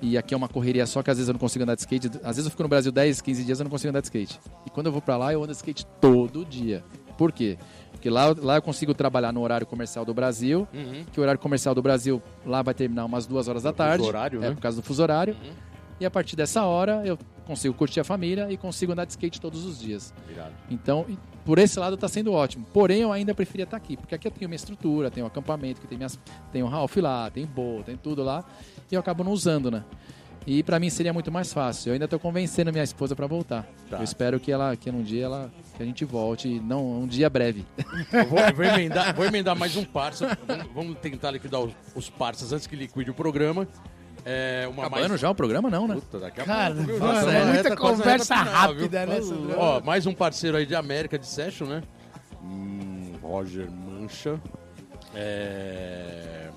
[SPEAKER 3] E aqui é uma correria só que às vezes eu não consigo andar de skate. Às vezes eu fico no Brasil 10, 15 dias e eu não consigo andar de skate. E quando eu vou para lá, eu ando de skate todo dia. Por quê? Porque lá, lá eu consigo trabalhar no horário comercial do Brasil, uhum. que o horário comercial do Brasil lá vai terminar umas duas horas da tarde. Fuso
[SPEAKER 1] horário,
[SPEAKER 3] é
[SPEAKER 1] né?
[SPEAKER 3] por causa do fuso horário. Uhum. E a partir dessa hora eu consigo curtir a família e consigo andar de skate todos os dias. Então, por esse lado está sendo ótimo. Porém, eu ainda preferia estar tá aqui, porque aqui eu tenho minha estrutura, tenho um acampamento, que tem minhas, tem um Ralph lá, tem boa, tem tudo lá, e eu acabo não usando, né? E para mim seria muito mais fácil. Eu ainda estou convencendo minha esposa para voltar. Tá. Eu espero que ela, que um dia ela, que a gente volte, não um dia breve.
[SPEAKER 1] Eu vou, vou, emendar, vou emendar mais um parça. Vamos, vamos tentar liquidar os, os parças antes que liquide o programa.
[SPEAKER 3] É uma Acabando mais... já o programa, não, né? Puta, daqui a
[SPEAKER 2] Cara, pouco, é, muita conversa final, rápida, né?
[SPEAKER 1] Ó, mais um parceiro aí de América de Session, né? Hum, Roger Mancha. É...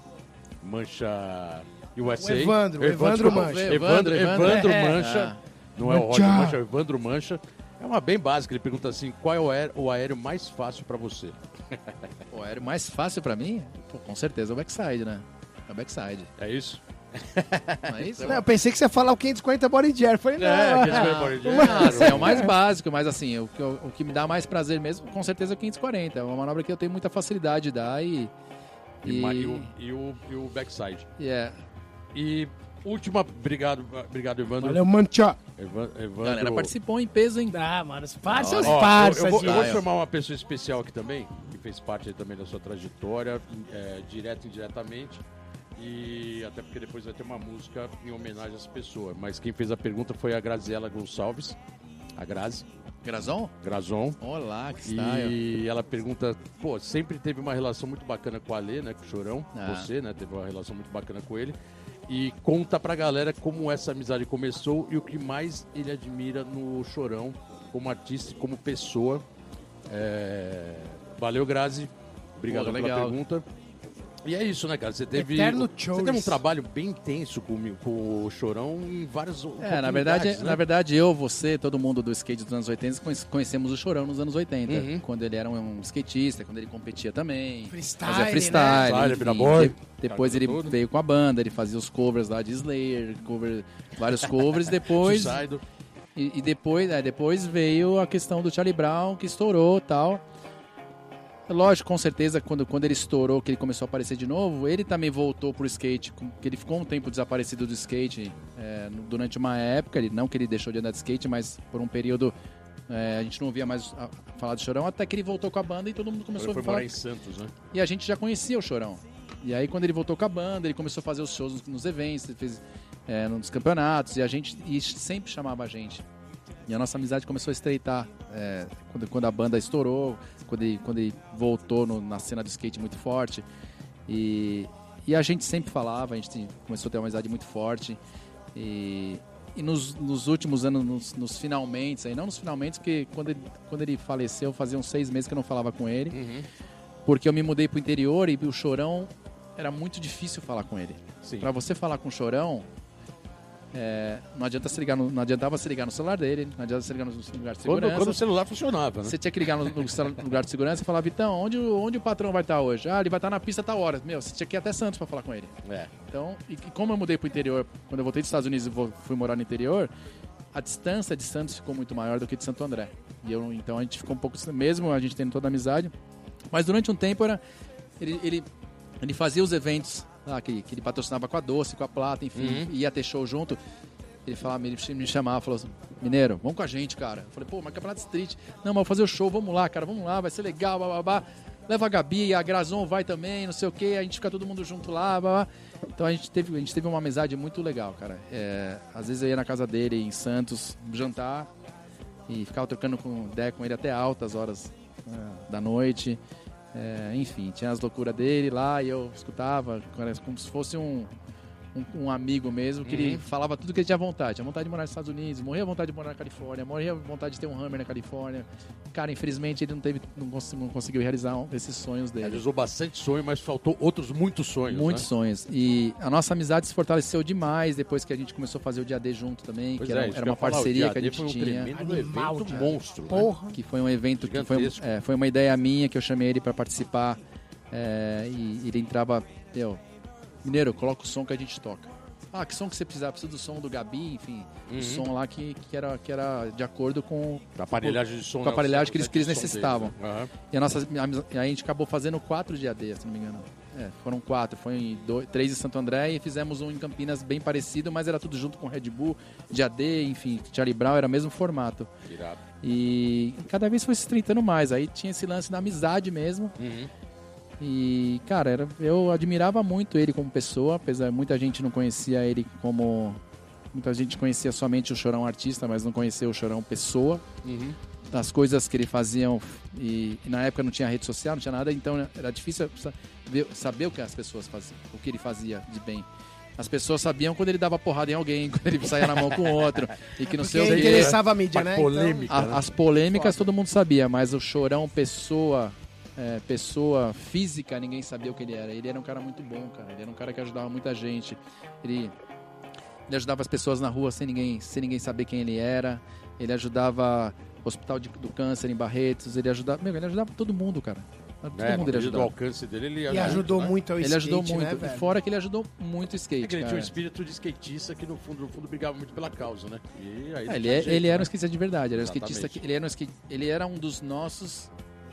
[SPEAKER 1] Mancha USA.
[SPEAKER 2] O Evandro, Evandro, Evandro Mancha.
[SPEAKER 1] Evandro, Evandro, é, Mancha. É. Não é o Roger Mancha, é o Evandro Mancha. É uma bem básica, ele pergunta assim, qual é o aéreo mais fácil para você?
[SPEAKER 3] o aéreo mais fácil para mim? Pô, com certeza é o backside, né? É o backside.
[SPEAKER 1] É isso?
[SPEAKER 2] Não é isso? Não, eu pensei que você ia falar o 540 body jar. Falei, não. É, 540
[SPEAKER 3] body jar. Não, assim, é o mais básico, mas assim, o que, o que me dá mais prazer mesmo, com certeza é o 540. É uma manobra que eu tenho muita facilidade de dar e...
[SPEAKER 1] E, e, e, o, e, o, e o backside.
[SPEAKER 3] Yeah.
[SPEAKER 1] E última, obrigado, obrigado Evandro.
[SPEAKER 2] Valeu, Mancha.
[SPEAKER 3] Evandro. Galera participou em peso, hein?
[SPEAKER 2] Ah, mano, faça os parças.
[SPEAKER 1] Eu, eu, vou, eu vou chamar uma pessoa especial aqui também, que fez parte também da sua trajetória, é, direto e indiretamente. E até porque depois vai ter uma música em homenagem a essa pessoa. Mas quem fez a pergunta foi a Graziela Gonçalves. A Grazi.
[SPEAKER 3] Grazon?
[SPEAKER 1] Grazon.
[SPEAKER 3] Olá, que
[SPEAKER 1] está. E ela pergunta, pô, sempre teve uma relação muito bacana com a Lê, né? Com o Chorão. Ah. Você, né? Teve uma relação muito bacana com ele. E conta pra galera como essa amizade começou e o que mais ele admira no Chorão como artista e como pessoa. É... Valeu, Grazi. Obrigado pela legal. pergunta. E é isso, né, cara? Você teve,
[SPEAKER 2] Eterno
[SPEAKER 1] você teve um trabalho bem intenso com, com o Chorão em vários
[SPEAKER 3] É, na verdade, né? na verdade, eu, você, todo mundo do skate dos anos 80 conhecemos o Chorão nos anos 80. Uhum. Quando ele era um skatista, quando ele competia também.
[SPEAKER 2] Freestyle,
[SPEAKER 3] fazia freestyle.
[SPEAKER 2] Né?
[SPEAKER 3] Enfim, de, depois ele tudo. veio com a banda, ele fazia os covers lá de Slayer, cover, vários covers. [LAUGHS] depois... e, e, depois, é, depois veio a questão do Charlie Brown, que estourou tal. Lógico, com certeza, quando, quando ele estourou, que ele começou a aparecer de novo, ele também voltou pro skate, que ele ficou um tempo desaparecido do skate é, durante uma época, ele, não que ele deixou de andar de skate, mas por um período é, a gente não ouvia mais a, falar do Chorão, até que ele voltou com a banda e todo mundo começou ele
[SPEAKER 1] foi
[SPEAKER 3] a falar.
[SPEAKER 1] em Santos, né?
[SPEAKER 3] E a gente já conhecia o Chorão. E aí quando ele voltou com a banda, ele começou a fazer os shows nos, nos eventos, ele fez é, nos campeonatos, e a gente e sempre chamava a gente. E a nossa amizade começou a estreitar é, quando, quando a banda estourou, quando ele, quando ele voltou no, na cena do skate muito forte. E, e a gente sempre falava, a gente começou a ter uma amizade muito forte. E, e nos, nos últimos anos, nos, nos, finalmente, aí não nos finalmente, porque quando ele, quando ele faleceu, fazia uns seis meses que eu não falava com ele. Uhum. Porque eu me mudei pro interior e o Chorão era muito difícil falar com ele. Para você falar com o Chorão, é, não, adianta se ligar no, não adiantava se ligar no celular dele, não adiantava se ligar no lugar de
[SPEAKER 1] Quando,
[SPEAKER 3] segurança.
[SPEAKER 1] quando o celular funcionava, né?
[SPEAKER 3] Você tinha que ligar no, no no lugar de segurança e falar, Vitão, onde, o- onde o patrão vai estar hoje? Ah, ele vai estar na pista tal hora. Meu, você tinha que ir até Santos pra falar com ele.
[SPEAKER 1] É.
[SPEAKER 3] Então, e, e como eu mudei pro interior, quando eu voltei dos Estados Unidos e fui morar no interior, a distância de Santos ficou muito maior do que de Santo André. E eu, então a gente ficou um pouco, mesmo a gente tendo toda a amizade, mas durante um tempo era, ele, ele, ele fazia os eventos lá, que, que ele patrocinava com a Doce, com a Plata, enfim, ia ter show junto. Ele falava, ele me chamava, falou assim, Mineiro, vamos com a gente, cara. Eu falei, pô, mas Campeonato Street. Não, mas vou fazer o show, vamos lá, cara, vamos lá, vai ser legal, babá. Leva a Gabi, a Grazon vai também, não sei o quê, a gente fica todo mundo junto lá, babá. Então a gente teve, a gente teve uma amizade muito legal, cara. É, às vezes eu ia na casa dele em Santos jantar e ficava trocando com ideia com ele até altas horas é, da noite. É, enfim, tinha as loucuras dele lá e eu escutava como se fosse um, um, um amigo mesmo, que ele falava tudo que ele tinha vontade. Tinha vontade de morar nos Estados Unidos, morria vontade de morar na Califórnia, morria vontade de ter um Hammer na Califórnia. Cara, infelizmente ele não, teve, não, cons- não conseguiu realizar um desses sonhos dele.
[SPEAKER 1] Realizou bastante sonho, mas faltou outros muitos sonhos.
[SPEAKER 3] Muitos
[SPEAKER 1] né?
[SPEAKER 3] sonhos. E a nossa amizade se fortaleceu demais depois que a gente começou a fazer o dia D junto também,
[SPEAKER 1] Pois
[SPEAKER 3] que era,
[SPEAKER 1] é,
[SPEAKER 3] era
[SPEAKER 1] eu
[SPEAKER 3] uma
[SPEAKER 1] falar,
[SPEAKER 3] parceria que a gente
[SPEAKER 1] foi um
[SPEAKER 3] tinha.
[SPEAKER 1] tremendo
[SPEAKER 2] Animal,
[SPEAKER 1] evento
[SPEAKER 2] cara.
[SPEAKER 1] monstro. né?
[SPEAKER 2] Porra.
[SPEAKER 3] Que foi um evento que foi, é, foi uma ideia minha que eu chamei ele para participar. é, e ele entrava, meu, Mineiro, coloca o som que a gente toca. Ah, que som que você precisar? Precisa do som do Gabi, enfim.
[SPEAKER 1] Uhum.
[SPEAKER 3] O som lá que, que, era, que era de acordo com.
[SPEAKER 1] A aparelhagem de som.
[SPEAKER 3] Com a
[SPEAKER 1] né,
[SPEAKER 3] aparelhagem
[SPEAKER 1] os
[SPEAKER 3] que eles- que eles necessitavam.
[SPEAKER 1] deles, né? Aham.
[SPEAKER 3] E a nossa, a, a gente acabou fazendo quatro de AD, se não me engano. É, foram quatro. Foi em dois, três em Santo André e fizemos um em Campinas bem parecido, mas era tudo junto com Red Bull, de AD, enfim. Charlie Brown era o mesmo formato.
[SPEAKER 1] Irado.
[SPEAKER 3] E cada vez foi se estreitando mais. Aí tinha esse lance da amizade mesmo.
[SPEAKER 1] Uhum.
[SPEAKER 3] E, cara, era, eu admirava muito ele como pessoa, apesar de muita gente não conhecia ele como. Muita gente conhecia somente o Chorão artista, mas não conhecia o Chorão pessoa.
[SPEAKER 1] Uhum.
[SPEAKER 3] Das coisas que ele fazia, e, e na época não tinha rede social, não tinha nada, então era difícil sa- ver- saber o que as pessoas faziam, o que ele fazia de bem. As pessoas sabiam quando ele dava porrada em alguém, quando ele saía na mão com o outro, e que não
[SPEAKER 2] Porque
[SPEAKER 3] sei o quê.
[SPEAKER 2] interessava a mídia, né?
[SPEAKER 1] polêmica.
[SPEAKER 3] A-
[SPEAKER 1] né?
[SPEAKER 3] as polêmicas todo mundo sabia, mas o Chorão, pessoa, é, pessoa física, ninguém sabia o que ele era. Ele era um cara muito bom, cara. Ele era um cara que ajudava muita gente. Ele, ele ajudava as pessoas na rua sem ninguém, sem ninguém saber quem ele era. Ele ajudava o Hospital de- do Câncer em Barretos. Ele ajudava, meu, ele ajudava todo mundo, cara. Todo
[SPEAKER 1] É,
[SPEAKER 3] mundo ele
[SPEAKER 1] do
[SPEAKER 3] ajudava.
[SPEAKER 1] alcance dele, ele
[SPEAKER 2] E ajudou
[SPEAKER 1] né?
[SPEAKER 2] muito ao
[SPEAKER 3] Ele
[SPEAKER 2] skate,
[SPEAKER 3] ajudou muito.
[SPEAKER 2] né,
[SPEAKER 3] e
[SPEAKER 2] velho?
[SPEAKER 3] fora que ele ajudou muito o
[SPEAKER 1] É
[SPEAKER 3] skate.
[SPEAKER 1] que ele tinha um
[SPEAKER 3] cara.
[SPEAKER 1] espírito de skatista que no fundo, no fundo brigava muito pela causa, né? E aí
[SPEAKER 3] É, ele, é-
[SPEAKER 1] jeito,
[SPEAKER 3] ele era um
[SPEAKER 1] né?
[SPEAKER 3] skatista de verdade, ele era um skatista que, ele era um ele era um dos nossos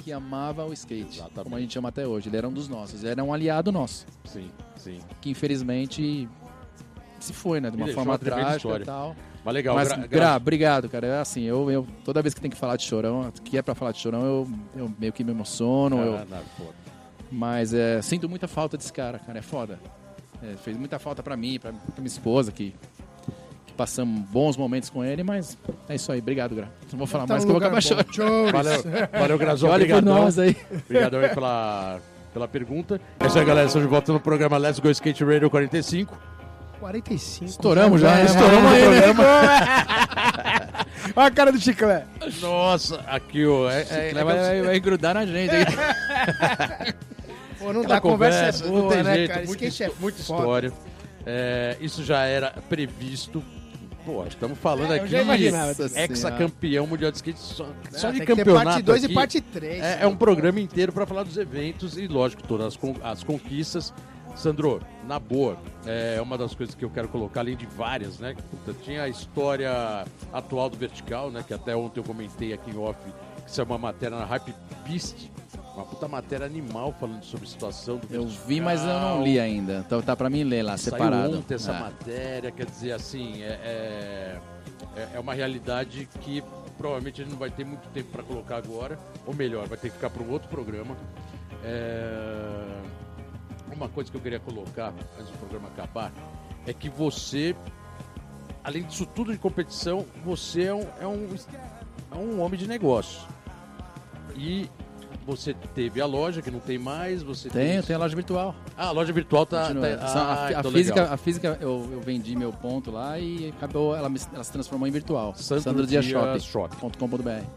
[SPEAKER 3] que amava o skate,
[SPEAKER 1] Exatamente.
[SPEAKER 3] como a gente chama até hoje. Ele era um dos nossos, ele era um aliado nosso,
[SPEAKER 1] Sim, sim.
[SPEAKER 3] que infelizmente se foi, né, de uma forma
[SPEAKER 1] uma
[SPEAKER 3] trágica
[SPEAKER 1] história.
[SPEAKER 3] e tal.
[SPEAKER 1] Mas legal.
[SPEAKER 3] Mas,
[SPEAKER 1] gra-
[SPEAKER 3] gra, obrigado, cara. É assim, eu, eu toda vez que tem que falar de chorão, que é pra falar de chorão, eu, eu meio que me emociono, eu,
[SPEAKER 1] Ah, não, foda.
[SPEAKER 3] mas é, sinto muita falta desse cara, cara, é foda. É, fez muita falta pra mim, pra, pra minha esposa, que passamos bons momentos com ele, mas é isso aí, obrigado, Gra. Não vou falar
[SPEAKER 2] Tá
[SPEAKER 3] mais que eu vou acabar chorando.
[SPEAKER 1] Valeu, valeu Grazão. Obrigadão.
[SPEAKER 3] nós aí.
[SPEAKER 1] Obrigadão aí pela, pela pergunta. É isso aí, galera. Estamos de volta no programa Let's Go Skate Radio 45.
[SPEAKER 2] 45.
[SPEAKER 3] Estouramos já,
[SPEAKER 2] É,
[SPEAKER 3] estouramos
[SPEAKER 2] é,
[SPEAKER 3] aí, né?
[SPEAKER 2] Olha a cara do chiclete.
[SPEAKER 1] Nossa, aqui, ó. É, é,
[SPEAKER 3] Vai, vai- vai grudar na gente aí. [LAUGHS]
[SPEAKER 2] Pô, não
[SPEAKER 1] Aquela
[SPEAKER 2] dá, conversa, é boa,
[SPEAKER 1] não tem
[SPEAKER 2] né,
[SPEAKER 1] jeito,
[SPEAKER 2] cara? é
[SPEAKER 1] muita
[SPEAKER 2] foda.
[SPEAKER 1] história. É, isso já era previsto. Pô, estamos falando
[SPEAKER 2] É,
[SPEAKER 1] aqui
[SPEAKER 3] disso.
[SPEAKER 1] ex-campeão mundial de skate só, só
[SPEAKER 2] Ah,
[SPEAKER 1] de campeonato
[SPEAKER 2] parte 2 e parte 3.
[SPEAKER 1] É, é um programa inteiro para falar dos eventos e, lógico, todas as, as conquistas. Sandro, na boa, é uma das coisas que eu quero colocar, além de várias, né? Puta, Tinha a história atual do Vertical, né? Que até ontem eu comentei aqui em off, que isso é uma matéria na Hype Beast. Uma puta matéria animal falando sobre a situação do
[SPEAKER 3] Eu vi, mas eu não li ainda. Então tá pra mim ler lá,
[SPEAKER 1] Saiu
[SPEAKER 3] separado.
[SPEAKER 1] ontem essa
[SPEAKER 3] É.
[SPEAKER 1] matéria, quer dizer, assim, é, é, é- é uma realidade que provavelmente a gente não vai ter muito tempo para colocar agora, ou melhor, vai ter que ficar para um outro programa. É, Uma coisa que eu queria colocar antes do programa acabar é que você, além disso tudo de competição, você é um, é um, é um homem de negócio. E você teve a loja, que não tem mais, você
[SPEAKER 3] Tenho,
[SPEAKER 1] tem...
[SPEAKER 3] tenho a loja virtual.
[SPEAKER 1] Ah, a loja virtual tá... Tá-
[SPEAKER 3] a,
[SPEAKER 1] ah,
[SPEAKER 3] a
[SPEAKER 1] então
[SPEAKER 3] física,
[SPEAKER 1] legal.
[SPEAKER 3] a física eu, eu vendi meu ponto lá e acabou, ela, me- ela se transformou em virtual.
[SPEAKER 1] Sandro
[SPEAKER 3] Sandro Dias
[SPEAKER 1] Dias
[SPEAKER 3] Shop.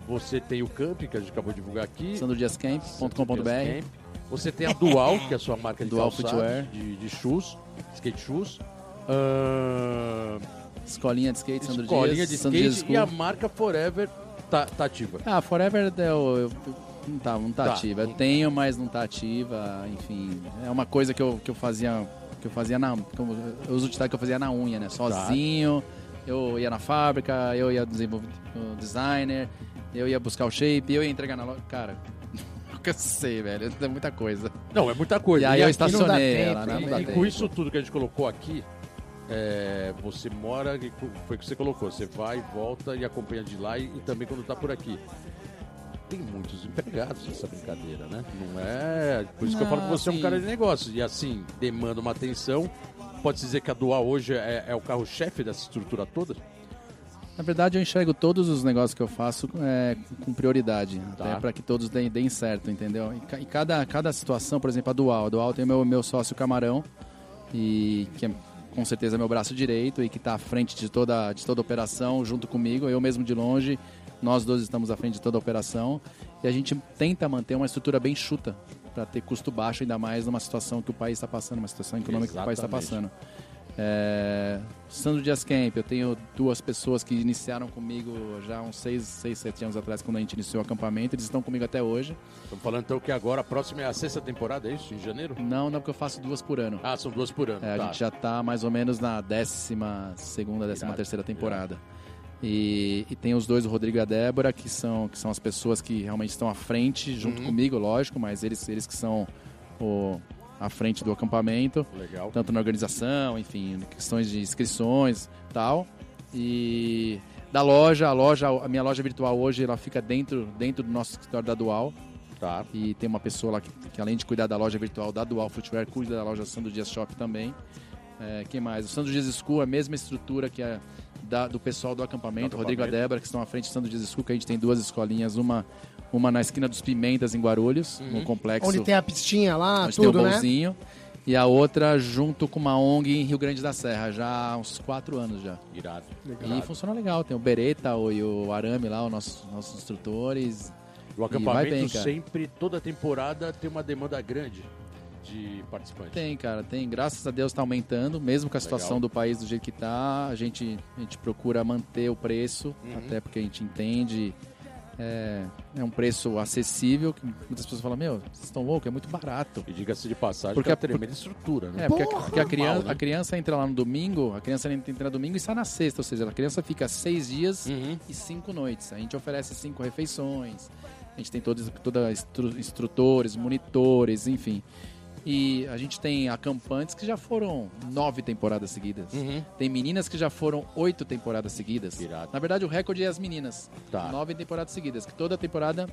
[SPEAKER 1] Você tem o Camp, que a gente acabou de divulgar aqui.
[SPEAKER 3] sandrodiascamp.com.br
[SPEAKER 1] Camp. Você tem a Dual, que é a sua marca de
[SPEAKER 3] Dual
[SPEAKER 1] calçados,
[SPEAKER 3] Footwear.
[SPEAKER 1] de, de shoes, skate shoes. Ahn,
[SPEAKER 3] Escolinha de skate, Sandro
[SPEAKER 1] Escolinha
[SPEAKER 3] Dias.
[SPEAKER 1] de
[SPEAKER 3] Sandro Dias
[SPEAKER 1] skate e a marca Forever tá, tá ativa.
[SPEAKER 3] Ah, Forever é o- eu- não tá, não tá,
[SPEAKER 1] Tá.
[SPEAKER 3] ativa. Eu tenho, mas não tá ativa. Enfim, é uma coisa que eu, que eu fazia. Que eu fazia na. como- Eu uso o ditado que eu fazia na unha, né? Sozinho. Eu ia na fábrica, eu ia desenvolver o designer, eu ia buscar o shape, eu ia entregar na loja. Cara, [LAUGHS] eu cansei, velho. É muita coisa.
[SPEAKER 1] Não, é muita coisa.
[SPEAKER 3] E aí eu
[SPEAKER 1] aqui-
[SPEAKER 3] estacionei
[SPEAKER 2] tempo,
[SPEAKER 3] ela, né?
[SPEAKER 1] E com isso tudo que a gente colocou aqui, é, você mora, e foi o que você colocou, você vai, volta e acompanha de lá e, e também quando tá por aqui. Tem muitos empregados nessa brincadeira, né? Não é. Por isso que eu
[SPEAKER 3] Não,
[SPEAKER 1] falo que você é um cara de negócio. E assim, demanda uma atenção. Pode-se dizer que a Dual hoje é, é o carro-chefe dessa estrutura toda?
[SPEAKER 3] Na verdade, eu enxergo todos os negócios que eu faço é, com prioridade,
[SPEAKER 1] Tá.
[SPEAKER 3] até para que todos deem, deem certo, entendeu? E, e cada, cada situação, por exemplo, a Dual. A Dual tem o meu, meu sócio Camarão, e que é com certeza meu braço direito e que está à frente de toda, de toda a operação junto comigo, eu mesmo de longe. Nós dois estamos à frente de toda a operação e a gente tenta manter uma estrutura bem chuta para ter custo baixo, ainda mais numa situação que o país está passando, uma situação econômica que o país está
[SPEAKER 1] Exatamente.
[SPEAKER 3] passando. É, Sandro Dias Camp, eu tenho duas pessoas que iniciaram comigo já há uns 6, seis 7 anos atrás, quando a gente iniciou o acampamento, eles estão comigo até hoje.
[SPEAKER 1] Estamos falando então que agora a próxima é a sexta temporada, é isso? Em janeiro?
[SPEAKER 3] Não, não, porque eu faço duas por ano.
[SPEAKER 1] Ah, são duas por ano.
[SPEAKER 3] É,
[SPEAKER 1] tá.
[SPEAKER 3] A gente já tá mais ou menos na décima segunda, décima
[SPEAKER 1] Irado,
[SPEAKER 3] terceira temporada. E, e tem os dois, o Rodrigo e a Débora, que são, que são as pessoas que realmente estão à frente, junto
[SPEAKER 1] Uhum.
[SPEAKER 3] comigo, lógico, mas eles, eles que são o, à frente do acampamento,
[SPEAKER 1] Legal.
[SPEAKER 3] tanto na organização, enfim, questões de inscrições tal. E da loja, a loja, a minha loja virtual hoje, ela fica dentro, dentro do nosso escritório da Dual.
[SPEAKER 1] Tá.
[SPEAKER 3] E tem uma pessoa lá que, que, além de cuidar da loja virtual da Dual Footwear, cuida da loja Sandro Dias Shop também. É, quem mais? O Sandro Dias School, a mesma estrutura que é da- do pessoal do acampamento,
[SPEAKER 1] Do
[SPEAKER 3] Rodrigo e a
[SPEAKER 1] acampamento.
[SPEAKER 3] Débora, que estão à frente do Sandro Dias School, que a gente tem duas escolinhas, uma, uma na esquina dos Pimentas, em Guarulhos,
[SPEAKER 1] Uhum.
[SPEAKER 3] no complexo
[SPEAKER 2] Onde tem a pistinha lá,
[SPEAKER 3] onde tem
[SPEAKER 2] tudo,
[SPEAKER 3] o
[SPEAKER 2] né?
[SPEAKER 3] bolzinho. E a outra junto com uma ONG em Rio Grande da Serra, já há uns quatro anos já.
[SPEAKER 1] Irado.
[SPEAKER 3] E funciona legal, tem o Beretta o- e o Arame lá, os nossos, nossos instrutores.
[SPEAKER 1] O
[SPEAKER 3] vai
[SPEAKER 1] acampamento
[SPEAKER 3] bem,
[SPEAKER 1] sempre, toda temporada, tem uma demanda grande de participantes.
[SPEAKER 3] Tem, cara, tem. Graças a Deus está aumentando, mesmo com a situação
[SPEAKER 1] Legal.
[SPEAKER 3] do país do jeito que tá. A gente, a gente procura manter o preço,
[SPEAKER 1] Uhum.
[SPEAKER 3] até porque a gente entende. É, é um preço acessível, que muitas pessoas falam, meu, vocês estão loucos, é muito barato.
[SPEAKER 1] E diga-se de passagem,
[SPEAKER 3] Porque
[SPEAKER 1] é
[SPEAKER 3] a-
[SPEAKER 1] uma tremenda estrutura, né?
[SPEAKER 3] É, porque, a-
[SPEAKER 2] Porra!
[SPEAKER 3] porque a, criança,
[SPEAKER 1] Normal, né?
[SPEAKER 3] a criança entra lá no domingo, a criança entra no domingo e sai na sexta, ou seja, a criança fica seis dias
[SPEAKER 1] Uhum.
[SPEAKER 3] e cinco noites. A gente oferece cinco refeições, a gente tem todos toda instru- instrutores, monitores, enfim. E a gente tem acampantes que já foram nove temporadas seguidas.
[SPEAKER 1] Uhum.
[SPEAKER 3] Tem meninas que já foram oito temporadas seguidas.
[SPEAKER 1] Irado.
[SPEAKER 3] Na verdade, o recorde é as meninas.
[SPEAKER 1] Tá.
[SPEAKER 3] Nove temporadas seguidas. Que toda temporada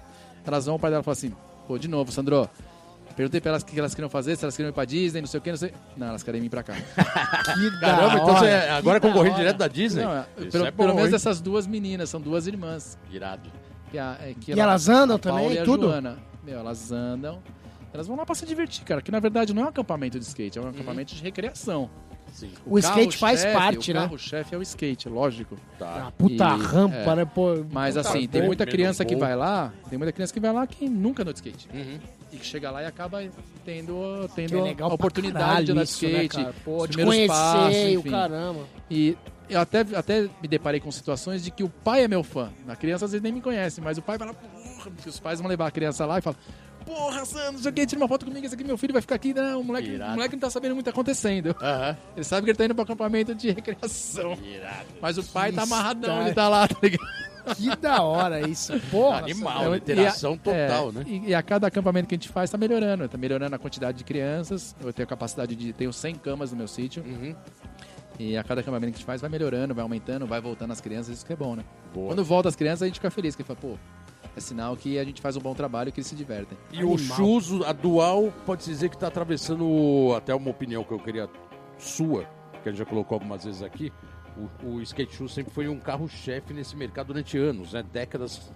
[SPEAKER 3] elas vão, o pai dela fala assim: pô, de novo, Sandro. Perguntei pra elas o que elas queriam fazer, se elas queriam ir pra Disney, não sei o que, não sei. Não, elas querem vir pra cá. [LAUGHS]
[SPEAKER 2] Que da
[SPEAKER 1] Caramba, então
[SPEAKER 2] hora,
[SPEAKER 1] você é- agora é
[SPEAKER 2] hora.
[SPEAKER 1] direto da Disney?
[SPEAKER 3] Não, é-
[SPEAKER 1] Isso
[SPEAKER 3] pelo,
[SPEAKER 1] é bom,
[SPEAKER 3] pelo menos
[SPEAKER 1] hein?
[SPEAKER 3] essas duas meninas, são duas irmãs.
[SPEAKER 1] Irado.
[SPEAKER 3] Que a- é que
[SPEAKER 2] E elas andam
[SPEAKER 3] a Paula
[SPEAKER 2] também,
[SPEAKER 3] e a
[SPEAKER 2] tudo?
[SPEAKER 3] Joana. Meu, elas andam. Elas vão lá pra se divertir, cara. Que na verdade não é um acampamento de skate, é um acampamento de recreação.
[SPEAKER 1] Sim.
[SPEAKER 2] O skate faz parte,
[SPEAKER 3] o
[SPEAKER 2] né?
[SPEAKER 3] carro-chefe é o skate, lógico.
[SPEAKER 1] Tá.
[SPEAKER 2] Ah, puta
[SPEAKER 3] E-
[SPEAKER 2] rampa,
[SPEAKER 3] é.
[SPEAKER 2] né? Pô,
[SPEAKER 3] Mas assim, tem muita criança que vai lá, tem muita criança que vai lá que nunca andou de skate.
[SPEAKER 1] Uhum.
[SPEAKER 3] E que chega lá e acaba tendo, tendo
[SPEAKER 2] é
[SPEAKER 3] a oportunidade de andar de
[SPEAKER 2] isso, né,
[SPEAKER 3] skate.
[SPEAKER 2] cara? Pô, de conhecer
[SPEAKER 3] passos,
[SPEAKER 2] o
[SPEAKER 3] enfim.
[SPEAKER 2] caramba.
[SPEAKER 3] E eu até, até me deparei com situações de que o pai é meu fã. A criança às vezes nem me conhece, mas o pai fala, porra, porque os pais vão levar a criança lá e falam, porra, Sandro, que, tira uma foto comigo, esse aqui meu filho vai ficar aqui. Não, o moleque, o moleque não tá sabendo muito o que tá acontecendo.
[SPEAKER 1] Aham.
[SPEAKER 3] Ele sabe que ele tá indo pro acampamento de recreação.
[SPEAKER 1] Irado.
[SPEAKER 3] Mas o pai tá
[SPEAKER 2] Isso,
[SPEAKER 3] amarradão,
[SPEAKER 2] cara.
[SPEAKER 3] ele tá lá, tá ligado?
[SPEAKER 2] Que da hora isso. Porra.
[SPEAKER 1] Animal,
[SPEAKER 3] É,
[SPEAKER 1] né? interação
[SPEAKER 3] e a-
[SPEAKER 1] total,
[SPEAKER 3] é,
[SPEAKER 1] né?
[SPEAKER 3] E, e a cada acampamento que a gente faz tá melhorando. Tá melhorando a quantidade de crianças. Eu tenho a capacidade de. Tenho 100 camas no meu sítio.
[SPEAKER 1] Uhum.
[SPEAKER 3] E a cada acampamento que a gente faz vai melhorando, vai aumentando, vai voltando as crianças. Isso que é bom, né?
[SPEAKER 1] Boa.
[SPEAKER 3] Quando volta as crianças, a gente fica feliz. Que fala, pô, é sinal que a gente faz um bom trabalho e que eles se divertem.
[SPEAKER 1] E o Shoes, a Dual, pode dizer que está atravessando, até uma opinião que eu queria sua, que a gente já colocou algumas vezes aqui, o, o Skate Shoes sempre foi um carro-chefe nesse mercado durante anos, né? Décadas.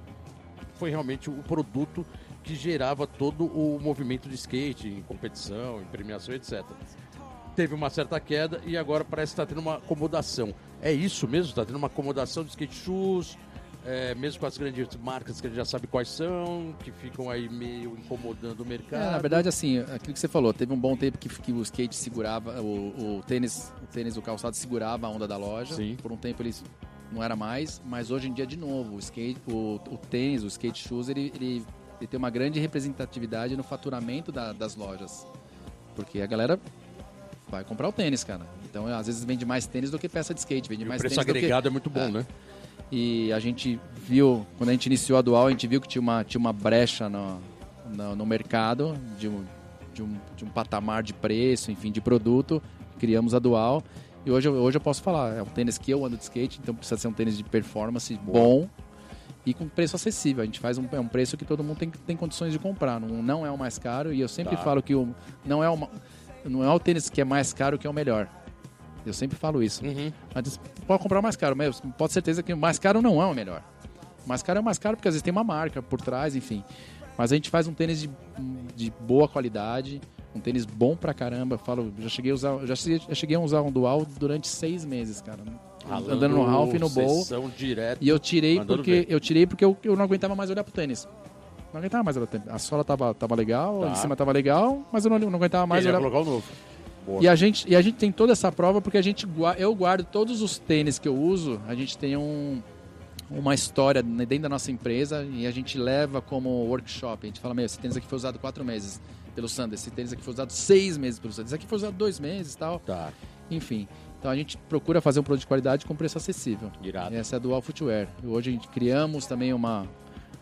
[SPEAKER 1] Foi realmente o produto que gerava todo o movimento de skate, em competição, em premiação, etc. Teve uma certa queda e agora parece que está tendo uma acomodação. É isso mesmo? Está tendo uma acomodação de skate shoes? É, mesmo com as grandes marcas que a gente já sabe quais são, que ficam aí meio incomodando o mercado.
[SPEAKER 3] É, na verdade, assim, aquilo que você falou, teve um bom tempo que, que o skate segurava, o, o tênis, o tênis, o calçado segurava a onda da loja.
[SPEAKER 1] Sim.
[SPEAKER 3] Por um tempo eles não era mais, mas hoje em dia de novo, o skate, o, o tênis, o skate shoes, ele, ele, ele tem uma grande representatividade no faturamento da- das lojas, porque a galera vai comprar o tênis, cara. Então às vezes vende mais tênis do que peça de skate, vende
[SPEAKER 1] E o
[SPEAKER 3] mais
[SPEAKER 1] preço
[SPEAKER 3] tênis do que
[SPEAKER 1] agregado é muito bom,
[SPEAKER 3] É.
[SPEAKER 1] né?
[SPEAKER 3] E a gente viu, quando a gente iniciou a Dual, a gente viu que tinha uma, tinha uma brecha no, no, no mercado, de um, de, um, de um patamar de preço, enfim, de produto. Criamos a Dual. E hoje, eu- hoje eu posso falar, é um tênis que eu ando de skate, então precisa ser um tênis de performance bom e com preço acessível. A gente faz um, é um preço que todo mundo tem, tem condições de comprar. Não, não é o mais caro e eu sempre
[SPEAKER 1] Tá.
[SPEAKER 3] falo que o, não, é uma, não é o tênis que é mais caro que é o melhor. Eu sempre falo isso.
[SPEAKER 1] Uhum.
[SPEAKER 3] Mas pode comprar o mais caro, mas pode ter certeza que o mais caro não é o melhor. O mais caro é o mais caro porque às vezes tem uma marca por trás, enfim. Mas a gente faz um tênis de, de boa qualidade, um tênis bom pra caramba. Eu Falo, já cheguei a usar, já cheguei, a usar um dual durante seis meses, cara. Andando no Ralph e no Bowl.
[SPEAKER 1] direto.
[SPEAKER 3] E eu tirei porque
[SPEAKER 1] ver.
[SPEAKER 3] eu tirei porque eu, eu não aguentava mais olhar pro tênis. Não aguentava mais olhar pro tênis. A sola tava, tava legal,
[SPEAKER 1] Tá.
[SPEAKER 3] em cima tava legal, mas eu não, não aguentava mais
[SPEAKER 1] Ele ia
[SPEAKER 3] olhar
[SPEAKER 1] colocar o novo. Boa.
[SPEAKER 3] e a gente, e a gente tem toda essa prova porque a gente eu guardo todos os tênis que eu uso, a gente tem um, uma história dentro da nossa empresa e a gente leva como workshop. A gente fala, meu, esse tênis aqui foi usado quatro meses pelo Sander, esse tênis aqui foi usado seis meses pelo Sander, esse aqui foi usado dois meses e tal.
[SPEAKER 1] Tá,
[SPEAKER 3] Enfim. Então a gente procura fazer um produto de qualidade com preço acessível.
[SPEAKER 1] irado.
[SPEAKER 3] Essa é a Dual Footwear. E hoje a gente criamos também uma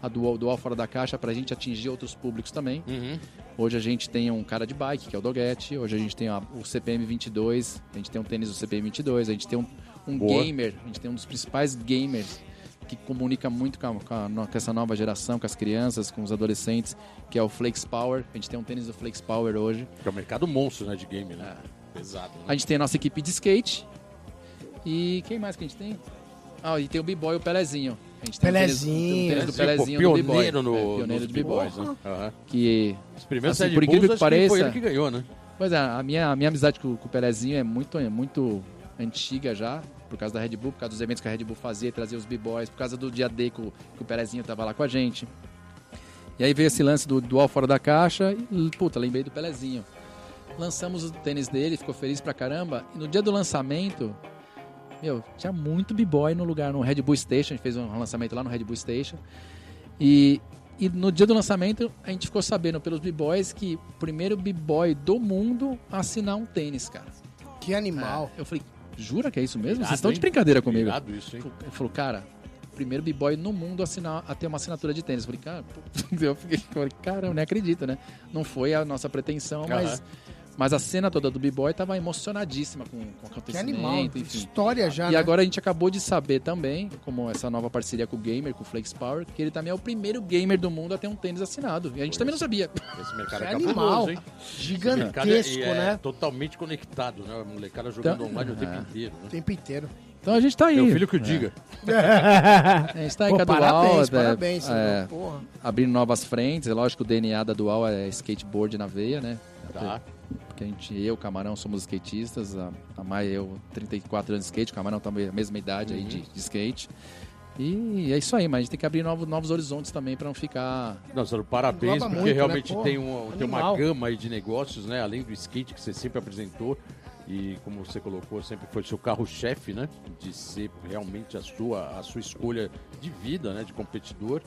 [SPEAKER 3] a Dual, fora da caixa para a gente atingir outros públicos também.
[SPEAKER 1] Uhum.
[SPEAKER 3] Hoje a gente tem um cara de bike, que é o Doguete. Hoje a gente tem a- o CPM 22. A gente tem um tênis do CPM 22. A gente tem um, um gamer. A gente tem um dos principais gamers que comunica muito com, a- com a com essa nova geração, com as crianças, com os adolescentes, que é o Flex Power. A gente tem um tênis do Flex Power hoje.
[SPEAKER 1] Que é um mercado monstro, né, de game, né?
[SPEAKER 3] É.
[SPEAKER 1] Pesado, né?
[SPEAKER 3] A gente tem a nossa equipe de skate. E quem mais que a gente tem? Ah, e tem o B-Boy, o Pelezinho. A gente tem um tênis-
[SPEAKER 2] Pelezinho.
[SPEAKER 3] um tênis do Pelezinho do B-Boy.
[SPEAKER 1] pioneiro no,
[SPEAKER 3] É, pioneiro do B-Boy.
[SPEAKER 1] B-Boys, né? Aham.
[SPEAKER 3] Que
[SPEAKER 1] Os primeiros
[SPEAKER 3] Assim, por incrível
[SPEAKER 1] Bulls,
[SPEAKER 3] que
[SPEAKER 1] que foi
[SPEAKER 3] pareça-
[SPEAKER 1] ele que ganhou, né?
[SPEAKER 3] Pois é, a minha, a minha amizade com, com o Pelezinho é muito, é muito antiga já, por causa da Red Bull, por causa dos eventos que a Red Bull fazia, trazia os b-boys, por causa do dia D que o, que o Pelezinho tava lá com a gente. E aí veio esse lance do dual fora da caixa e, puta, lembrei do Pelezinho. Lançamos o tênis dele, ficou feliz pra caramba. E no dia do lançamento, meu, tinha muito b-boy no lugar, no Red Bull Station. A gente fez um lançamento lá no Red Bull Station. E, e no dia do lançamento, a gente ficou sabendo pelos b-boys que o primeiro b-boy do mundo a assinar um tênis, cara.
[SPEAKER 2] Que animal.
[SPEAKER 3] Eu falei, jura que é isso mesmo?
[SPEAKER 1] Irado,
[SPEAKER 3] Vocês estão de brincadeira comigo.
[SPEAKER 1] Irado isso, hein?
[SPEAKER 3] Ele falou, cara, primeiro b-boy no mundo a, assinar, a ter uma assinatura de tênis. Eu falei, cara, [LAUGHS] eu fiquei, eu falei, cara, eu nem acredito, né? Não foi a nossa pretensão, mas,
[SPEAKER 1] Aham.
[SPEAKER 3] Mas a cena toda do b-boy tava emocionadíssima com, com o
[SPEAKER 2] Que
[SPEAKER 3] acontecimento,
[SPEAKER 2] animal.
[SPEAKER 3] enfim.
[SPEAKER 2] História já,
[SPEAKER 3] E
[SPEAKER 2] né?
[SPEAKER 3] agora a gente acabou de saber também, como essa nova parceria com o Gamer, com o Flex Power, que ele também é o primeiro gamer do mundo a ter um tênis assinado. E a gente também não sabia.
[SPEAKER 1] Esse mercado
[SPEAKER 2] Que
[SPEAKER 1] é
[SPEAKER 2] animal.
[SPEAKER 1] hein?
[SPEAKER 2] Gigantesco,
[SPEAKER 1] é, é
[SPEAKER 2] né?
[SPEAKER 1] totalmente conectado, né? A molecada jogando
[SPEAKER 3] Então,
[SPEAKER 1] online o tempo
[SPEAKER 3] é.
[SPEAKER 1] inteiro, né?
[SPEAKER 2] O tempo inteiro.
[SPEAKER 3] Então a gente tá aí.
[SPEAKER 1] Meu filho que o diga. [LAUGHS]
[SPEAKER 3] A gente tá aí
[SPEAKER 2] Pô,
[SPEAKER 3] com a Dual,
[SPEAKER 2] parabéns,
[SPEAKER 3] é,
[SPEAKER 2] parabéns.
[SPEAKER 3] é, abrindo novas frentes. É lógico que o DNA da Dual é skateboard na veia, né?
[SPEAKER 1] Tá.
[SPEAKER 3] Porque a gente, eu, Camarão, somos skatistas. A, a Maia e eu, 34 anos de skate. O Camarão também a mesma idade aí de, de skate. E é isso aí, mas a gente tem que abrir novos, novos horizontes também pra não ficar.
[SPEAKER 1] Não, Sandro, parabéns,
[SPEAKER 2] Engloba
[SPEAKER 1] porque
[SPEAKER 2] muito, né?
[SPEAKER 1] realmente
[SPEAKER 2] Pô,
[SPEAKER 1] tem, um, tem uma gama aí de negócios, né? Além do skate que você sempre apresentou. E como você colocou, sempre foi seu carro-chefe, né? De ser realmente a sua, a sua escolha de vida, né? De competidor.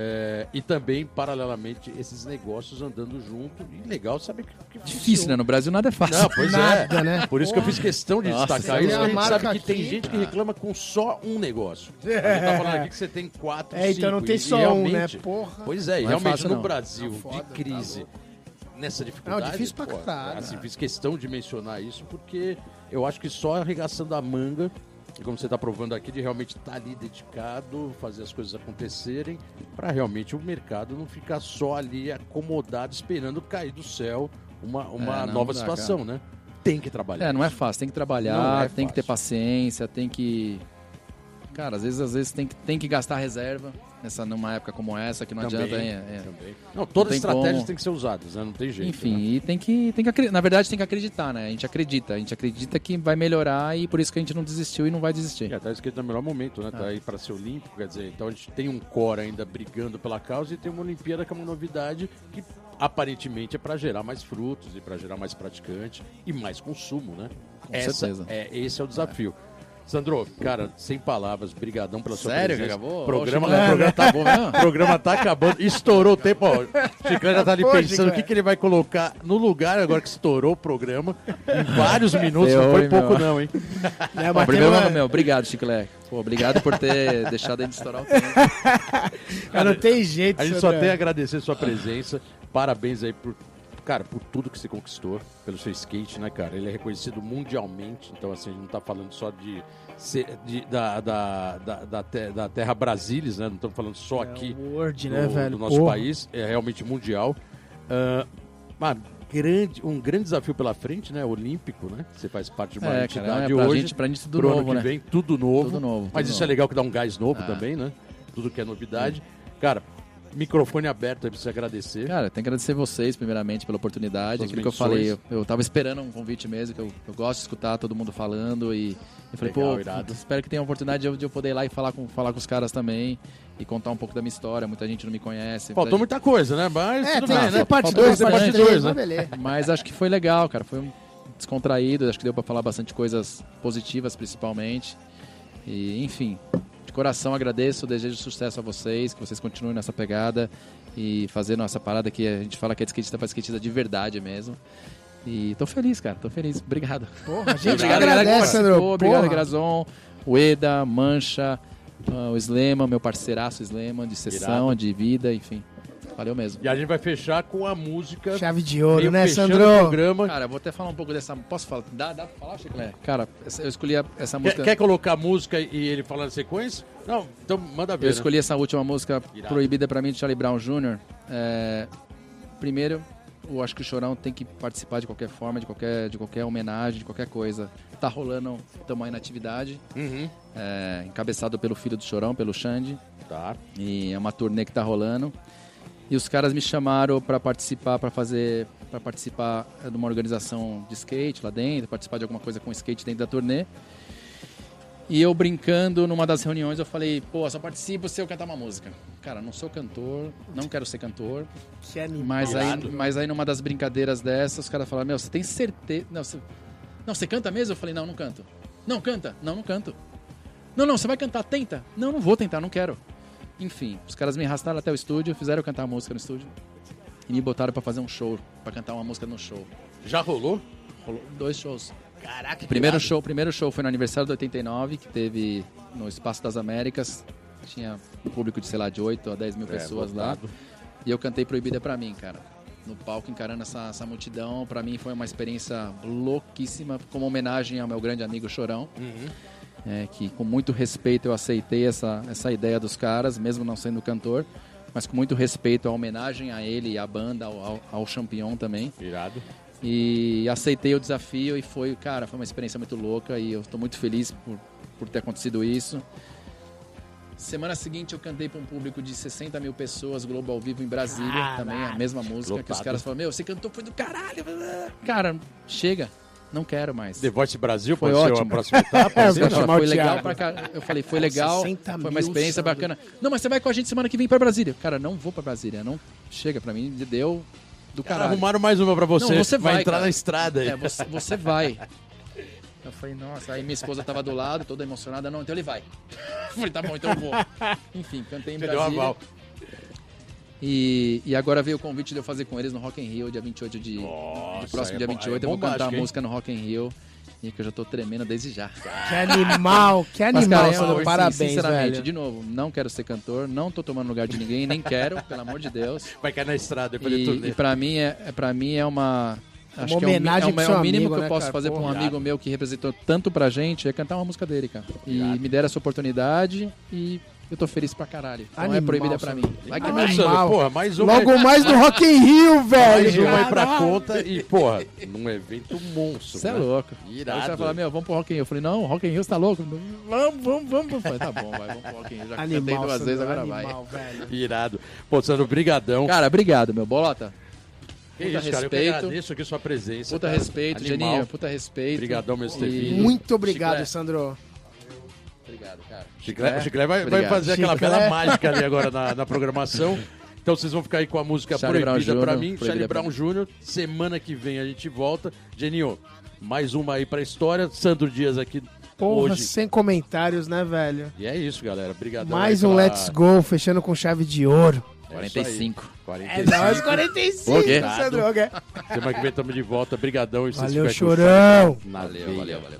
[SPEAKER 1] É, e também, paralelamente, esses negócios andando junto. E legal saber que, que
[SPEAKER 3] Difícil, né? No Brasil nada é fácil.
[SPEAKER 1] Não, pois
[SPEAKER 2] Nada,
[SPEAKER 1] é.
[SPEAKER 2] né?
[SPEAKER 1] Por isso que eu fiz questão de
[SPEAKER 3] Nossa,
[SPEAKER 1] destacar isso.
[SPEAKER 2] tem
[SPEAKER 1] A gente sabe que tem gente que reclama com só um negócio. A gente tá falando aqui que você tem quatro,
[SPEAKER 2] É, então não
[SPEAKER 1] cinco,
[SPEAKER 2] tem
[SPEAKER 1] e-
[SPEAKER 2] só
[SPEAKER 1] e
[SPEAKER 2] um, né? Porra.
[SPEAKER 1] Pois é, e
[SPEAKER 3] é
[SPEAKER 1] realmente
[SPEAKER 3] fácil,
[SPEAKER 1] no
[SPEAKER 3] não.
[SPEAKER 1] Brasil,
[SPEAKER 2] Tá foda,
[SPEAKER 1] de
[SPEAKER 2] tá
[SPEAKER 1] crise, nessa dificuldade.
[SPEAKER 2] Não, difícil pra
[SPEAKER 1] pô,
[SPEAKER 2] caralho.
[SPEAKER 1] Assim, fiz questão de mencionar isso porque eu acho que só arregaçando a manga, e como você está provando aqui, de realmente estar ali dedicado, fazer as coisas acontecerem, para realmente o mercado não ficar só ali acomodado, esperando cair do céu uma, uma
[SPEAKER 3] É, não
[SPEAKER 1] nova
[SPEAKER 3] dá,
[SPEAKER 1] situação, né? Tem que trabalhar.
[SPEAKER 3] É, não é fácil. Tem que trabalhar,
[SPEAKER 1] é
[SPEAKER 3] tem que ter paciência, tem que. cara, às vezes, às vezes tem que, tem que gastar reserva nessa, numa época como essa, que não
[SPEAKER 1] Também,
[SPEAKER 3] adianta. É, é.
[SPEAKER 1] Não, todas as
[SPEAKER 3] tem
[SPEAKER 1] estratégias
[SPEAKER 3] como.
[SPEAKER 1] têm que ser usadas, né? Não tem jeito.
[SPEAKER 3] Enfim,
[SPEAKER 1] né?
[SPEAKER 3] e tem que, tem que na verdade tem que acreditar, né? A gente acredita, a gente acredita que vai melhorar e por isso que a gente não desistiu e não vai desistir.
[SPEAKER 1] E até esquerda no melhor momento, né? Tá aí para ser olímpico, quer dizer, então a gente tem um core ainda brigando pela causa e tem uma Olimpíada que é uma novidade que aparentemente é para gerar mais frutos e para gerar mais praticante e mais consumo, né?
[SPEAKER 3] Com
[SPEAKER 1] Essa
[SPEAKER 3] certeza.
[SPEAKER 1] É, esse é o desafio. Sandro, cara, sem palavras, brigadão pela sua
[SPEAKER 3] Sério,
[SPEAKER 1] presença.
[SPEAKER 3] que acabou?
[SPEAKER 1] Programa, o programa tá
[SPEAKER 3] acabou mesmo?
[SPEAKER 1] O [LAUGHS] programa tá acabando. Estourou o tempo, ó. O Chiclé já tá ali
[SPEAKER 2] Pô,
[SPEAKER 1] pensando o que, que ele vai colocar no lugar agora que estourou o programa. Em vários minutos, não foi
[SPEAKER 3] hein,
[SPEAKER 1] pouco
[SPEAKER 3] meu?
[SPEAKER 1] não, hein? [LAUGHS]
[SPEAKER 2] É,
[SPEAKER 3] Bom,
[SPEAKER 2] mas
[SPEAKER 3] primeiro,
[SPEAKER 2] uma-
[SPEAKER 3] meu, obrigado, Chiclé. Pô, obrigado por ter [LAUGHS] deixado ele estourar o tempo.
[SPEAKER 2] mas não tem jeito,
[SPEAKER 1] A gente só tem a agradecer sua presença. Parabéns aí por, cara, por tudo que você conquistou, pelo seu skate, né, cara? Ele é reconhecido mundialmente, então assim, a gente não tá falando só de, ser- de- da, da, da, da, te- da terra Brasilis, né? Não estamos falando só aqui
[SPEAKER 2] É, Word,
[SPEAKER 1] do,
[SPEAKER 2] né, velho?
[SPEAKER 1] do nosso
[SPEAKER 2] Porra.
[SPEAKER 1] país, é realmente mundial. Uma grande, um grande desafio pela frente, né? Olímpico, né? Você faz parte de uma
[SPEAKER 3] É,
[SPEAKER 1] entidade
[SPEAKER 3] cara, é, pra
[SPEAKER 1] hoje.
[SPEAKER 3] gente, pra gente tudo
[SPEAKER 1] pro ano
[SPEAKER 3] novo,
[SPEAKER 1] que
[SPEAKER 3] né?
[SPEAKER 1] vem, tudo novo.
[SPEAKER 3] Tudo novo,
[SPEAKER 1] Mas
[SPEAKER 3] tudo
[SPEAKER 1] isso é legal que dá um gás novo
[SPEAKER 3] Ah.
[SPEAKER 1] também, né? Tudo que é novidade. Cara, microfone aberto aí pra você agradecer.
[SPEAKER 3] Cara, tenho que agradecer vocês, primeiramente, pela oportunidade. Aquilo que eu falei, eu, eu tava esperando um convite mesmo, que eu, eu gosto de escutar todo mundo falando. E eu falei,
[SPEAKER 1] Legal,
[SPEAKER 3] pô,
[SPEAKER 1] irado.
[SPEAKER 3] espero que tenha a oportunidade de eu, de eu poder ir lá e falar com, falar com os caras também. E contar um pouco da minha história. Muita gente não me conhece.
[SPEAKER 1] Faltou
[SPEAKER 3] muita
[SPEAKER 1] muita coisa, né? Mas
[SPEAKER 2] É,
[SPEAKER 1] tudo
[SPEAKER 2] tem
[SPEAKER 1] bem, né?
[SPEAKER 2] ter parte
[SPEAKER 3] Faltou
[SPEAKER 2] 2,
[SPEAKER 3] bastante
[SPEAKER 2] parte
[SPEAKER 1] coisa,
[SPEAKER 2] 3,
[SPEAKER 1] né?
[SPEAKER 2] mas
[SPEAKER 3] gente- Mas acho que foi legal, cara. Foi um descontraído. Acho que deu pra falar bastante coisas positivas, principalmente. E, enfim, coração agradeço. Desejo sucesso a vocês. Que vocês continuem nessa pegada. E fazendo essa parada que a gente fala que é de skatista pra skatista de verdade mesmo. E tô feliz, cara. Tô feliz. Obrigado.
[SPEAKER 2] Porra, a [LAUGHS] gente
[SPEAKER 3] Obrigado,
[SPEAKER 2] agradece.
[SPEAKER 3] Obrigado. Grazon, o Eda, Mancha, ah, o Sleman, meu parceiraço Sleman, de sessão,
[SPEAKER 1] Irado.
[SPEAKER 3] de vida, enfim. Valeu mesmo.
[SPEAKER 1] E a gente vai fechar com a música.
[SPEAKER 2] Chave de ouro, né, Sandro?
[SPEAKER 1] programa.
[SPEAKER 3] Cara, eu vou até falar um pouco dessa. Posso falar? Dá, dá pra falar, Chiclé? Cara, essa- eu escolhi a- essa
[SPEAKER 1] Quer,
[SPEAKER 3] música.
[SPEAKER 1] quer colocar a música e ele falar na sequência? Não, então manda ver.
[SPEAKER 3] Eu
[SPEAKER 1] né?
[SPEAKER 3] escolhi essa última música
[SPEAKER 1] Irado.
[SPEAKER 3] proibida pra mim de Charlie Brown Jr. É, primeiro, eu acho que o Chorão tem que participar de qualquer forma, de qualquer, de qualquer homenagem, de qualquer coisa. Tá rolando, estamos aí na atividade.
[SPEAKER 1] Uhum.
[SPEAKER 3] é, encabeçado pelo filho do Chorão, pelo Xande.
[SPEAKER 1] Tá.
[SPEAKER 3] E é uma turnê que tá rolando. E os caras me chamaram para participar, para fazer, para participar é, de uma organização de skate lá dentro, participar de alguma coisa com skate dentro da turnê. E eu brincando numa das reuniões, eu falei, pô, só participo se eu cantar uma música. Cara, não sou cantor, não quero ser cantor.
[SPEAKER 2] Que animal.
[SPEAKER 3] Mas aí, mas aí numa das brincadeiras dessas, os caras falaram, meu, você tem certeza. Não, você... não, você canta mesmo? Eu falei, não, não canto. Não, canta. Não, não canto. Não, não, você vai cantar, tenta. Não, não vou tentar, não quero. Enfim, os caras me arrastaram até o estúdio, fizeram eu cantar a música no estúdio. E me botaram pra fazer um show, pra cantar uma música no show.
[SPEAKER 1] Já rolou?
[SPEAKER 3] Rolou dois shows.
[SPEAKER 2] Caraca,
[SPEAKER 3] primeiro show, primeiro show foi no aniversário do 89, que teve no Espaço das Américas. Tinha um público de, sei lá, de 8 a 10 mil
[SPEAKER 1] É,
[SPEAKER 3] pessoas lá.
[SPEAKER 1] lotado.
[SPEAKER 3] E eu cantei Proibida pra mim, cara. No palco, encarando essa, essa multidão. Pra mim foi uma experiência louquíssima, como homenagem ao meu grande amigo Chorão.
[SPEAKER 1] Uhum.
[SPEAKER 3] É, que com muito respeito eu aceitei essa, essa ideia dos caras, mesmo não sendo cantor. Mas com muito respeito, a homenagem a ele e à banda, ao, ao, ao Champion também.
[SPEAKER 1] Irado.
[SPEAKER 3] E aceitei o desafio e foi, cara, foi uma experiência muito louca e eu estou muito feliz por, por ter acontecido isso. Semana seguinte eu cantei para um público de 60 mil pessoas, Globo ao vivo em Brasília,
[SPEAKER 2] Caraca.
[SPEAKER 3] também a mesma música, que os caras falaram, meu, você cantou, foi do caralho. Cara, chega, não quero mais.
[SPEAKER 1] The Voice Brasil
[SPEAKER 3] Foi
[SPEAKER 1] pode ser a
[SPEAKER 3] ótimo.
[SPEAKER 1] próxima etapa? [LAUGHS]
[SPEAKER 2] É,
[SPEAKER 1] assim, não?
[SPEAKER 3] Foi legal pra cá. Eu falei, foi legal,
[SPEAKER 2] 60
[SPEAKER 3] foi uma experiência bacana. Não, mas você vai com a gente semana que vem pra Brasília. Cara, não vou pra Brasília, não chega pra mim, deu do
[SPEAKER 1] Cara,
[SPEAKER 3] caralho.
[SPEAKER 1] arrumaram mais uma pra você.
[SPEAKER 3] Não, você
[SPEAKER 1] vai,
[SPEAKER 3] vai,
[SPEAKER 1] entrar
[SPEAKER 3] cara.
[SPEAKER 1] na estrada aí.
[SPEAKER 3] É, você, você vai. [LAUGHS] Eu falei, nossa, aí minha esposa tava do lado, toda emocionada, não, então ele vai. [LAUGHS] Eu falei, tá bom, então eu vou. Enfim, cantei em Brasília. E, e agora veio o convite de eu fazer com eles no Rock in Rio, dia 28 de,
[SPEAKER 1] Nossa,
[SPEAKER 3] de próximo
[SPEAKER 1] é
[SPEAKER 3] dia
[SPEAKER 1] bo-
[SPEAKER 3] 28.
[SPEAKER 1] aí é
[SPEAKER 3] eu vou cantar a música no Rock in Rio. E que eu já tô tremendo desde já.
[SPEAKER 2] Que animal, que
[SPEAKER 3] Mas,
[SPEAKER 2] animal,
[SPEAKER 3] cara,
[SPEAKER 2] Sandro.
[SPEAKER 3] eu,
[SPEAKER 2] Parabéns,
[SPEAKER 3] sinceramente,
[SPEAKER 2] velho.
[SPEAKER 3] de novo, não quero ser cantor, não tô tomando lugar de ninguém, nem quero, [LAUGHS] pelo amor de Deus.
[SPEAKER 1] Vai cair na estrada e fazer
[SPEAKER 3] E,
[SPEAKER 1] turnê.
[SPEAKER 3] e pra mim é, é para mim é uma acho que é o mi-
[SPEAKER 2] homenagem
[SPEAKER 3] é, o- é o mínimo
[SPEAKER 2] amigo,
[SPEAKER 3] que eu
[SPEAKER 2] né,
[SPEAKER 3] posso
[SPEAKER 2] cara?
[SPEAKER 3] fazer pra um amigo meu que representou tanto pra gente é cantar uma música dele, cara. E
[SPEAKER 1] Irado.
[SPEAKER 3] me deram essa oportunidade e eu tô feliz pra caralho. Então é
[SPEAKER 2] Animal,
[SPEAKER 3] proibida pra mim. Vai que
[SPEAKER 2] Animal.
[SPEAKER 3] vai.
[SPEAKER 1] Porra, mais uma.
[SPEAKER 2] Logo mais no Rock in Rio, [LAUGHS]
[SPEAKER 1] mais
[SPEAKER 2] velho.
[SPEAKER 1] uma aí pra conta e, porra, num evento monstro.
[SPEAKER 3] Você é
[SPEAKER 1] né?
[SPEAKER 3] louco.
[SPEAKER 1] Irado.
[SPEAKER 3] Aí você vai falar, meu, vamos pro Rock in Rio. Eu falei, não, Rock in Rio você tá louco? Vamos, vamos, vamos. Eu falei, tá bom, vai, vamos pro Rock in Rio. Já cantei
[SPEAKER 2] Animal,
[SPEAKER 3] duas
[SPEAKER 2] Sandro,
[SPEAKER 3] vezes, agora vai.
[SPEAKER 2] animal, velho.
[SPEAKER 1] Irado. Pô, Sandro, brigadão.
[SPEAKER 3] Cara, obrigado, meu. Bolota.
[SPEAKER 1] que
[SPEAKER 3] puta
[SPEAKER 1] isso, cara, eu que
[SPEAKER 3] respeito.
[SPEAKER 1] agradeço aqui sua presença.
[SPEAKER 3] Puta
[SPEAKER 1] cara.
[SPEAKER 3] respeito,
[SPEAKER 1] Animal.
[SPEAKER 3] Geninho. Puta respeito.
[SPEAKER 1] Obrigadão mesmo por ter vindo.
[SPEAKER 2] Muito obrigado,
[SPEAKER 1] Chiclete.
[SPEAKER 2] Sandro.
[SPEAKER 3] Obrigado, cara.
[SPEAKER 1] Chiclete, Chiclete vai, vai
[SPEAKER 3] Obrigado.
[SPEAKER 1] fazer aquela bela mágica ali agora na, na programação. Então vocês vão ficar aí com a música
[SPEAKER 3] Charlie
[SPEAKER 1] proibida pra
[SPEAKER 3] Jr.,
[SPEAKER 1] mim,
[SPEAKER 3] proibida
[SPEAKER 1] Charlie Brown. Jr. Semana que vem a gente volta. Geninho, mais uma aí pra história. Sandro Dias aqui
[SPEAKER 2] Porra,
[SPEAKER 1] hoje.
[SPEAKER 2] sem comentários, né, velho?
[SPEAKER 1] E é isso, galera. Obrigadão.
[SPEAKER 2] Mais um
[SPEAKER 1] pela-
[SPEAKER 2] Let's Go, fechando com chave de ouro.
[SPEAKER 1] É isso aí.
[SPEAKER 3] 45.
[SPEAKER 1] 45.
[SPEAKER 2] nóis, 45,
[SPEAKER 3] O quê?
[SPEAKER 2] Sandro. ok.
[SPEAKER 1] Semana que vem estamos de volta. Obrigadão. e vocês
[SPEAKER 2] Valeu, chorão.
[SPEAKER 3] Valeu, valeu, valeu.